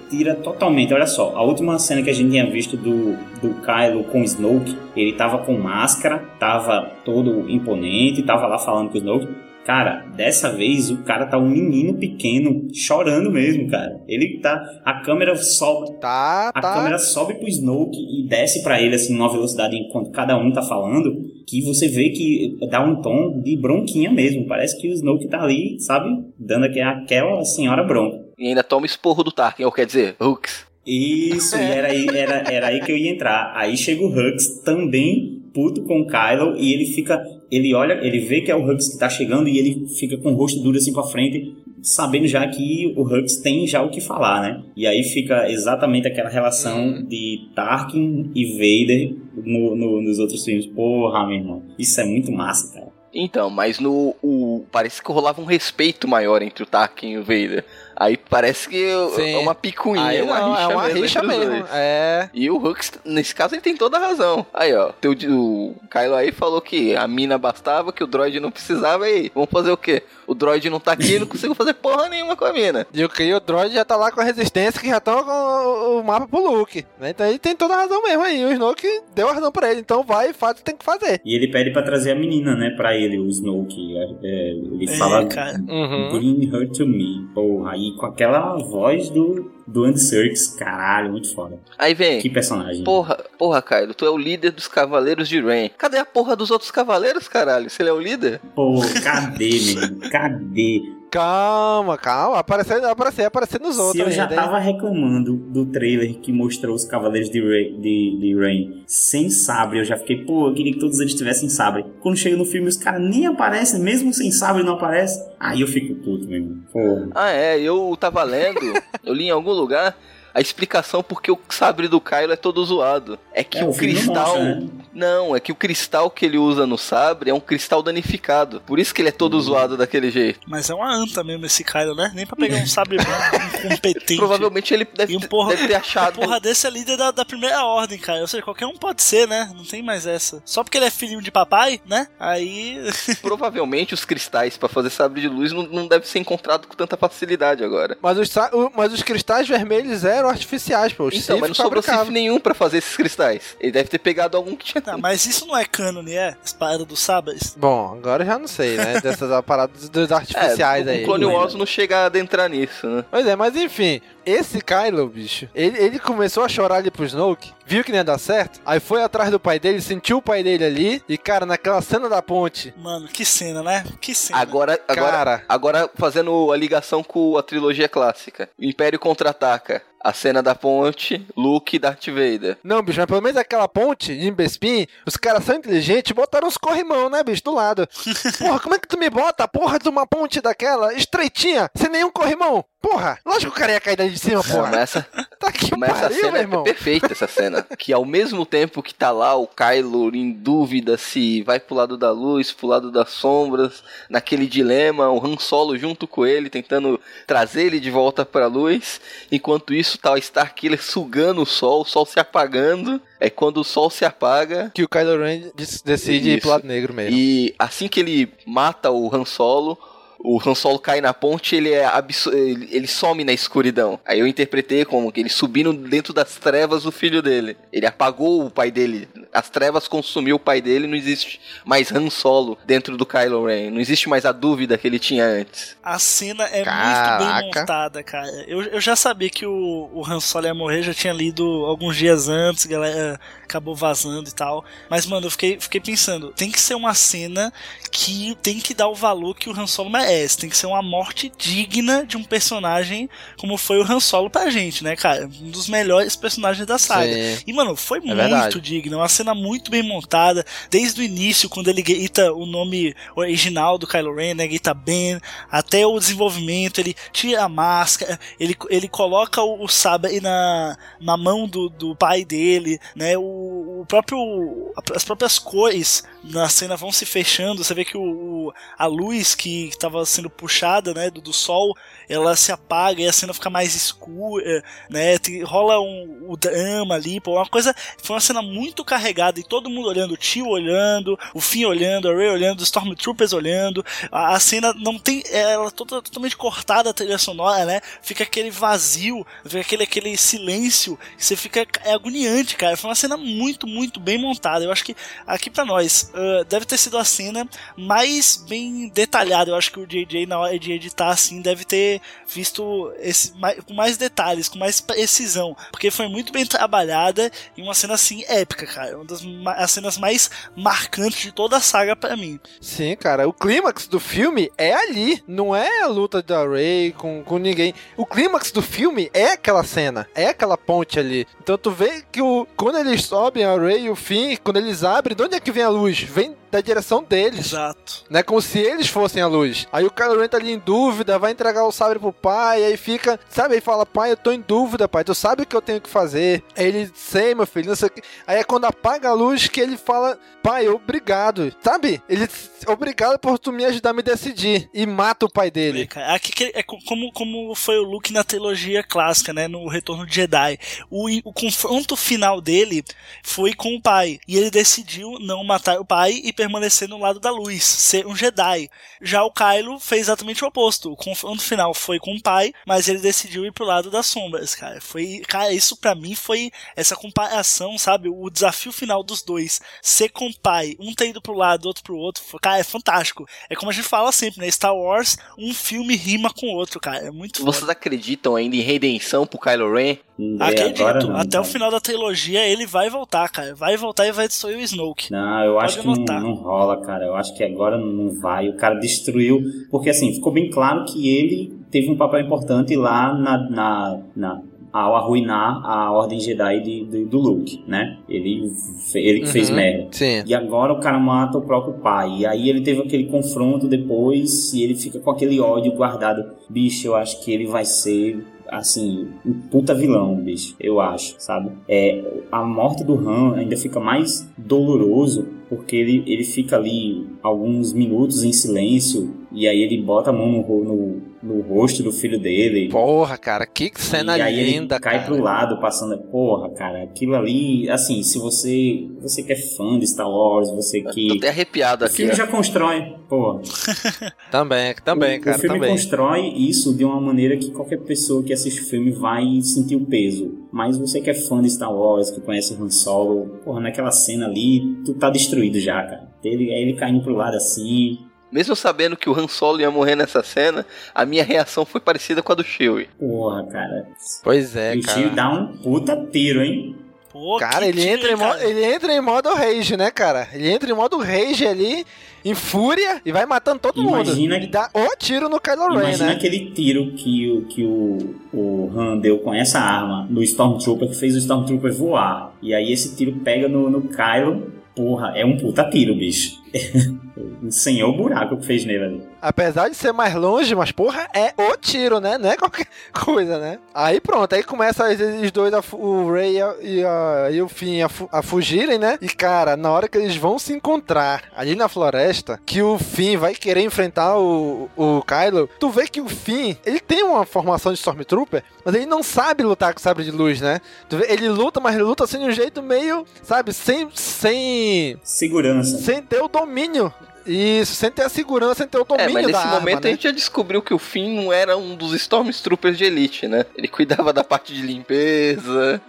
[SPEAKER 7] Tira totalmente, olha só, a última cena que a gente tinha visto do, do Kylo com o Snoke, ele tava com máscara, tava todo imponente, tava lá falando com o Snoke. Cara, dessa vez o cara tá um menino pequeno, chorando mesmo, cara. Ele tá. A câmera sobe.
[SPEAKER 4] Tá,
[SPEAKER 7] A
[SPEAKER 4] tá.
[SPEAKER 7] câmera sobe pro Snoke e desce pra ele, assim, numa velocidade enquanto cada um tá falando, que você vê que dá um tom de bronquinha mesmo. Parece que o Snoke tá ali, sabe? Dando aqu- aquela senhora bronca.
[SPEAKER 5] E ainda toma esporro do Tarkin, ou quer dizer, Hooks.
[SPEAKER 7] Isso, e era aí, era, era aí que eu ia entrar. Aí chega o Hux também puto com o Kylo e ele fica. Ele olha, ele vê que é o Hux que tá chegando e ele fica com o rosto duro assim pra frente, sabendo já que o Hux tem já o que falar, né? E aí fica exatamente aquela relação de Tarkin e Vader no, no- nos outros filmes. Porra, meu irmão. Isso é muito massa, cara.
[SPEAKER 5] Então, mas no. O, parece que rolava um respeito maior entre o Tarkin e o Vader. Aí parece que
[SPEAKER 4] Sim.
[SPEAKER 5] é uma picuinha,
[SPEAKER 4] Aí
[SPEAKER 5] uma
[SPEAKER 4] não,
[SPEAKER 5] rixa
[SPEAKER 4] é uma
[SPEAKER 5] mesmo.
[SPEAKER 4] rixa mesmo. É.
[SPEAKER 5] E o Hux, nesse caso, ele tem toda a razão. Aí, ó, teu, o Kylo aí falou que a mina bastava, que o droid não precisava, e aí, vamos fazer o quê? O droid não tá aqui, não consigo fazer porra nenhuma com a mina.
[SPEAKER 4] E o que o droid já tá lá com a resistência que já estão com o- o mapa pro Luke. né? Então ele tem toda a razão mesmo aí. O Snoke deu a razão pra ele. Então vai e faz o que tem que fazer.
[SPEAKER 7] E ele pede pra trazer a menina, né, pra ele, o Snoke. É, é, ele
[SPEAKER 6] É,
[SPEAKER 7] fala.
[SPEAKER 6] cara.
[SPEAKER 4] Uhum.
[SPEAKER 7] Bring her to me. Porra, aí com aquela voz do, do Andy Serkis, caralho, muito foda.
[SPEAKER 5] Aí vem.
[SPEAKER 7] Que personagem.
[SPEAKER 5] Porra, porra, Kylo, tu é o líder dos Cavaleiros de Rain. Cadê a porra dos outros cavaleiros, caralho? Se ele é o líder?
[SPEAKER 7] Pô, cadê, menino? Cadê?
[SPEAKER 4] Calma, calma. Aparecer, aparecer, aparecer nos outros.
[SPEAKER 7] Se eu já
[SPEAKER 4] ainda,
[SPEAKER 7] tava reclamando do trailer que mostrou os Cavaleiros de, Rey, de, de Rain sem sabre, eu já fiquei, pô, eu queria que todos eles tivessem sabre. Quando chega no filme, os caras nem aparecem, mesmo sem sabre não aparece. Aí eu fico puto, meu irmão. Porra.
[SPEAKER 5] Ah, é, eu tava lendo, eu li em algum lugar. A explicação porque o sabre do Kylo é todo zoado. É que
[SPEAKER 7] É,
[SPEAKER 5] o,
[SPEAKER 7] o filme não
[SPEAKER 5] cristal.
[SPEAKER 7] mostra, né?
[SPEAKER 5] Não, é que o cristal que ele usa no sabre é um cristal danificado. Por isso que ele é todo zoado daquele jeito.
[SPEAKER 6] Mas é uma anta mesmo esse Kylo, né? Nem pra pegar um sabre branco incompetente.
[SPEAKER 5] Provavelmente ele deve,
[SPEAKER 6] um porra,
[SPEAKER 5] deve ter achado.
[SPEAKER 6] Um porra desse é líder da, da primeira ordem, cara. Ou seja, qualquer um pode ser, né? Não tem mais essa. Só porque ele é filhinho de papai, né? Aí.
[SPEAKER 5] Provavelmente os cristais pra fazer sabre de luz não, não deve ser encontrado com tanta facilidade agora.
[SPEAKER 4] Mas os, mas os cristais vermelhos eram artificiais, pô. Os
[SPEAKER 5] Então, mas não sobrou
[SPEAKER 4] fabricavam.
[SPEAKER 5] Sif nenhum pra fazer esses cristais. Ele deve ter pegado algum que tinha.
[SPEAKER 6] Não, mas isso não é cânone, é? As paradas dos sabres.
[SPEAKER 4] Bom, agora eu já não sei, né? Dessas paradas dos artificiais
[SPEAKER 5] é,
[SPEAKER 4] aí.
[SPEAKER 5] O Clone Wars não chega a adentrar nisso, né?
[SPEAKER 4] Pois é, mas enfim, esse Kylo, bicho, ele, ele começou a chorar ali pro Snoke, viu que não ia dar certo, aí foi atrás do pai dele, sentiu o pai dele ali, e cara, naquela cena da ponte.
[SPEAKER 6] Mano, que cena, né? Que cena.
[SPEAKER 5] Agora, agora,
[SPEAKER 4] Cara.
[SPEAKER 5] agora fazendo a ligação com a trilogia clássica. O Império contra-ataca. A cena da ponte, Luke e Darth Vader.
[SPEAKER 4] Não, bicho, mas pelo menos aquela ponte de Bespin, os caras são inteligentes e botaram os corrimão, né, bicho, do lado. Porra, como é que tu me bota a porra de uma ponte daquela, estreitinha, sem nenhum corrimão? Porra, lógico que o cara ia cair daí de cima, porra.
[SPEAKER 5] essa,
[SPEAKER 4] Tá que
[SPEAKER 5] mas essa
[SPEAKER 4] pariu,
[SPEAKER 5] cena
[SPEAKER 4] meu
[SPEAKER 5] é
[SPEAKER 4] irmão.
[SPEAKER 5] perfeita, essa cena. Que ao mesmo tempo que tá lá o Kylo em dúvida se vai pro lado da luz, pro lado das sombras, naquele dilema, o Han Solo junto com ele, tentando trazer ele de volta pra luz. Enquanto isso, tá o Starkiller sugando o sol, o sol se apagando. É quando o sol se apaga,
[SPEAKER 4] Que o Kylo Ren decide ir
[SPEAKER 5] Isso.
[SPEAKER 4] pro lado negro mesmo.
[SPEAKER 5] E assim que ele mata o Han Solo, o Han Solo cai na ponte ele é ele, ele some na escuridão. Aí eu interpretei como que ele subindo dentro das trevas o filho dele. Ele apagou o pai dele. As trevas consumiu o pai dele, não existe mais Han Solo dentro do Kylo Ren. Não existe mais a dúvida que ele tinha antes.
[SPEAKER 6] A cena é muito
[SPEAKER 4] Caraca.
[SPEAKER 6] bem montada, cara. Eu, eu já sabia que o, o Han Solo ia morrer, já tinha lido alguns dias antes, a galera acabou vazando e tal. Mas, mano, eu fiquei, fiquei pensando, tem que ser uma cena que tem que dar o valor que o Han Solo merece. Tem que ser uma morte digna de um personagem como foi o Han Solo pra gente, né, cara? Um dos melhores personagens da saga.
[SPEAKER 4] Sim.
[SPEAKER 6] E, mano, foi muito
[SPEAKER 4] verdade.
[SPEAKER 6] digna, uma cena muito bem montada, desde o início, quando ele grita o nome original do Kylo Ren, né, grita Ben, até o desenvolvimento, ele tira a máscara, ele, ele coloca o, o sabre na, na mão do, do pai dele, né, o, o próprio, as próprias cores na cena vão se fechando, você vê que o- a luz que estava sendo puxada, né, do, do sol, ela se apaga e a cena fica mais escura, né, tem- rola um, o drama ali, pô, uma coisa, foi uma cena muito carregada e todo mundo olhando, o tio olhando, o Finn olhando, a Rey olhando, os Stormtroopers olhando, a, a cena não tem, ela é tota- totalmente cortada a trilha sonora, né, fica aquele vazio, fica aquele, aquele silêncio, você fica, é agoniante, cara, foi uma cena muito, muito bem montada, eu acho que aqui pra nós, ah, deve ter sido a cena mais bem detalhada, eu acho que o JJ na hora de editar assim, deve ter visto esse, mais, com mais detalhes, com mais precisão, porque foi muito bem trabalhada e uma cena assim épica, cara, uma das as cenas mais marcantes de toda a saga pra mim.
[SPEAKER 4] Sim, cara, o clímax do filme é ali, não é a luta da Rey com, com ninguém. O clímax do filme é aquela cena, é aquela ponte ali. Então tu vê que o, quando eles sobem a Rey e o Finn, quando eles abrem, de onde é que vem a luz? Vem da direção deles.
[SPEAKER 6] Exato.
[SPEAKER 4] Né? Como se eles fossem a luz. Aí o Kylo Ren tá ali em dúvida, vai entregar o sabre pro pai, aí fica, sabe? Aí fala, pai, eu tô em dúvida, pai, tu sabe o que eu tenho que fazer? Aí ele, sei, meu filho, não sei o que. Aí é quando apaga a luz que ele fala, pai, obrigado, sabe? Ele, obrigado por tu me ajudar a me decidir. E mata o pai dele.
[SPEAKER 6] Cara, Aqui é co- como, como foi o Luke na trilogia clássica, né? No Retorno de Jedi. O, o confronto final dele foi com o pai. E ele decidiu não matar o pai e permanecer no lado da luz, ser um Jedi. Já o Kylo fez exatamente o oposto. O confronto final foi com o pai, mas ele decidiu ir pro lado das sombras, cara. Foi, cara, isso pra mim foi essa comparação, sabe? O desafio final dos dois. Ser com o pai, um ter ido pro lado, outro pro outro. foi- Cara, é fantástico. É como a gente fala sempre, né? Star Wars, um filme rima com o outro, cara. É muito foda.
[SPEAKER 5] Vocês acreditam ainda em redenção pro Kylo Ren?
[SPEAKER 6] Acredito,
[SPEAKER 7] agora
[SPEAKER 6] até o final da trilogia ele vai voltar, cara. Vai voltar e vai destruir o Snoke.
[SPEAKER 7] Não, eu acho
[SPEAKER 6] Pode
[SPEAKER 7] que não, não rola, cara. Eu acho que agora não vai. O cara destruiu. Porque assim, ficou bem claro que ele teve um papel importante lá na. na, na- ao arruinar a Ordem Jedi de, de- do Luke, né? Ele, ele que fez
[SPEAKER 4] Uhum,
[SPEAKER 7] merda.
[SPEAKER 4] Sim.
[SPEAKER 7] E agora o cara mata o próprio pai. E aí ele teve aquele confronto depois e ele fica com aquele ódio guardado. Bicho, eu acho que ele vai ser assim, um puta vilão, bicho, eu acho, sabe? É, a morte do Han ainda fica mais doloroso porque ele, ele fica ali alguns minutos em silêncio e aí ele bota a mão no, no, no rosto do filho dele.
[SPEAKER 4] Porra, cara, que cena
[SPEAKER 7] e aí
[SPEAKER 4] linda,
[SPEAKER 7] ele cai
[SPEAKER 4] cara.
[SPEAKER 7] pro lado, passando. Porra, cara, aquilo ali, assim, se você. Você que é fã de Star Wars, você que.
[SPEAKER 5] Tô até arrepiado
[SPEAKER 7] O
[SPEAKER 5] aqui.
[SPEAKER 7] filme
[SPEAKER 5] ó.
[SPEAKER 7] já constrói, porra.
[SPEAKER 4] Também, também,
[SPEAKER 7] o,
[SPEAKER 4] cara,
[SPEAKER 7] o filme
[SPEAKER 4] também.
[SPEAKER 7] constrói isso de uma maneira que qualquer pessoa que assiste o filme vai sentir o peso. Mas você que é fã de Star Wars, que conhece o Han Solo, porra, naquela cena ali, tu tá destruído já, cara. Ele, ele caindo pro lado assim.
[SPEAKER 5] Mesmo sabendo que o Han Solo ia morrer nessa cena, a minha reação foi parecida com a do Chewie.
[SPEAKER 7] Porra, cara.
[SPEAKER 4] Pois é,
[SPEAKER 7] e o
[SPEAKER 4] cara.
[SPEAKER 7] Chewie dá um puta tiro, hein?
[SPEAKER 6] Pô,
[SPEAKER 4] Cara,
[SPEAKER 6] que
[SPEAKER 4] ele
[SPEAKER 6] tiro,
[SPEAKER 4] entra, modo, ele entra em modo rage, né, cara? Ele entra em modo rage ali, em fúria, e vai matando todo
[SPEAKER 7] Imagina
[SPEAKER 4] mundo. E dá o tiro no Kylo Ren,
[SPEAKER 7] Imagina
[SPEAKER 4] né?
[SPEAKER 7] aquele tiro que, o, que o, o Han deu com essa arma no Stormtrooper, que fez o Stormtrooper voar. E aí esse tiro pega no, no Kylo. Porra, é um puta tiro, bicho. Senhor o buraco que fez nele ali.
[SPEAKER 4] Apesar de ser mais longe, mas porra, é o tiro, né? Não é qualquer coisa, né? Aí pronto, aí começa os dois, a o Ray e, a- e, o Finn a, a fugirem, né? E cara, na hora que eles vão se encontrar ali na floresta, que o Finn vai querer enfrentar o, o Kylo, tu vê que o Finn, ele tem uma formação de Stormtrooper, mas ele não sabe lutar com sabre de luz, né? Tu vê, ele luta, mas ele luta assim de um jeito meio, sabe, sem. sem.
[SPEAKER 7] Segurança.
[SPEAKER 4] sem ter o domínio. Isso, sem ter a segurança, sem ter o
[SPEAKER 5] É,
[SPEAKER 4] domínio
[SPEAKER 5] mas nesse
[SPEAKER 4] da arma,
[SPEAKER 5] momento
[SPEAKER 4] né?
[SPEAKER 5] a gente já descobriu que o Finn não era um dos Stormtroopers de elite, né? Ele cuidava da parte de limpeza.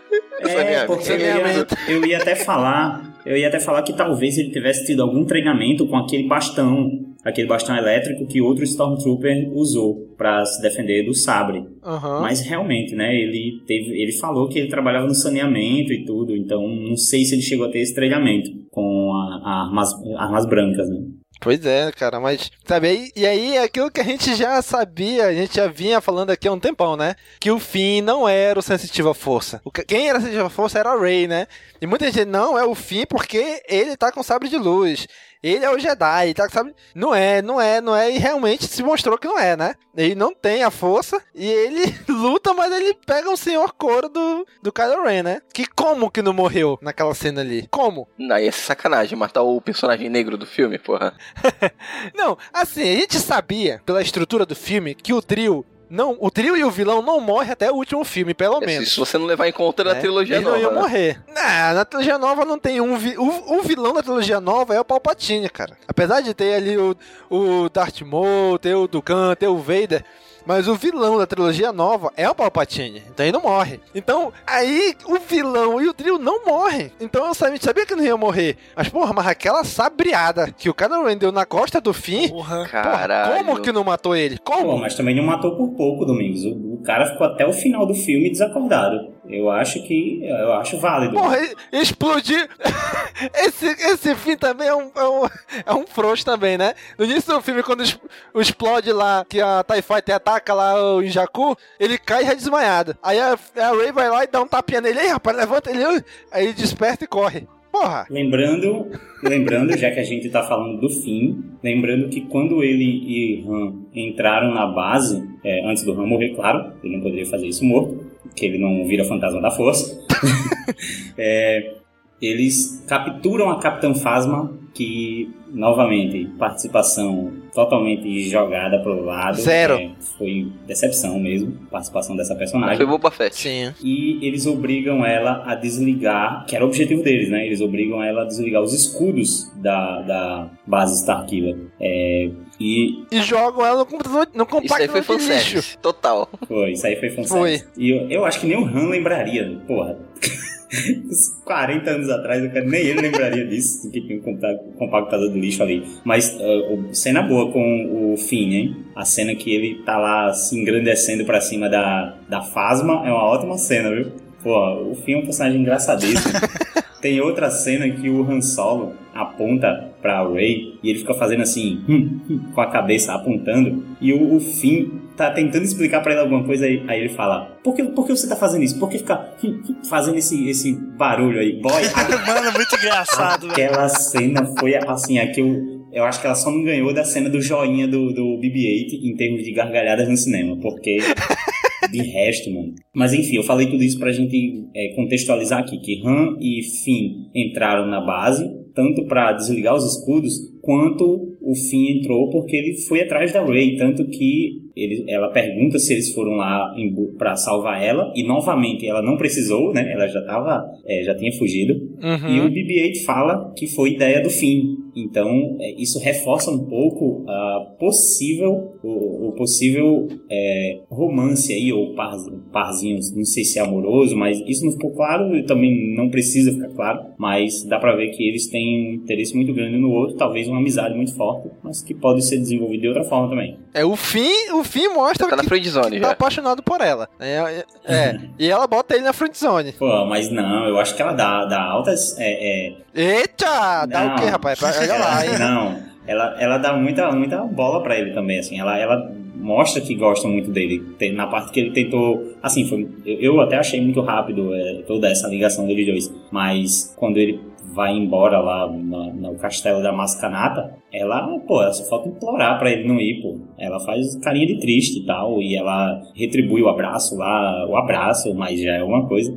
[SPEAKER 7] É,
[SPEAKER 5] saneamento.
[SPEAKER 7] porque eu ia, eu ia até falar, eu ia até falar que talvez ele tivesse tido algum treinamento com aquele bastão, aquele bastão elétrico que outro Stormtrooper usou pra se defender do sabre.
[SPEAKER 4] Aham.
[SPEAKER 7] Mas realmente, né, ele teve, ele falou que ele trabalhava no saneamento e tudo, então não sei se ele chegou a ter esse treinamento com a, a armas, armas brancas, né?
[SPEAKER 4] Pois é, cara, mas, sabe, aí, e aí é aquilo que a gente já sabia, a gente já vinha falando aqui há um tempão, né? Que o Finn não era o sensitivo à força. O que- quem era o sensitivo à força era o Rey, né? E muita gente, não, é o Finn porque ele tá com sabre de luz. Ele é o Jedi, tá com sabre... Não é, não é, não é, e realmente se mostrou que não é, né? Ele não tem a força, e ele luta, mas ele pega o senhor couro do, do Kylo Ren, né? Que como que não morreu naquela cena ali? Como?
[SPEAKER 5] Não, ia ser sacanagem matar o personagem negro do filme, porra.
[SPEAKER 4] Não, assim, a gente sabia, pela estrutura do filme, que o trio. Não, o trio e o vilão não morrem até o último filme, pelo menos.
[SPEAKER 5] Se você não levar em conta na
[SPEAKER 4] né?
[SPEAKER 5] trilogia
[SPEAKER 4] Eles
[SPEAKER 5] nova.
[SPEAKER 4] não iam
[SPEAKER 5] né?
[SPEAKER 4] morrer. Não, na trilogia nova não tem um. Vi... O, o vilão da trilogia nova é o Palpatine, cara. Apesar de ter ali o, o Darth Maul, ter o Dukan, ter o Vader. Mas o vilão da trilogia nova é o Palpatine. Então ele não morre. Então, aí o vilão e o trio não morrem. Então eu sabia, sabia que não ia morrer. Mas, porra, mas aquela sabreada que o Kylo Ren deu na costa do fim.
[SPEAKER 6] Porra.
[SPEAKER 5] Caralho.
[SPEAKER 4] como que não matou ele? Como?
[SPEAKER 7] Pô, mas também não matou por pouco, Domingos. O, o cara ficou até o final do filme desacordado. Eu acho que. Eu acho válido.
[SPEAKER 4] Porra, e- explodir. esse, esse fim também é um, é um, é um frouxo também, né? No início do filme, quando explode lá, que a TIE Fighter ataca lá o Jakku, ele cai já desmaiado. Aí a, a Ray vai lá e dá um tapinha nele. Ei, rapaz, levanta ele. Aí ele desperta e corre. Porra.
[SPEAKER 7] Lembrando, lembrando, já que a gente tá falando do fim, lembrando que quando ele e Han entraram na base, é, antes do Han morrer, claro, ele não poderia fazer isso morto, que ele não vira fantasma da força. É, eles capturam a Capitã Phasma, que, novamente, participação totalmente jogada pro lado.
[SPEAKER 4] Zero.
[SPEAKER 7] É, foi decepção mesmo, participação dessa personagem.
[SPEAKER 5] Foi Boba Fett.
[SPEAKER 4] Sim.
[SPEAKER 7] E eles obrigam ela a desligar, que era o objetivo deles, né? Eles obrigam ela a desligar os escudos da, da base Starkiller. É, e
[SPEAKER 4] E jogam ela no computador, no
[SPEAKER 5] Isso aí foi
[SPEAKER 4] de lixo.
[SPEAKER 5] Total.
[SPEAKER 7] foi, isso aí foi fanservice. E eu, eu acho que nem o Han lembraria, porra. Uns 40 anos atrás, eu quero- nem ele lembraria disso, que tinha um compa- compactador de lixo ali. Mas uh, cena boa com o Finn, hein? A cena que ele tá lá se engrandecendo pra cima da, da Phasma é uma ótima cena, viu? Pô, o Finn é um personagem engraçadíssimo. Tem outra cena que o Han Solo aponta pra Rey e ele fica fazendo assim, hum, hum, com a cabeça apontando. E o, o Finn tá tentando explicar pra ele alguma coisa aí, aí ele fala: por que, por que você tá fazendo isso? Por que ficar fazendo esse, esse barulho aí? Boy,
[SPEAKER 6] Mano, muito engraçado,
[SPEAKER 7] aquela cena foi assim, a que eu, eu acho que ela só não ganhou da cena do joinha do, do BB-8 em termos de gargalhadas no cinema, porque De resto, mano. Mas enfim, eu falei tudo isso pra gente é, contextualizar aqui, que Han e Finn entraram na base, tanto para desligar os escudos, quanto o Finn entrou porque ele foi atrás da Rey, tanto que ele, ela pergunta se eles foram lá para salvar ela e novamente ela não precisou, né? Ela já tava, é, já tinha fugido.
[SPEAKER 4] Uhum.
[SPEAKER 7] E o BB-8 fala que foi ideia do Finn. Então é, isso reforça um pouco a possível, o, o possível é, romance aí ou par, parzinhos, não sei se é amoroso, mas isso não ficou claro e também não precisa ficar claro. Mas dá para ver que eles têm um interesse muito grande no outro, talvez uma amizade muito forte, mas que pode ser desenvolvida de outra forma também.
[SPEAKER 4] É o fim, o fim mostra
[SPEAKER 5] tá
[SPEAKER 4] que,
[SPEAKER 5] na friendzone
[SPEAKER 4] que tá
[SPEAKER 5] já.
[SPEAKER 4] apaixonado por ela. É, é, é. e ela bota ele na friendzone.
[SPEAKER 7] Pô, mas não, eu acho que ela dá, dá altas. É, é...
[SPEAKER 4] Eita! Dá
[SPEAKER 7] Não.
[SPEAKER 4] o quê, rapaz? Olha lá, hein?
[SPEAKER 7] Não, ela, ela dá muita, muita bola pra ele também, assim. Ela, ela mostra que gosta muito dele. Tem- Na parte que ele tentou. Assim, foi, eu, eu até achei muito rápido é, toda essa ligação deles dois. Mas quando ele vai embora lá na- no castelo da Mascanata, ela, pô, ela só falta implorar pra ele não ir, pô. Ela faz carinha de triste e tal, e ela retribui o abraço lá, o abraço, mas já é uma coisa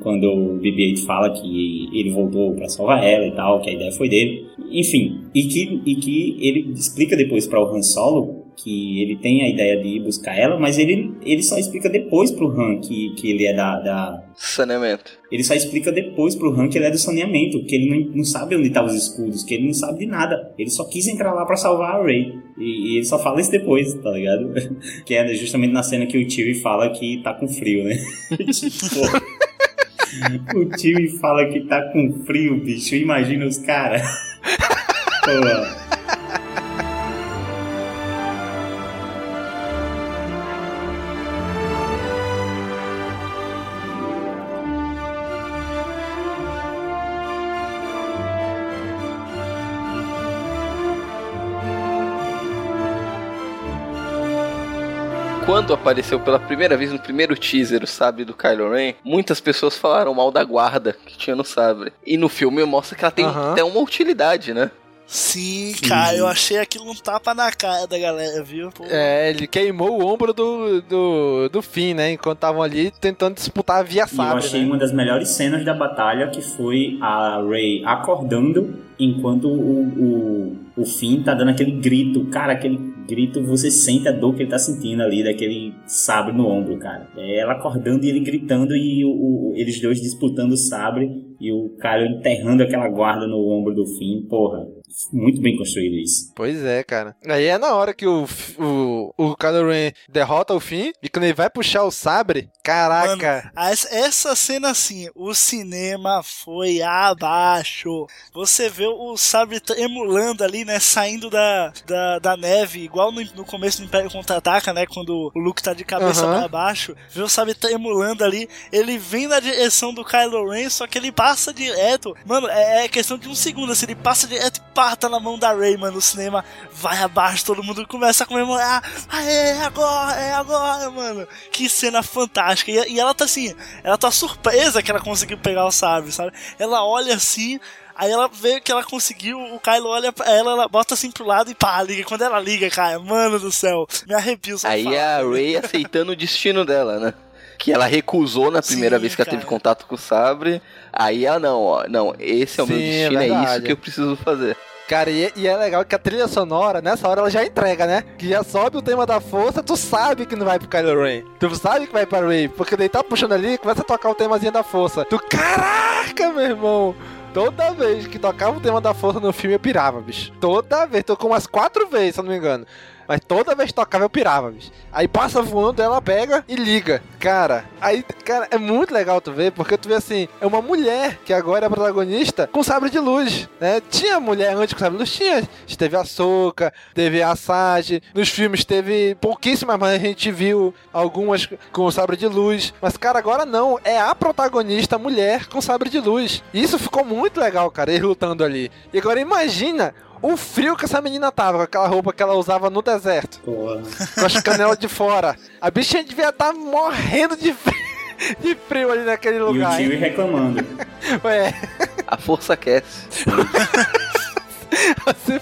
[SPEAKER 7] quando o BB-8 fala que ele voltou pra salvar ela e tal, que a ideia foi dele. Enfim, e que, e que ele explica depois para o Han Solo que ele tem a ideia de ir buscar ela, mas ele, ele só explica depois pro Han que, que ele é da, da...
[SPEAKER 5] Saneamento.
[SPEAKER 7] Ele só explica depois pro Han que ele é do saneamento, que ele não, não sabe onde tá os escudos, que ele não sabe de nada. Ele só quis entrar lá pra salvar a Rey. E, e ele só fala isso depois, tá ligado? que é justamente na cena que o Chewie fala que tá com frio, né? O time fala que tá com frio, bicho. Imagina os caras. Pô.
[SPEAKER 5] Quando apareceu pela primeira vez no primeiro teaser o sabre do Kylo Ren, muitas pessoas falaram mal da guarda que tinha no sabre. E no filme mostra que ela tem
[SPEAKER 4] Aham.
[SPEAKER 5] até uma utilidade, né?
[SPEAKER 6] Sim, cara, eu achei aquilo um tapa na cara da galera, viu? Pô.
[SPEAKER 4] É, ele queimou o ombro do, do, do Finn, né? Enquanto estavam ali tentando disputar a via
[SPEAKER 7] E eu achei
[SPEAKER 4] né?
[SPEAKER 7] uma das melhores cenas da batalha que foi a Rey acordando enquanto o, o, o Finn tá dando aquele grito. Cara, aquele grito, você sente a dor que ele tá sentindo ali, daquele sabre no ombro, cara. É ela acordando e ele gritando e o, o- eles dois disputando o sabre e o cara enterrando aquela guarda no ombro do Finn. Porra, muito bem construído isso.
[SPEAKER 4] Pois é, cara. Aí é na hora que o, o, o Kylo Ren derrota o Finn e quando ele vai puxar o sabre, caraca.
[SPEAKER 6] Mano, essa cena assim, o cinema foi abaixo. Você vê o sabre emulando ali, né? Saindo da, da, da neve, igual no, no começo do Império Contra-Ataca, né? Quando o Luke tá de cabeça
[SPEAKER 4] Aham.
[SPEAKER 6] pra baixo. Vê o sabre emulando ali. Ele vem na direção do Kylo Ren, só que ele passa direto. Mano, é, é questão de um segundo. Assim, ele passa direto e parta na mão da Rey, mano. O cinema vai abaixo, todo mundo começa a comemorar. Ah, é agora, é agora, mano. Que cena fantástica. E, e ela tá assim, ela tá surpresa que ela conseguiu pegar o sabre, sabe? Ela olha assim. Aí ela vê que ela conseguiu, o Kylo olha pra ela, ela bota assim pro lado e pá, liga. Quando ela liga, cara, mano do céu, me arrepio só
[SPEAKER 5] Aí
[SPEAKER 6] falar.
[SPEAKER 5] é a Rey aceitando o destino dela, né? Que ela recusou na primeira
[SPEAKER 6] Sim,
[SPEAKER 5] vez que ela
[SPEAKER 6] cara.
[SPEAKER 5] teve contato com o sabre. Aí ela, não, ó, não, esse é o meu
[SPEAKER 4] Sim, é
[SPEAKER 5] destino, é, isso
[SPEAKER 4] verdade.
[SPEAKER 5] que eu preciso fazer.
[SPEAKER 4] Cara, e, e é legal que a trilha sonora, nessa hora, ela já entrega, né? Que já sobe o tema da força, tu sabe que não vai pro Kylo Ren. Tu sabe que vai pra Rey, porque daí tá puxando ali, começa a tocar o temazinho da força. Tu, caraca, meu irmão! Toda vez que tocava o tema da força no filme, eu pirava, bicho. Toda vez, tocou umas quatro vezes, se eu não me engano. Mas toda vez que tocava, eu pirava, bicho. Aí passa voando, ela pega e liga. Cara, aí, cara, é muito legal tu ver, porque tu vê assim, é uma mulher que agora é protagonista com sabre de luz, né? Tinha mulher antes com sabre de luz, tinha. Teve a Soca, teve a Sage, nos filmes teve pouquíssimas, mas a gente viu algumas com sabre de luz. Mas, cara, agora não, é a protagonista mulher com sabre de luz. Isso ficou muito legal, cara, eles lutando ali. E agora imagina o frio que essa menina tava com aquela roupa que ela usava no deserto.
[SPEAKER 7] Porra.
[SPEAKER 4] Com as canelas de fora. A bichinha devia estar morrendo de frio, de frio ali naquele
[SPEAKER 7] E o
[SPEAKER 4] lugar. Hein?
[SPEAKER 7] reclamando.
[SPEAKER 4] Ué.
[SPEAKER 5] A força aquece.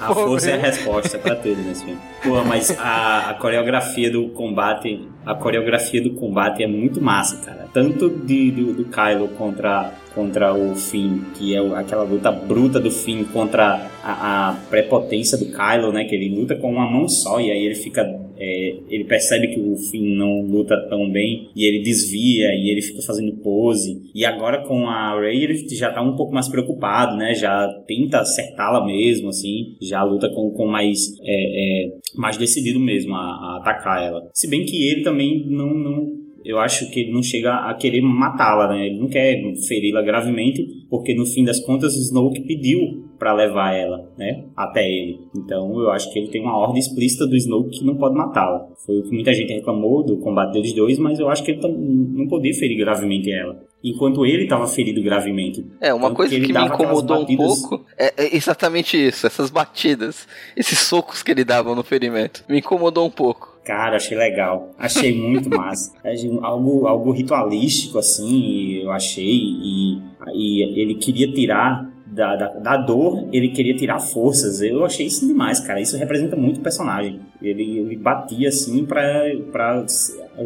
[SPEAKER 7] a força é a resposta pra tudo nesse filme. Pô, mas a, a, coreografia do combate, a coreografia do combate é muito massa, cara. Tanto de, do, do Kylo contra contra o Finn, que é aquela luta bruta do Finn contra a, a, prepotência do Kylo, né? Que ele luta com uma mão só e aí ele fica. É, ele percebe que o Finn não luta tão bem e ele desvia e ele fica fazendo pose. E agora com a Rey ele já tá um pouco mais preocupado, né? Já tenta acertá-la mesmo, assim. Já luta com, com mais, é, é, mais decidido mesmo a, a atacar ela. Se bem que ele também não, não eu acho que ele não chega a querer matá-la, né? Ele não quer feri-la gravemente, porque no fim das contas Snoke pediu para levar ela, né, até ele. Então eu acho que ele tem uma ordem explícita do Snoke que não pode matá-la. Foi o que muita gente reclamou do combate deles dois, mas eu acho que ele não podia ferir gravemente ela. Enquanto ele estava ferido gravemente.
[SPEAKER 5] É, uma coisa que, que me incomodou um pouco é, é exatamente isso, essas batidas, esses socos que ele dava no ferimento. Me incomodou um pouco.
[SPEAKER 7] Cara, achei legal. Achei muito massa. algo, algo ritualístico, assim, eu achei. E, e ele queria tirar da, da, da, dor, ele queria tirar forças. Eu achei isso demais, cara. Isso representa muito o personagem. Ele, ele batia assim pra, pra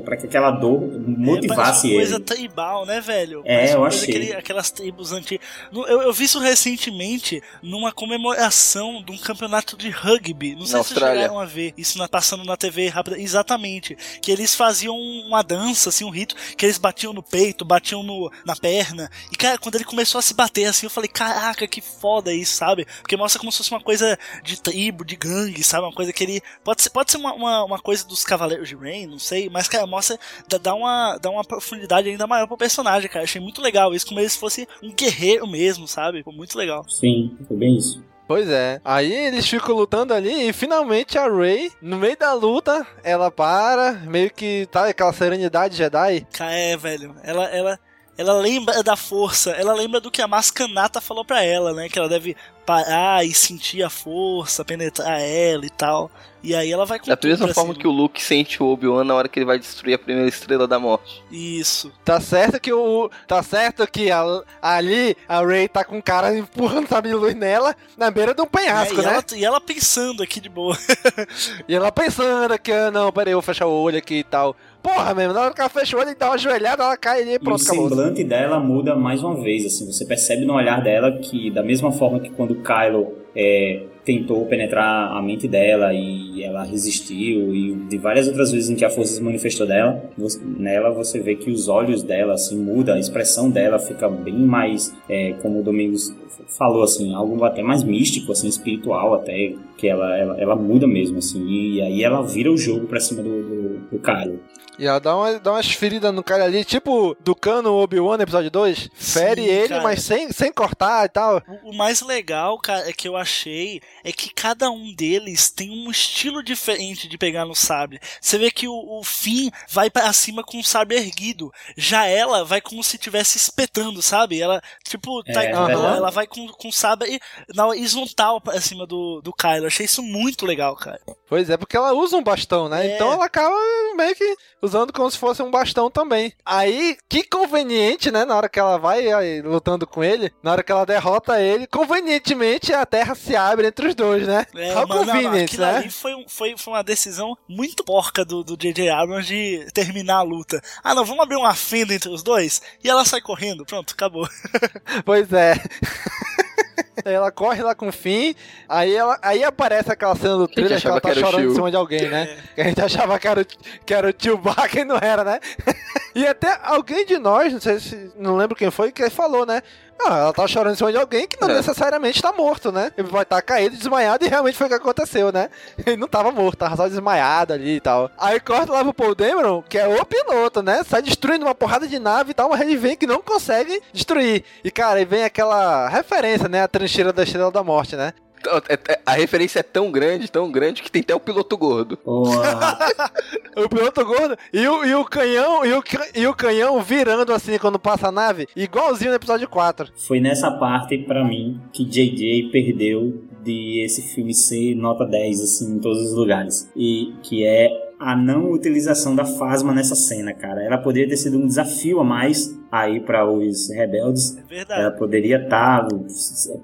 [SPEAKER 7] para que aquela dor motivasse
[SPEAKER 6] é,
[SPEAKER 7] ele.
[SPEAKER 6] coisa tribal, né, velho?
[SPEAKER 7] É, parece eu achei.
[SPEAKER 6] Aquele, aquelas tribos antigas. Eu, eu, vi isso recentemente numa comemoração de um campeonato de rugby. Não sei
[SPEAKER 5] na
[SPEAKER 6] se
[SPEAKER 5] Austrália.
[SPEAKER 6] vocês chegaram a ver isso na, passando na TV rápida. Exatamente. Que eles faziam uma dança, assim, um rito, que eles batiam no peito, batiam no, na perna. E, cara, quando ele começou a se bater assim, eu falei, caraca, que foda isso, sabe? Porque mostra como se fosse uma coisa de tribo, de gangue, sabe? Uma coisa que ele. Pode ser, pode ser uma, uma, uma coisa dos Cavaleiros de Rain, não sei, mas, cara, mostra, dá uma, dá uma profundidade ainda maior pro personagem, cara. Achei muito legal isso, como se fosse um guerreiro mesmo, sabe? Foi muito legal.
[SPEAKER 7] Sim, foi bem isso.
[SPEAKER 4] Pois é. Aí eles ficam lutando ali e finalmente a Rey, no meio da luta, ela para, meio que tá aquela serenidade Jedi.
[SPEAKER 6] É, velho. Ela, ela, ela lembra da força, ela lembra do que a Mascanata falou para ela, né? Que ela deve parar e sentir a força, penetrar ela e tal. E aí ela vai com
[SPEAKER 5] Da mesma forma
[SPEAKER 6] assim.
[SPEAKER 5] que o Luke sente o Obi-Wan na hora que ele vai destruir a primeira estrela da morte.
[SPEAKER 6] Isso.
[SPEAKER 4] Tá certo que o. Tá certo que a, ali a Rey tá com o cara empurrando sabe luz nela na beira de um penhasco,
[SPEAKER 6] É, e,
[SPEAKER 4] né?
[SPEAKER 6] ela, e ela pensando aqui de boa.
[SPEAKER 4] E ela pensando que, ah, não, peraí, eu vou fechar o olho aqui e tal. Porra, mesmo, na hora que ela fecha o olho e dá uma joelhada, ela cai ali e
[SPEAKER 7] E o
[SPEAKER 4] pronto, acabou.
[SPEAKER 7] semblante dela muda mais uma vez, assim, você percebe no olhar dela que da mesma forma que quando o Kylo é, tentou penetrar a mente dela e ela resistiu e de várias outras vezes em que a força se manifestou dela, você- nela você vê que os olhos dela assim muda, a expressão dela fica bem mais, é, como o Domingos falou assim, algo até mais místico, assim, espiritual até, que ela, ela, ela muda mesmo assim, e aí ela vira o jogo pra cima do, do, do Kylo.
[SPEAKER 4] E ela dá, uma, dá umas feridas no cara ali, tipo do cano Obi-Wan no episódio 2. Fere
[SPEAKER 6] Sim,
[SPEAKER 4] ele,
[SPEAKER 6] cara.
[SPEAKER 4] mas sem, sem cortar e tal.
[SPEAKER 6] O- O mais legal, cara, é que eu achei é que cada um deles tem um estilo diferente de pegar no sabre. Você vê que o, o Finn vai pra cima com o sabre erguido. Já ela vai como se estivesse espetando, sabe? Ela, tipo, tá,
[SPEAKER 7] É,
[SPEAKER 6] ela, ela vai com, com o sabre na horizontal pra cima do, do Kylo. Achei isso muito legal, cara.
[SPEAKER 4] Pois é, porque ela usa um bastão, né?
[SPEAKER 6] É.
[SPEAKER 4] Então ela acaba meio que usando como se fosse um bastão também. Aí, que conveniente, né? Na hora que ela vai aí, lutando com ele, na hora que ela derrota ele, convenientemente a terra se abre entre os dois, né?
[SPEAKER 6] É,
[SPEAKER 4] How
[SPEAKER 6] mano, não,
[SPEAKER 4] convenient,
[SPEAKER 6] aquilo
[SPEAKER 4] né?
[SPEAKER 6] ali foi, foi, foi uma decisão muito porca do do J.J. Abrams de terminar a luta. Ah, não, vamos abrir uma fenda entre os dois? E ela sai correndo, pronto, acabou.
[SPEAKER 4] Pois é. Ela corre lá com o fim, aí, ela, aí aparece aquela cena do trailer que ela tá chorando em cima de alguém, né? Que a gente achava que era o, que era o tio Baca e não era, né? e até alguém de nós, não sei se. Não lembro quem foi, que falou, né? Ah, ela tá chorando em cima de alguém que não
[SPEAKER 5] É.
[SPEAKER 4] necessariamente tá morto, né? Ele vai estar caído, desmaiado, e realmente foi o que aconteceu, né? Ele não tava morto, tava só desmaiado ali e tal. Aí corta lá pro Paul Dameron, que é o piloto, né? Sai destruindo uma porrada de nave e tal, mas ele vem que não consegue destruir. E, cara, aí vem aquela referência, né? A trincheira da Estrela da Morte, né?
[SPEAKER 5] É- é- A referência é tão grande, tão grande, que tem até o piloto gordo.
[SPEAKER 4] O piloto gordo e o, e o canhão e o, e o canhão virando assim quando passa a nave, igualzinho no episódio 4.
[SPEAKER 7] Foi nessa parte, pra mim, que JJ perdeu de esse filme ser nota 10, assim, em todos os lugares. E que é a não utilização da Fasma nessa cena, cara. Ela poderia ter sido um desafio a mais aí para os rebeldes.
[SPEAKER 6] É verdade.
[SPEAKER 7] Ela poderia estar, tá,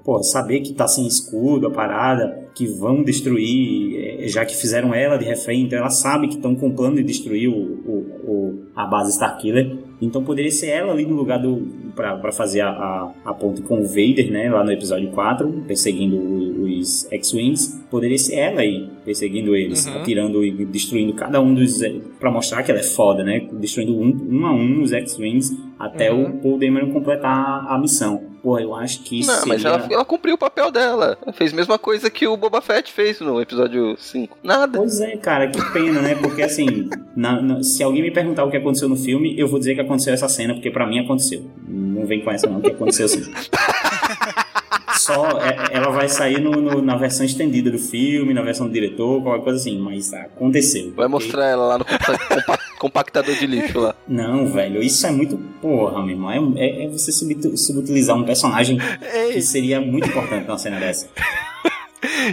[SPEAKER 7] pô, saber que tá sem escudo, a parada, que vão destruir, eh, já que fizeram ela de refém, então ela sabe que estão com plano de destruir o, o, o, a base Starkiller. Então poderia ser ela ali no lugar do. para fazer a, a, a, ponte com o Vader, né? Lá no episódio 4, perseguindo os X-Wings. Poderia ser ela aí, perseguindo eles, uhum. atirando e destruindo cada um dos. para mostrar que ela é foda, né? Destruindo um, um a um os X-Wings até uhum. o Paul Dameron completar a missão. Pô, eu acho que
[SPEAKER 5] Não,
[SPEAKER 7] seria...
[SPEAKER 5] mas ela, ela cumpriu o papel dela. Ela fez a mesma coisa que o Boba Fett fez no episódio 5. Nada.
[SPEAKER 7] Pois é, cara, que pena, né? Porque assim, na, na, se alguém me perguntar o que aconteceu no filme, eu vou dizer que aconteceu essa cena, porque para mim aconteceu. Não vem com essa não, que aconteceu sim. Só é, ela vai sair no, no, na versão estendida do filme, na versão do diretor, qualquer coisa assim, mas aconteceu.
[SPEAKER 5] Vai mostrar ela lá no compactador de lixo lá.
[SPEAKER 7] Não, velho, isso é muito porra, meu irmão. É, é, é você subutilizar um personagem Ei. que seria muito importante numa cena dessa.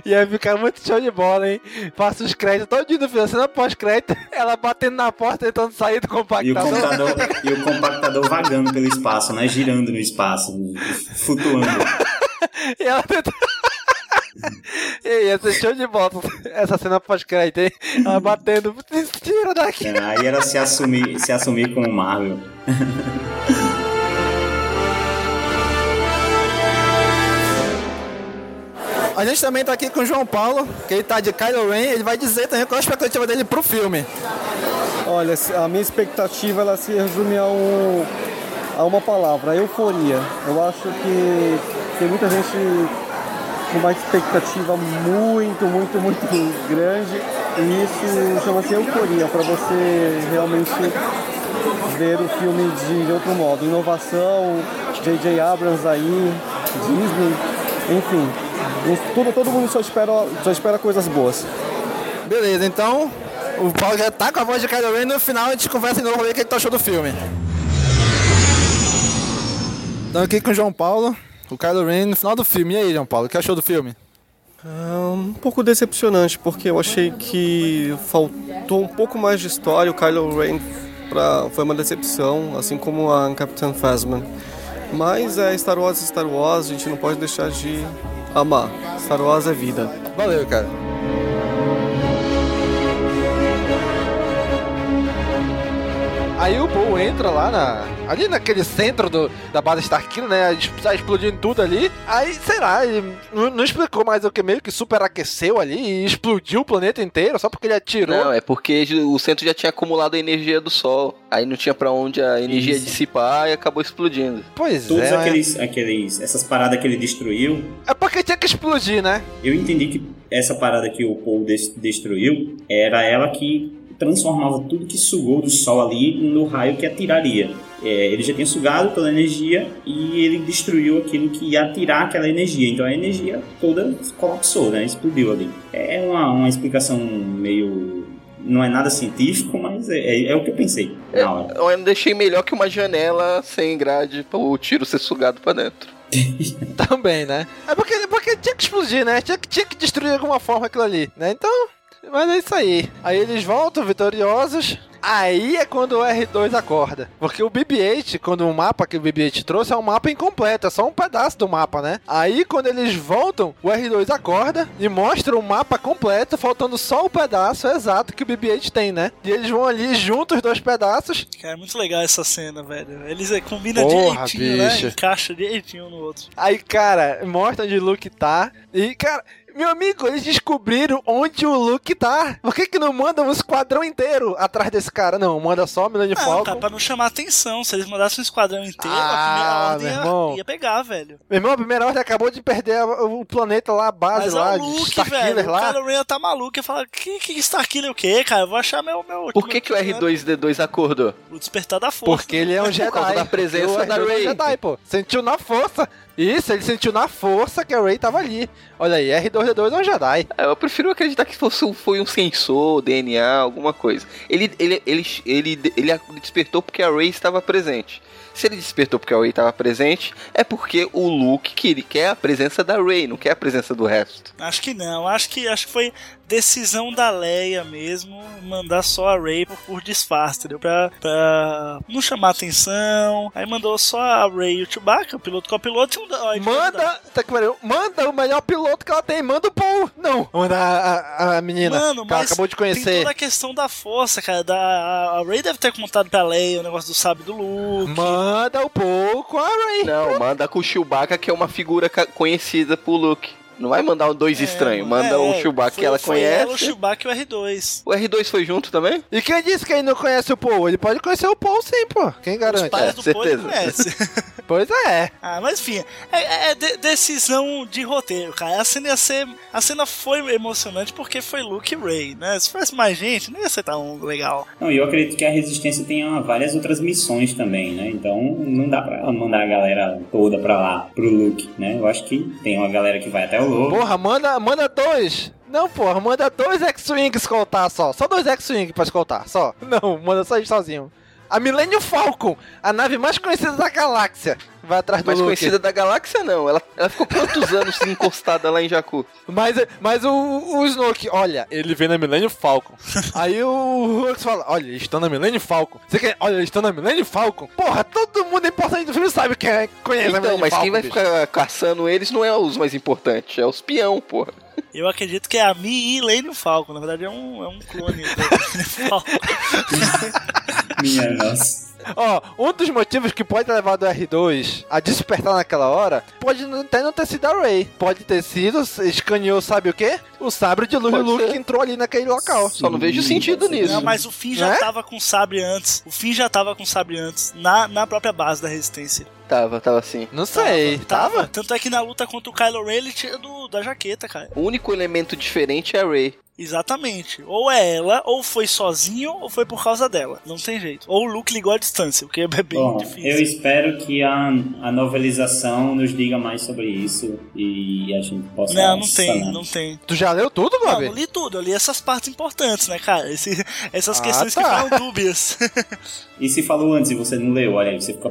[SPEAKER 13] Ia ficar muito show de bola, hein? Passa os créditos todo no final, cena pós-crédito, ela batendo na porta tentando sair do compactador.
[SPEAKER 7] E o compactador, e o compactador vagando pelo espaço, né? Girando no espaço, flutuando.
[SPEAKER 13] e ela tenta... E ia ser show de bola essa cena pós-crédito, hein? Ela batendo, tira daqui.
[SPEAKER 7] É, aí era se assumir, se assumir como Marvel.
[SPEAKER 4] A gente também tá aqui com o João Paulo, que ele tá de Kylo Ren, ele vai dizer também qual a expectativa dele pro filme.
[SPEAKER 14] Olha, a minha expectativa ela se resume a, um, a uma palavra, euforia. Eu acho que tem muita gente com uma expectativa muito, muito, muito grande e isso chama-se euforia, para você realmente ver o filme de, de outro modo. Inovação, J.J. Abrams aí, Disney, enfim. Tudo, todo mundo só espera, só espera coisas boas.
[SPEAKER 4] Beleza, então o Paulo já tá com a voz de Kylo Ren e no final a gente conversa de novo ver o que ele tá achou do filme. Então aqui com o João Paulo, o Kylo Ren no final do filme. E aí, João Paulo, o que achou do filme?
[SPEAKER 14] É um pouco decepcionante, porque eu achei que faltou um pouco mais de história. O Kylo Ren pra, foi uma decepção, assim como a Capitã Phasma. Mas é Star Wars Star Wars, a gente não pode deixar de amar. Star Wars é vida.
[SPEAKER 4] Valeu, cara. Aí o Paul entra lá na. Ali naquele centro do, da base Starkiller, né? Tá explodindo tudo ali. Aí, sei lá, ele não, não, explicou mais o que meio que superaqueceu ali e explodiu o planeta inteiro só porque ele atirou.
[SPEAKER 5] Não, é porque o centro já tinha acumulado a energia do Sol. Aí não tinha para onde a energia Isso. dissipar e acabou explodindo.
[SPEAKER 4] Pois
[SPEAKER 7] Todos
[SPEAKER 4] é.
[SPEAKER 7] Todos aqueles, aqueles, essas paradas que ele destruiu.
[SPEAKER 4] É porque tinha que explodir, né?
[SPEAKER 7] Eu entendi que essa parada que o Paul destruiu era ela que transformava tudo que sugou do Sol ali no raio que atiraria. É, ele já tinha sugado toda a energia e ele destruiu aquilo que ia atirar aquela energia. Então a energia toda colapsou, né? explodiu ali. É uma, uma explicação meio não é nada científico, mas é, é, é o que eu pensei
[SPEAKER 5] é, na hora. Eu deixei melhor que uma janela sem grade para o tiro ser sugado para dentro.
[SPEAKER 4] Também, né? É porque, porque tinha que explodir, né? Tinha que, tinha que destruir de alguma forma aquilo ali, né? Então, mas é isso aí. Aí eles voltam vitoriosos. Aí é quando o R2 acorda. Porque o BB-8, quando o mapa que o BB-8 trouxe é um mapa incompleto, é só um pedaço do mapa, né? Aí quando eles voltam, o R2 acorda e mostra o mapa completo, faltando só o pedaço exato que o BB-8 tem, né? E eles vão ali juntos os dois pedaços.
[SPEAKER 6] Cara, é muito legal essa cena, velho. Eles é, combinam direitinho, né? bicho. né? Encaixa direitinho um no outro.
[SPEAKER 4] Aí, cara, mostra onde o Luke tá. E, cara, meu amigo, eles descobriram onde o Luke tá. Por que que não manda um esquadrão inteiro atrás desse cara? Não, manda só o Millennium
[SPEAKER 6] não,
[SPEAKER 4] Falcon.
[SPEAKER 6] Cara, pra não chamar atenção. Se eles mandassem um esquadrão inteiro, ah, a primeira ordem ia, ia, pegar, velho.
[SPEAKER 4] Meu irmão, a primeira ordem acabou de perder o planeta lá, a base
[SPEAKER 6] Mas
[SPEAKER 4] lá,
[SPEAKER 6] é o Luke, velho.
[SPEAKER 4] lá.
[SPEAKER 6] O cara Ren tá maluco e fala, que, que Starkiller o quê, cara? Eu vou achar meu... meu
[SPEAKER 5] Por que que o R2-D2 acordou?
[SPEAKER 6] O despertar da força.
[SPEAKER 4] Porque ele é um Jedi.
[SPEAKER 5] Por causa da presença da Rey.
[SPEAKER 4] É um Jedi, pô. Sentiu na força. Isso, ele sentiu na força que a Rey tava ali. Olha aí, R2D2 é um Jedi.
[SPEAKER 5] É, eu prefiro acreditar que fosse, foi um sensor, DNA, alguma coisa. Ele, ele, ele, ele, ele despertou porque a Rey estava presente. Se ele despertou porque a Rey estava presente, é porque o Luke que ele quer a presença da Rey, não quer a presença do resto.
[SPEAKER 6] Acho que não, acho que acho que foi decisão da Leia mesmo mandar só a Rey por, por disfarce, entendeu? Pra, pra não chamar atenção. Aí mandou só a Rey e o Chewbacca, o piloto com o piloto. Um,
[SPEAKER 4] manda, tá que pariu, manda o melhor piloto que ela tem, manda o Paul. Não, manda a, a, a menina
[SPEAKER 6] Mano,
[SPEAKER 4] que ela acabou de conhecer.
[SPEAKER 6] tem toda a questão da força, cara. Da, a, a Rey deve ter contado pra Leia o negócio do sábio do Luke.
[SPEAKER 4] Manda o Paul com a Rey.
[SPEAKER 5] Não, manda com o Chewbacca, que é uma figura conhecida pro Luke. Não vai mandar dois estranhos, manda
[SPEAKER 6] É,
[SPEAKER 5] o Chewbacca
[SPEAKER 6] foi-
[SPEAKER 5] que ela
[SPEAKER 6] foi
[SPEAKER 5] conhece.
[SPEAKER 6] Ela, o Chewbacca e o R2.
[SPEAKER 5] O R2 foi junto também?
[SPEAKER 4] E quem disse que ele não conhece o Paul? Ele pode conhecer o Paul sim, pô. Quem garante?
[SPEAKER 6] Os pais do Paul ele conhece.
[SPEAKER 4] Pois é.
[SPEAKER 6] Ah, mas enfim, é, é de- decisão de roteiro, cara. A cena ia ser. A cena foi emocionante porque foi Luke e Ray, né? Se fosse mais gente, não ia ser tão legal.
[SPEAKER 7] Não, e eu acredito que a Resistência tenha várias outras missões também, né? Então não dá pra mandar a galera toda pra lá, pro Luke, né? Eu acho que tem uma galera que vai até o Lobo.
[SPEAKER 4] Porra, manda, manda dois. Não, porra, manda dois X-Wing escoltar só. Só dois X-Wing pra escoltar, só. Não, manda só ele sozinho. A Millennium Falcon, a nave mais conhecida da galáxia, vai atrás do
[SPEAKER 5] Mais
[SPEAKER 4] Luke.
[SPEAKER 5] conhecida da galáxia, não. Ela, ela ficou quantos anos encostada lá em Jakku?
[SPEAKER 4] Mas, mas o, o Snoke, olha, ele vem na Millennium Falcon. Aí o Hux fala, olha, eles estão na Millennium Falcon. Você quer, olha, eles estão na Millennium Falcon. Porra, todo mundo importante do filme sabe quem é, conhece a
[SPEAKER 5] Então,
[SPEAKER 4] Millennium
[SPEAKER 5] mas
[SPEAKER 4] Falcon.
[SPEAKER 5] quem vai
[SPEAKER 4] bicho.
[SPEAKER 5] ficar caçando eles não é os mais importantes, é os peão, porra.
[SPEAKER 6] Eu acredito que é a Mi e Lane Falcon. Na verdade, é um, é um clone do Lane Falcon.
[SPEAKER 7] Minha nossa.
[SPEAKER 4] Ó, um dos motivos que pode ter levado o R2 a despertar naquela hora pode até não ter sido a Ray. Pode ter sido, escaneou, sabe o quê? O sabre de luz do Luke que entrou ali naquele local.
[SPEAKER 5] Só não vejo sentido nisso.
[SPEAKER 6] Não, mas o Finn já
[SPEAKER 4] Né?
[SPEAKER 6] tava com sabre antes. O Finn já tava com sabre antes. Na, na própria base da resistência.
[SPEAKER 5] Tava, tava assim.
[SPEAKER 4] Não sei, tava?
[SPEAKER 6] Tanto é que na luta contra o Kylo Ren ele tira do, da jaqueta, cara.
[SPEAKER 5] O único elemento diferente é a Ray.
[SPEAKER 6] Exatamente. Ou é ela, ou foi sozinho, ou foi por causa dela. Não tem jeito. Ou o Luke ligou à distância, o que é bem
[SPEAKER 7] Bom,
[SPEAKER 6] difícil.
[SPEAKER 7] eu espero que a, a novelização nos diga mais sobre isso e a gente possa.
[SPEAKER 6] Não, não tem,
[SPEAKER 7] sanar.
[SPEAKER 6] não tem.
[SPEAKER 4] Tu já leu tudo,
[SPEAKER 6] Não,
[SPEAKER 4] Gobi?
[SPEAKER 6] não li tudo, eu li essas partes importantes, né, cara? Esse- essas
[SPEAKER 4] Ah,
[SPEAKER 6] questões
[SPEAKER 4] tá.
[SPEAKER 6] que falam dúbias.
[SPEAKER 7] E se falou antes e você não leu, olha aí, você fica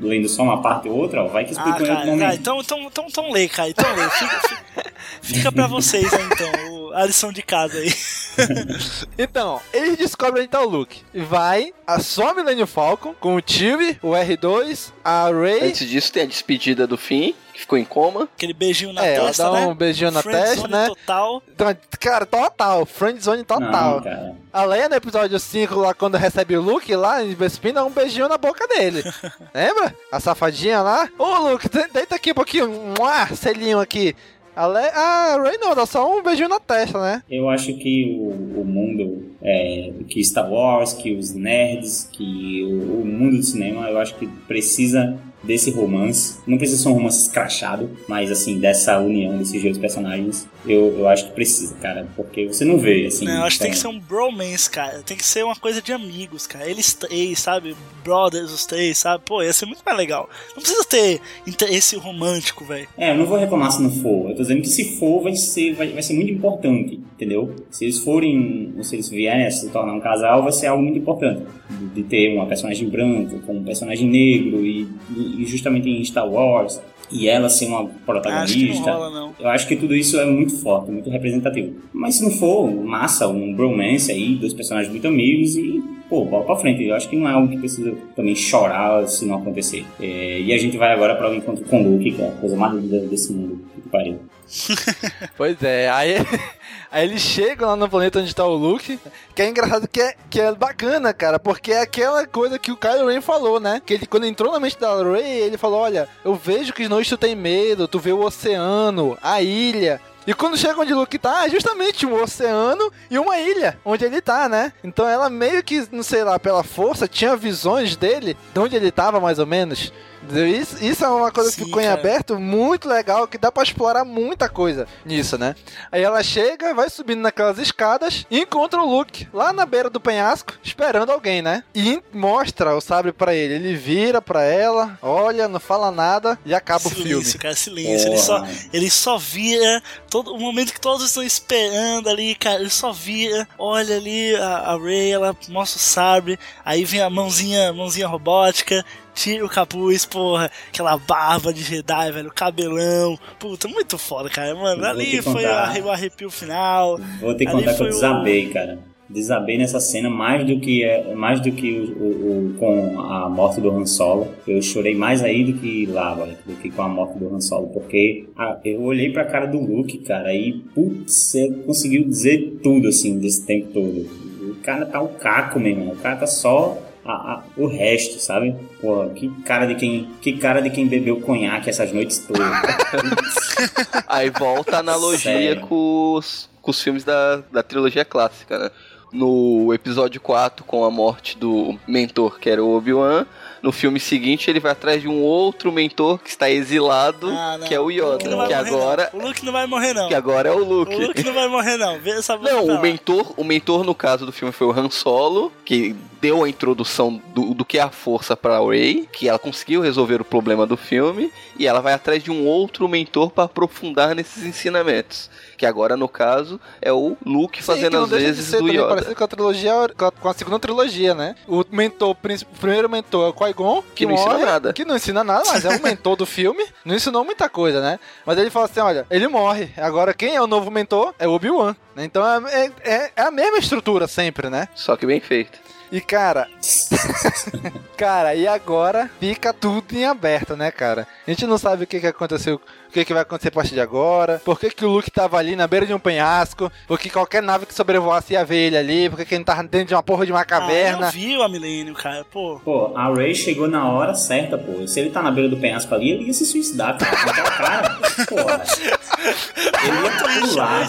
[SPEAKER 7] lendo só uma parte ou outra, ó, vai que
[SPEAKER 6] Ah,
[SPEAKER 7] explica em outro
[SPEAKER 6] cara,
[SPEAKER 7] momento.
[SPEAKER 6] ah, então, então, então, então lê, cara. Então lê. Fica, fica, fica pra vocês aí, então. o- A lição de casa aí.
[SPEAKER 4] Então, eles descobrem onde tá o Luke. E vai a só a Millennium Falcon com o Chewie, o R2, a Ray.
[SPEAKER 5] Antes disso tem a despedida do Finn, que ficou em coma.
[SPEAKER 6] Aquele beijinho na
[SPEAKER 4] É, ela
[SPEAKER 6] testa,
[SPEAKER 4] dá
[SPEAKER 6] né?
[SPEAKER 4] um beijinho na
[SPEAKER 6] Friendzone
[SPEAKER 4] testa, né?
[SPEAKER 6] total.
[SPEAKER 4] Então, Cara, total, friendzone total.
[SPEAKER 7] Não, cara.
[SPEAKER 4] A Leia no episódio 5, lá quando recebe o Luke lá em Bespin, dá um beijinho na boca dele. Lembra? A safadinha lá. Ô Luke, de- deita aqui um pouquinho. Mua, selinho aqui. A, Le... a Ray não, dá só um beijinho na testa, né?
[SPEAKER 7] Eu acho que o, o mundo, é, que Star Wars, que os nerds, que o, o mundo do cinema, eu acho que precisa desse romance. Não precisa ser um romance escrachado, mas assim, dessa união desses dois personagens, eu, eu acho que precisa, cara. Porque você não vê, assim.
[SPEAKER 6] Não, eu acho que tem que ser
[SPEAKER 7] então-
[SPEAKER 6] um bromance, cara. Tem que ser uma coisa de amigos, cara. Eles três, sabe? Brothers, os três, sabe? Pô, ia ser muito mais legal. Não precisa ter interesse romântico, velho.
[SPEAKER 7] É, eu não vou reclamar se não for. Eu tô dizendo que se for, vai ser, vai, vai ser muito importante, entendeu? Se eles forem, ou se eles vierem a se tornar um casal, vai ser algo muito importante. De, de ter uma personagem branca com um personagem negro e, e justamente em Star Wars. E ela ser uma protagonista.
[SPEAKER 6] Acho rola, não.
[SPEAKER 7] Eu acho que tudo isso é muito forte, muito representativo. Mas se não for, massa, um bromance aí, dois personagens muito amigos e, pô, bola pra frente. Eu acho que não é algo que precisa também chorar se não acontecer. É, e a gente vai agora para o encontro com o Luke, que é a coisa mais linda desse mundo. Que pariu.
[SPEAKER 4] Pois é, aí, aí eles chegam lá no planeta onde tá o Luke, que é engraçado que é, que é bacana, cara, porque é aquela coisa que o Kylo Ren falou, né? Que ele, quando entrou na mente da Rey, ele falou, olha, eu vejo que Snow tu tem medo, tu vê o oceano, a ilha... E quando chega onde Luke tá, é justamente um oceano e uma ilha onde ele tá, né? Então ela meio que, não sei lá, pela força, tinha visões dele de onde ele tava, mais ou menos. Isso, isso é uma coisa que
[SPEAKER 6] Sim,
[SPEAKER 4] ficou em
[SPEAKER 6] cara.
[SPEAKER 4] aberto muito legal, que dá pra explorar muita coisa nisso, né? Aí ela chega, vai subindo naquelas escadas e encontra o Luke lá na beira do penhasco, esperando alguém, né? E mostra o sabre pra ele. Ele vira pra ela, olha, não fala nada e acaba o filme.
[SPEAKER 6] Silêncio, cara, silêncio. Ele só, ele só vira todo, o momento que todos estão esperando ali, cara. Ele só vira, olha ali a, a Ray, ela mostra o sabre, aí vem a mãozinha, mãozinha robótica, tira o capuz, porra, aquela barba de Jedi, velho, o cabelão. Puta, muito foda, cara. Mano, ali foi
[SPEAKER 7] contar.
[SPEAKER 6] o arrepio final.
[SPEAKER 7] Vou te
[SPEAKER 6] Ali
[SPEAKER 7] contar que eu
[SPEAKER 6] o-
[SPEAKER 7] desabei, cara. Desabei nessa cena mais do que é, mais do que o, o- o- com a morte do Han Solo. Eu chorei mais aí do que lá, velho, do que com a morte do Han Solo, porque a- eu olhei pra cara do Luke, cara, e putz, você conseguiu dizer tudo assim desse tempo todo. O cara tá o caco, meu irmão. O cara tá só a- a- o resto, sabe? Porra, que cara de quem, que cara de quem bebeu conhaque essas noites todas.
[SPEAKER 5] Aí volta a analogia
[SPEAKER 7] Sério.
[SPEAKER 5] com os, com os filmes da, da trilogia clássica, né? No episódio 4, com a morte do mentor, que era o Obi-Wan, no filme seguinte ele vai atrás de um outro mentor que está exilado,
[SPEAKER 6] Ah,
[SPEAKER 5] que é o
[SPEAKER 6] O Luke
[SPEAKER 5] Yoda,
[SPEAKER 6] vai
[SPEAKER 5] que
[SPEAKER 6] morrer,
[SPEAKER 5] agora,
[SPEAKER 6] não. O Luke não vai morrer, não.
[SPEAKER 5] que agora é o Luke.
[SPEAKER 6] O Luke não vai morrer, não. Vê essa
[SPEAKER 5] Não, o mentor, o mentor no caso do filme foi o Han Solo, que deu a introdução do, do que é a força pra Rey, que ela conseguiu resolver o problema do filme, e ela vai atrás de um outro mentor pra aprofundar nesses ensinamentos. Que agora, no caso, é o Luke
[SPEAKER 4] Sim,
[SPEAKER 5] fazendo as
[SPEAKER 4] de
[SPEAKER 5] vezes do Yoda.
[SPEAKER 4] parecido com a trilogia, com a, segunda trilogia, né? O mentor, o primeiro mentor é o Qui-Gon, que,
[SPEAKER 5] Que não ensina
[SPEAKER 4] morre,
[SPEAKER 5] nada.
[SPEAKER 4] Que não ensina nada, mas é o mentor do filme. Não ensinou muita coisa, né? Mas ele fala assim, olha, ele morre. Agora quem é o novo mentor é o Obi-Wan. Então é, é, é a mesma estrutura sempre, né?
[SPEAKER 5] Só que bem feito.
[SPEAKER 4] E cara, cara, e agora fica tudo em aberto, né, cara? A gente não sabe o que, que aconteceu, o que, que vai acontecer a partir de agora, por que, que o Luke tava ali na beira de um penhasco, porque qualquer nave que sobrevoasse ia ver ele ali, porque que ele não tava dentro de uma porra de uma
[SPEAKER 6] Ah,
[SPEAKER 4] caverna.
[SPEAKER 6] eu vi o Millennium, cara, pô.
[SPEAKER 7] Pô, a Ray chegou na hora certa, pô. Se ele tá na beira do penhasco ali, ele ia se suicidar, cara. Aquela cara. Porra. Ele ia pular.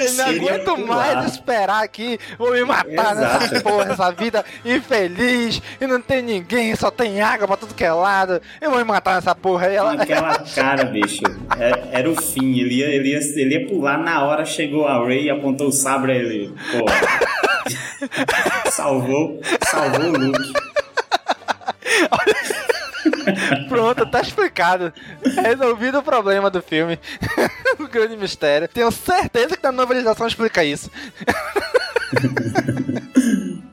[SPEAKER 4] Eu não aguento mais esperar aqui, vou me matar nessa
[SPEAKER 7] Exato.
[SPEAKER 4] porra, essa vida infeliz, e não tem ninguém, só tem água pra tudo que é lado, eu vou me matar nessa porra aí. Ela...
[SPEAKER 7] Aquela cara, bicho. É- Era, o fim. Ele ia, ele, ia, ele ia pular na hora, chegou a Ray e apontou o sabre ele. Pô. salvou, salvou o Luke.
[SPEAKER 4] Pronto, tá explicado. Resolvido o problema do filme. o grande mistério. Tenho certeza que na novelização explica isso.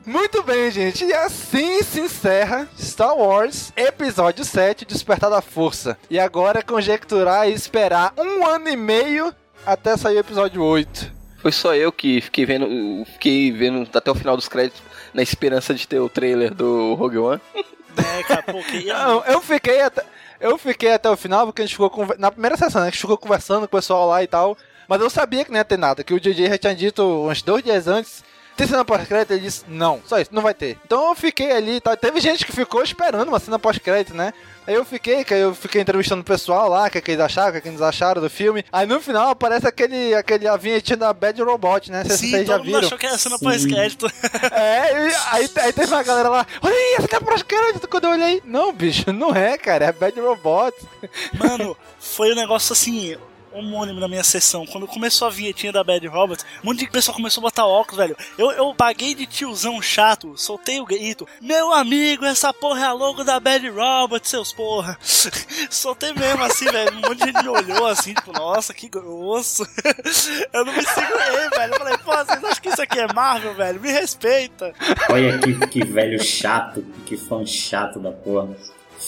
[SPEAKER 4] Muito bem, gente. E assim se encerra Star Wars Episódio 7 Despertar da Força. E agora é conjecturar e esperar um ano e meio até sair o episódio 8.
[SPEAKER 5] Foi só eu que fiquei vendo, fiquei vendo até o final dos créditos na esperança de ter o trailer do Rogue One.
[SPEAKER 6] É.
[SPEAKER 4] Não, eu fiquei até. Eu fiquei até o final porque a gente ficou conver- na primeira sessão, né, a gente ficou conversando com o pessoal lá e tal. Mas eu sabia que não ia ter nada, que o DJ já tinha dito uns dois dias antes. Tem cena pós-crédito? Ele disse, não, só isso, não vai ter. Então eu fiquei ali e tal. Teve gente que ficou esperando uma cena pós-crédito, né? Aí eu fiquei, que aí eu fiquei entrevistando o pessoal lá, o que, é que eles acharam, o que, é que eles acharam do filme. Aí no final aparece aquele, aquele a vinhetinha da Bad Robot, né? Vocês
[SPEAKER 6] Sim,
[SPEAKER 4] vocês já viram.
[SPEAKER 6] achou que era cena pós-crédito.
[SPEAKER 4] É, e aí, aí teve uma galera lá, olha aí, essa cena pós-crédito. Quando eu olhei, não, bicho, não é, cara, é Bad Robot.
[SPEAKER 6] Mano, foi um negócio assim, homônimo na minha sessão. Quando começou a vinhetinha da Bad Robot, um monte de pessoal começou a botar óculos, velho. Eu, eu paguei de tiozão chato, soltei o grito. Meu amigo, essa porra é a logo da Bad Robot, seus porra. soltei mesmo assim, velho. Um monte de gente me olhou assim, tipo, nossa, que grosso. eu não me segurei, velho. Eu falei, pô, vocês acham que isso aqui é Marvel, velho? Me respeita.
[SPEAKER 7] Olha que, que velho chato, que fã chato da porra.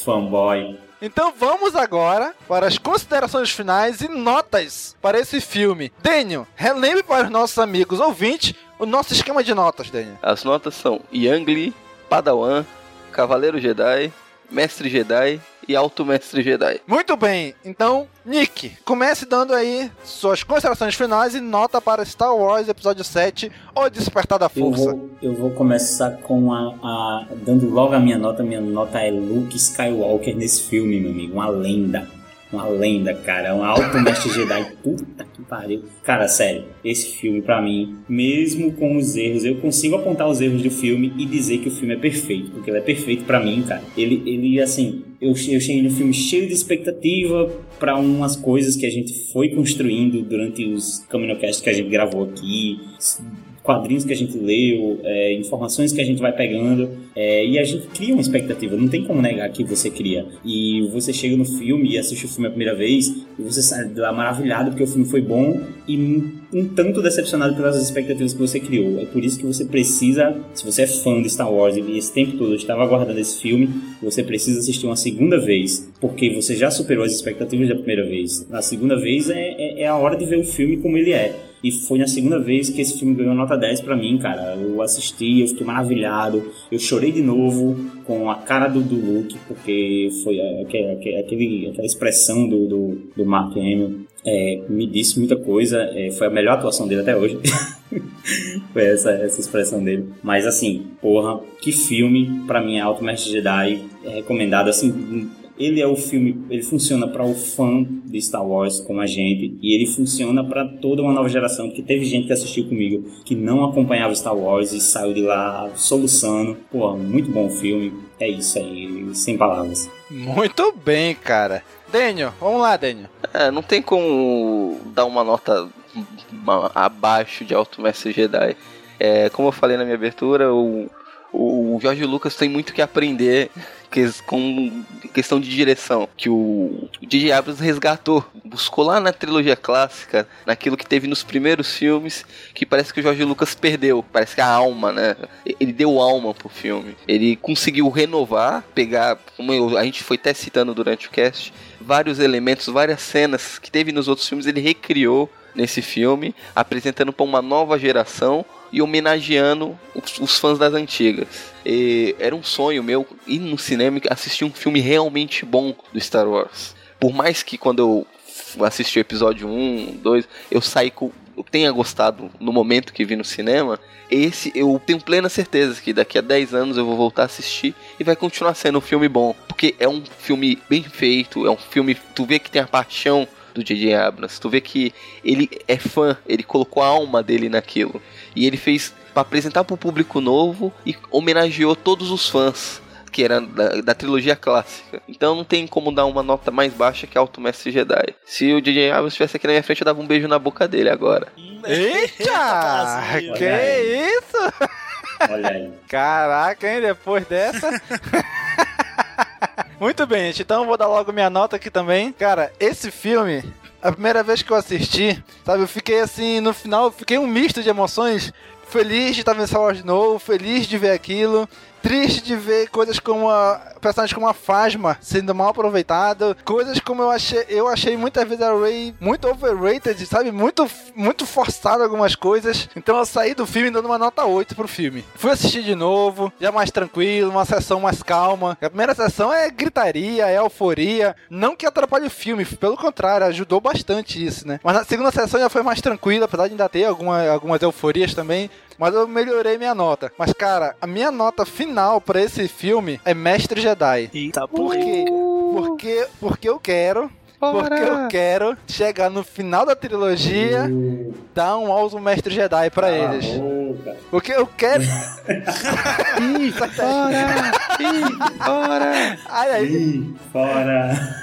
[SPEAKER 7] Fanboy.
[SPEAKER 4] Então vamos agora para as considerações finais e notas para esse filme. Daniel, relembre para os nossos amigos ouvintes o nosso esquema de notas, Daniel.
[SPEAKER 5] As notas são Yangli, Padawan, Cavaleiro Jedi, Mestre Jedi e Alto Mestre Jedi.
[SPEAKER 4] Muito bem, então, Nick, comece dando aí suas considerações finais e nota para Star Wars Episódio 7, O Despertar da
[SPEAKER 7] Eu
[SPEAKER 4] Força.
[SPEAKER 7] vou, eu vou começar com a, a- Dando logo a minha nota. Minha nota é Luke Skywalker nesse filme, meu amigo. Uma lenda. Uma lenda, cara. Um alto mestre Jedi. Puta que pariu. Cara, sério. Esse filme, pra mim, mesmo com os erros, eu consigo apontar os erros do filme e dizer que o filme é perfeito. Porque ele é perfeito pra mim, cara. Ele, ele assim. Eu, eu cheguei no filme cheio de expectativa pra umas coisas que a gente foi construindo durante os Caminocasts que a gente gravou aqui quadrinhos que a gente leu, é, informações que a gente vai pegando, é, e a gente cria uma expectativa, não tem como negar que você cria. E você chega no filme e assiste o filme a primeira vez, e você sai de lá maravilhado porque o filme foi bom, e um, tanto decepcionado pelas expectativas que você criou. É por isso que você precisa, se você é fã de Star Wars e esse tempo todo estava aguardando esse filme, você precisa assistir uma segunda vez, porque você já superou as expectativas da primeira vez. Na segunda vez é, é, é a hora de ver o filme como ele é. E foi na segunda vez que esse filme ganhou nota 10 para mim, cara. Eu assisti, eu fiquei maravilhado. Eu chorei de novo com a cara do, do Luke, porque foi aquele, aquele, aquela expressão do, do, do Mark Hamill. É, me disse muita coisa. É, foi a melhor atuação dele até hoje. foi essa, essa expressão dele. Mas assim, porra, que filme. Pra mim é Alto Mestre Jedi. É recomendado, assim ele é o filme, ele funciona para o fã de Star Wars como a gente e ele funciona para toda uma nova geração, porque teve gente que assistiu comigo que não acompanhava Star Wars e saiu de lá soluçando. Pô, muito bom filme. É isso aí, sem palavras.
[SPEAKER 4] Muito bem, cara. Daniel, vamos lá, Daniel.
[SPEAKER 5] É, não tem como dar uma nota abaixo de Alto Mestre Jedi. É, como eu falei na minha abertura, o, o Jorge Lucas tem muito que aprender com questão de direção, que o DJ Abrams resgatou, buscou lá na trilogia clássica, naquilo que teve nos primeiros filmes, que parece que o Jorge Lucas perdeu, parece que a alma, né? Ele deu alma pro filme. Ele conseguiu renovar, pegar, como eu, a gente foi até citando durante o cast, vários elementos, várias cenas que teve nos outros filmes, ele recriou nesse filme, apresentando para uma nova geração e homenageando os, os fãs das antigas. E era um sonho meu ir no cinema e assistir um filme realmente bom do Star Wars. Por mais que quando eu assisti o episódio 1, 2, eu saí com eu tenha gostado no momento que vi no cinema, esse eu tenho plena certeza que daqui a 10 anos eu vou voltar a assistir e vai continuar sendo um filme bom, porque é um filme bem feito, é um filme tu vê que tem a paixão do J.J. Abrams. Tu vê que ele é fã, ele colocou a alma dele naquilo. E ele fez para apresentar para o público novo e homenageou todos os fãs que era da, da, trilogia clássica. Então não tem como dar uma nota mais baixa que Alto Mestre Jedi. Se o J.J. Abrams estivesse aqui na minha frente, eu dava um beijo na boca dele agora.
[SPEAKER 4] Eita! que isso?
[SPEAKER 7] Olha aí.
[SPEAKER 4] Caraca, hein? Depois dessa. Muito bem, gente. Então eu vou dar logo minha nota aqui também. Cara, esse filme, a primeira vez que eu assisti, sabe, eu fiquei assim, no final, fiquei um misto de emoções. Feliz de estar vendo Star Wars de novo, feliz de ver aquilo, triste de ver coisas como a personagens como a Fasma sendo mal aproveitado, coisas como eu achei, eu achei muitas vezes a Ray muito overrated, sabe? Muito muito forçado algumas coisas. Então eu saí do filme dando uma nota 8 pro filme. Fui assistir de novo, já mais tranquilo, uma sessão mais calma. A primeira sessão é gritaria, é euforia, não que atrapalhe o filme, pelo contrário, ajudou bastante isso, né? Mas na segunda sessão já foi mais tranquila, apesar de ainda ter alguma, algumas euforias também. Mas eu melhorei minha nota. Mas, cara, a minha nota final para esse filme é Mestre Jedi.
[SPEAKER 6] Eita,
[SPEAKER 4] por quê? Porque, porque eu quero porque eu quero chegar no final da trilogia, uh. dar um alto mestre Jedi pra eles. Porque eu quero.
[SPEAKER 5] Ih, fora! Ih, fora!
[SPEAKER 4] Ai, ai.
[SPEAKER 7] Ih, fora!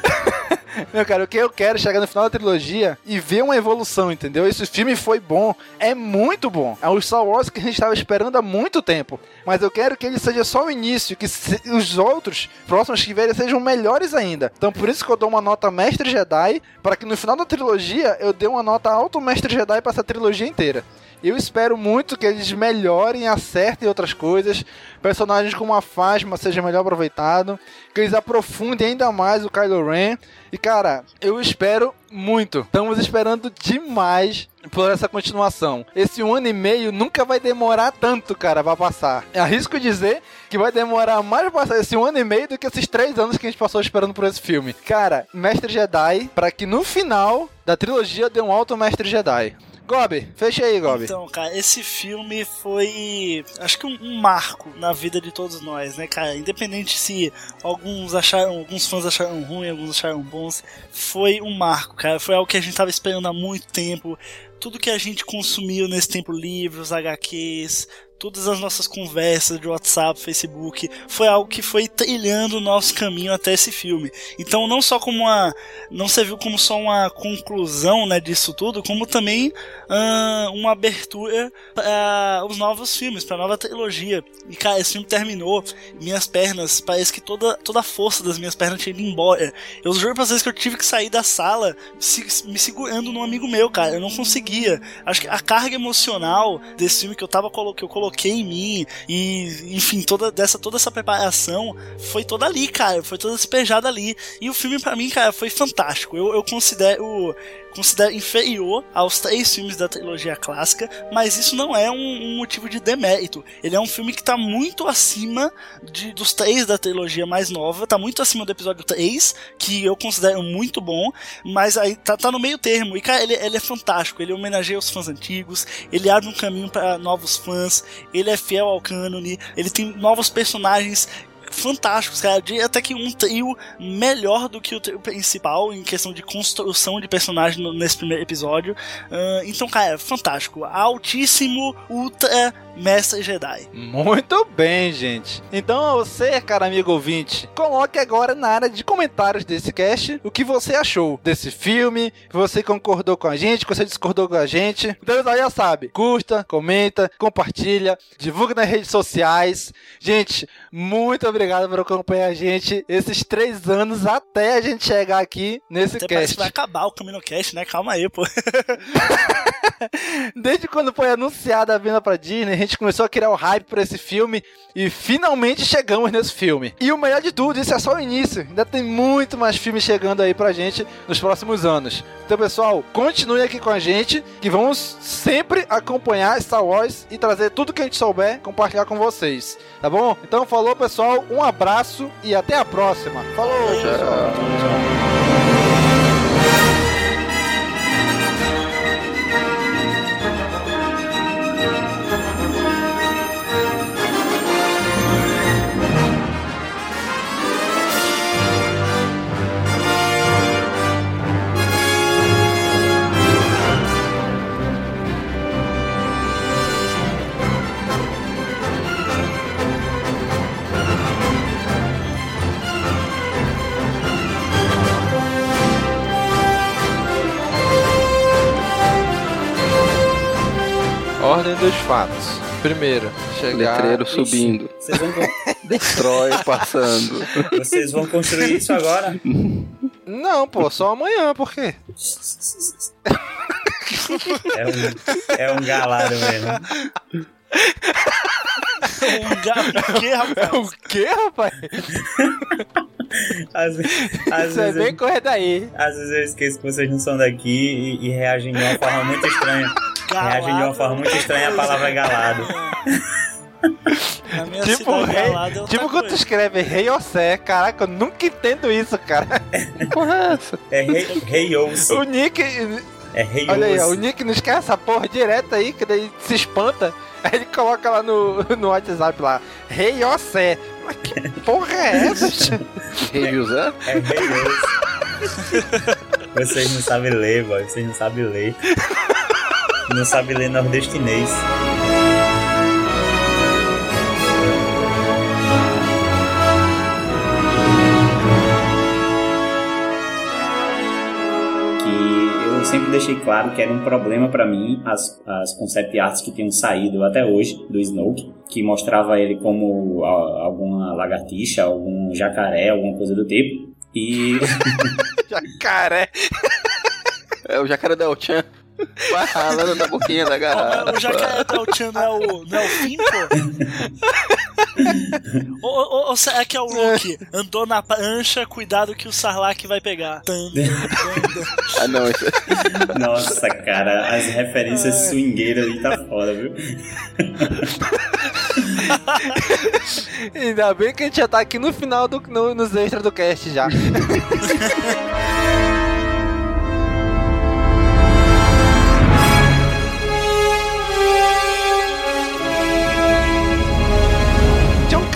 [SPEAKER 4] Meu cara, o que eu quero é chegar no final da trilogia e ver uma evolução, entendeu? Esse filme foi bom, é muito bom. É o Star Wars que a gente estava esperando há muito tempo. Mas eu quero que ele seja só o início, que os outros próximos que vierem sejam melhores ainda. Então por isso que eu dou uma nota Mestre Jedi, para que no final da trilogia eu dê uma nota Alto Mestre Jedi para essa trilogia inteira. Eu espero muito que eles melhorem, acertem outras coisas, personagens como a Phasma seja melhor aproveitado, que eles aprofundem ainda mais o Kylo Ren. E cara, eu espero muito. Estamos esperando demais por essa continuação. Esse um ano e meio nunca vai demorar tanto, cara, pra passar. Eu arrisco dizer que vai demorar mais pra passar esse um ano e meio do que esses três anos que a gente passou esperando por esse filme. Cara, Mestre Jedi, para que no final da trilogia dê um alto Mestre Jedi. Gobi, fecha aí, Gobi.
[SPEAKER 6] Então, cara, esse filme foi, acho que um, um, marco na vida de todos nós, né, cara? Independente se alguns acharam, alguns fãs acharam ruim, alguns acharam bons, foi um marco, cara. Foi algo que a gente tava esperando há muito tempo. Tudo que a gente consumiu nesse tempo, livros, HQs, todas as nossas conversas de WhatsApp, Facebook, foi algo que foi trilhando o nosso caminho até esse filme. Então, não só como uma. Não serviu como só uma conclusão né, disso tudo, como também uh, uma abertura para os novos filmes, para a nova trilogia. E, cara, esse filme terminou, minhas pernas, parece que toda, toda a força das minhas pernas tinha ido embora. Eu juro pra vocês que eu tive que sair da sala se, me segurando num amigo meu, cara. Eu não conseguia. Acho que a carga emocional desse filme que eu tava que eu coloquei em mim e, enfim, toda dessa toda essa preparação foi toda ali, cara. Foi toda despejada ali. E o filme para mim, cara, foi fantástico. Eu, eu considero considero inferior aos três filmes da trilogia clássica, mas isso não é um, um motivo de demérito. Ele é um filme que está muito acima de, dos três da trilogia mais nova, está muito acima do episódio 3, que eu considero muito bom, mas aí tá, tá no meio termo. E cara, ele, ele é fantástico, ele homenageia os fãs antigos, ele abre um caminho para novos fãs, ele é fiel ao cânone, ele tem novos personagens fantásticos, cara. De até que um trio melhor do que o trio principal em questão de construção de personagem nesse primeiro episódio. Uh, então, cara, fantástico. Altíssimo, ultra mestre Jedi.
[SPEAKER 4] Muito bem, gente. Então, você, cara amigo ouvinte, coloque agora na área de comentários desse cast o que você achou desse filme, você concordou com a gente, você discordou com a gente. Então, já sabe, curta, comenta, compartilha, divulga nas redes sociais. Gente, muito obrigado por acompanhar a gente esses três anos até a gente chegar aqui nesse Até cast.
[SPEAKER 6] que vai acabar o Camino Cast, né? Calma aí, pô.
[SPEAKER 4] Desde quando foi anunciada a vinda pra Disney, a gente começou a criar o hype pra esse filme e finalmente chegamos nesse filme. E o melhor de tudo, isso é só o início. Ainda tem muito mais filmes chegando aí pra gente nos próximos anos. Então, pessoal, continue aqui com a gente que vamos sempre acompanhar Star Wars e trazer tudo que a gente souber, compartilhar com vocês. Tá bom? Então, falou, pessoal. Um abraço e até a próxima. Falou, pessoal. Ordem dos fatos. Primeiro, chegar.
[SPEAKER 5] Letreiro subindo.
[SPEAKER 7] Vocês vão...
[SPEAKER 5] Destrói passando.
[SPEAKER 7] Vocês vão construir isso agora?
[SPEAKER 4] Não, pô, só amanhã, por quê?
[SPEAKER 7] É um, é um galado mesmo.
[SPEAKER 6] um. O que, rapaz?
[SPEAKER 4] O que, rapaz?
[SPEAKER 7] Às, às
[SPEAKER 4] Isso é bem
[SPEAKER 7] eu,
[SPEAKER 4] correr daí.
[SPEAKER 7] às vezes eu esqueço que vocês não são daqui e, e reagem de uma forma muito estranha. Reagem de uma forma muito estranha à palavra galado.
[SPEAKER 6] Na minha
[SPEAKER 4] Tipo,
[SPEAKER 6] cidade,
[SPEAKER 4] rei,
[SPEAKER 6] galado é
[SPEAKER 4] tipo quando tu escreve rei Ossé. Caraca, eu nunca entendo isso, cara. Porra, é?
[SPEAKER 7] É rei, rei ouço.
[SPEAKER 4] O Nick.
[SPEAKER 7] É rei
[SPEAKER 4] Olha aí, o. Nick não esquece essa porra direto aí, que daí se espanta. Aí ele coloca lá no, no WhatsApp lá, Rei Ossé. Mas que porra é essa?
[SPEAKER 5] Rei José?
[SPEAKER 7] É rei. Vocês não sabem ler, boy. Vocês não sabem ler. Não sabem ler nordestinês. Eu sempre deixei claro que era um problema pra mim as, as concept arts que tinham saído até hoje do Snoke, que mostrava ele como a- alguma lagartixa, algum jacaré, alguma coisa do tipo. E
[SPEAKER 4] Jacaré.
[SPEAKER 5] É o jacaré da Vai ralando na boquinha da garrafa.
[SPEAKER 6] O jacaré do Chan não é o, não é o fim, pô? ou, ou- ou será que é o Luke? Andou na prancha, cuidado que o Sarlacc vai pegar.
[SPEAKER 5] Ah, não, isso
[SPEAKER 7] nossa, cara, as referências swingueiras ali tá foda, viu?
[SPEAKER 4] Ainda bem que a gente já tá aqui no final do, no- nos extras do cast já.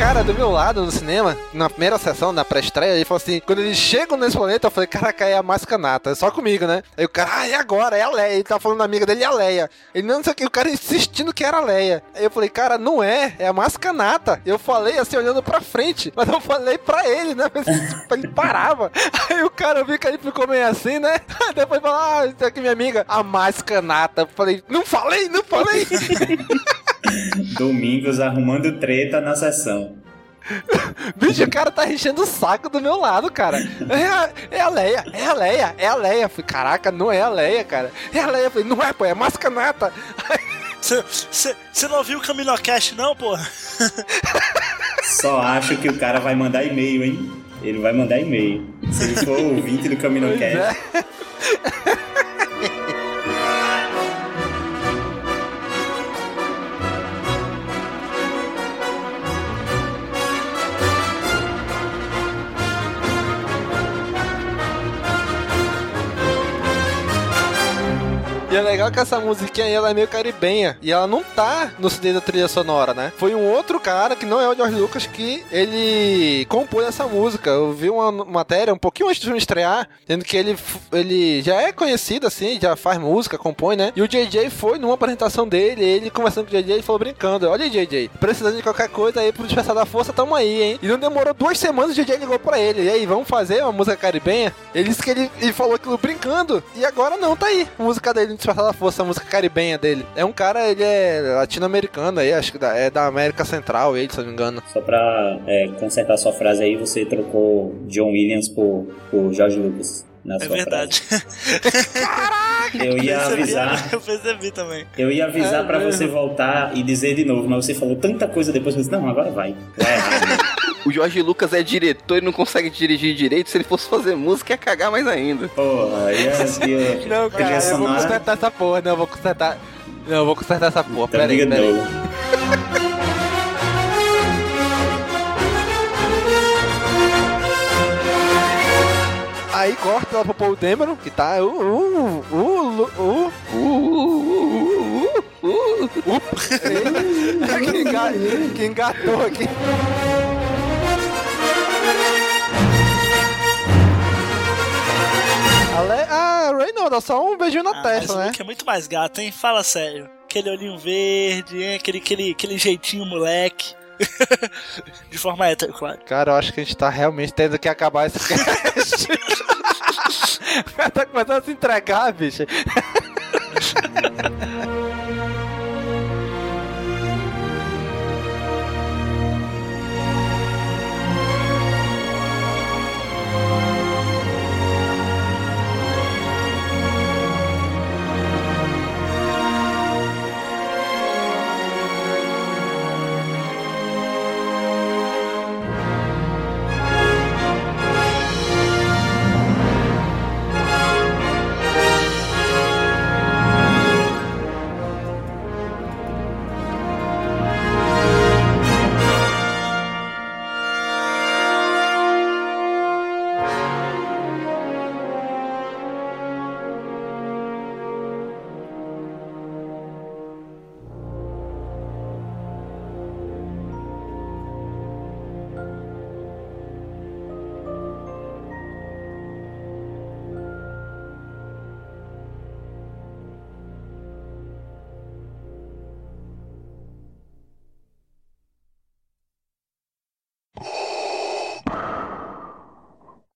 [SPEAKER 4] cara do meu lado no cinema, na primeira sessão, na pré-estreia, ele falou assim: quando eles chegam nesse planeta, eu falei, caraca, é a Mascanata, é só comigo, né? Aí o cara, ah, e agora? É a Leia. Ele tá falando da amiga dele, é a Leia. Ele não sei o que, o cara insistindo que era a Leia. Aí eu falei, cara, não é, é a Mascanata. Eu falei assim, olhando pra frente, mas eu falei pra ele, né? Ele parava. Aí o cara viu que ele ficou meio assim, né? Depois falou, ah, isso aqui é minha amiga, a Mascanata. Eu falei, não falei, não falei.
[SPEAKER 7] Domingos arrumando treta na sessão.
[SPEAKER 4] Bicho, o cara tá enchendo o saco do meu lado, cara. É a, é a Leia, é a Leia, é a Leia. Falei, caraca, não é a Leia, cara. É a Leia. Eu falei, não é, pô, é Mascanata.
[SPEAKER 6] Você não ouviu o Caminocast, não, pô?
[SPEAKER 7] Só acho que o cara vai mandar e-mail, hein? Ele vai mandar e-mail. Se ele for ouvinte do Caminocast.
[SPEAKER 4] É. E é legal que essa musiquinha aí, ela é meio caribenha. E ela não tá no CD da trilha sonora, né? Foi um outro cara, que não é o George Lucas, que ele compôs essa música. Eu vi uma matéria um pouquinho antes de me estrear, dizendo que ele, ele já é conhecido, assim, já faz música, compõe, né? E o JJ foi numa apresentação dele, ele conversando com o JJ, ele falou brincando, olha JJ, precisando de qualquer coisa aí pro Dispersar da Força, tamo aí, hein? E não demorou duas semanas, o JJ ligou pra ele, e aí, vamos fazer uma música caribenha? Ele disse que ele, ele falou aquilo brincando, e agora não, tá aí, música dele Despertar da Força, a música caribenha dele. É um cara, ele é latino-americano aí, acho que da- é da América Central, ele, se eu não me engano.
[SPEAKER 7] Só pra é, consertar sua frase aí, você trocou John Williams por, por George Lucas. Na
[SPEAKER 6] É
[SPEAKER 7] sua
[SPEAKER 6] verdade.
[SPEAKER 7] Frase. Eu ia
[SPEAKER 6] Percebi,
[SPEAKER 7] avisar.
[SPEAKER 6] Eu percebi também.
[SPEAKER 7] Eu ia avisar
[SPEAKER 6] É
[SPEAKER 7] pra
[SPEAKER 6] mesmo.
[SPEAKER 7] você voltar e dizer de novo, mas você falou tanta coisa depois que eu disse, não, agora vai. Vai errado.
[SPEAKER 5] O Jorge Lucas é diretor e não consegue dirigir direito. Se ele fosse fazer música, ia cagar mais ainda.
[SPEAKER 7] Pô,
[SPEAKER 4] não, cara, eu vou consertar essa porra. Não, eu vou consertar. Não, eu vou consertar essa porra. Pera aí, pera Aí corta lá pro Paul Dameron, que tá. Uh uh uh, uh, uh, uh, uh, uh, uh, uh, uh. que engatou aqui. A Le... Ah, Ray não, dá só um beijinho na
[SPEAKER 6] Ah,
[SPEAKER 4] testa,
[SPEAKER 6] o
[SPEAKER 4] né?
[SPEAKER 6] Luke é muito mais gato, hein? Fala sério. Aquele olhinho verde, hein? Aquele, aquele, aquele jeitinho moleque. De forma hétero, claro.
[SPEAKER 4] Cara, eu acho que a gente tá realmente tendo que acabar esse cast. o cara tá começando a se entregar, bicho.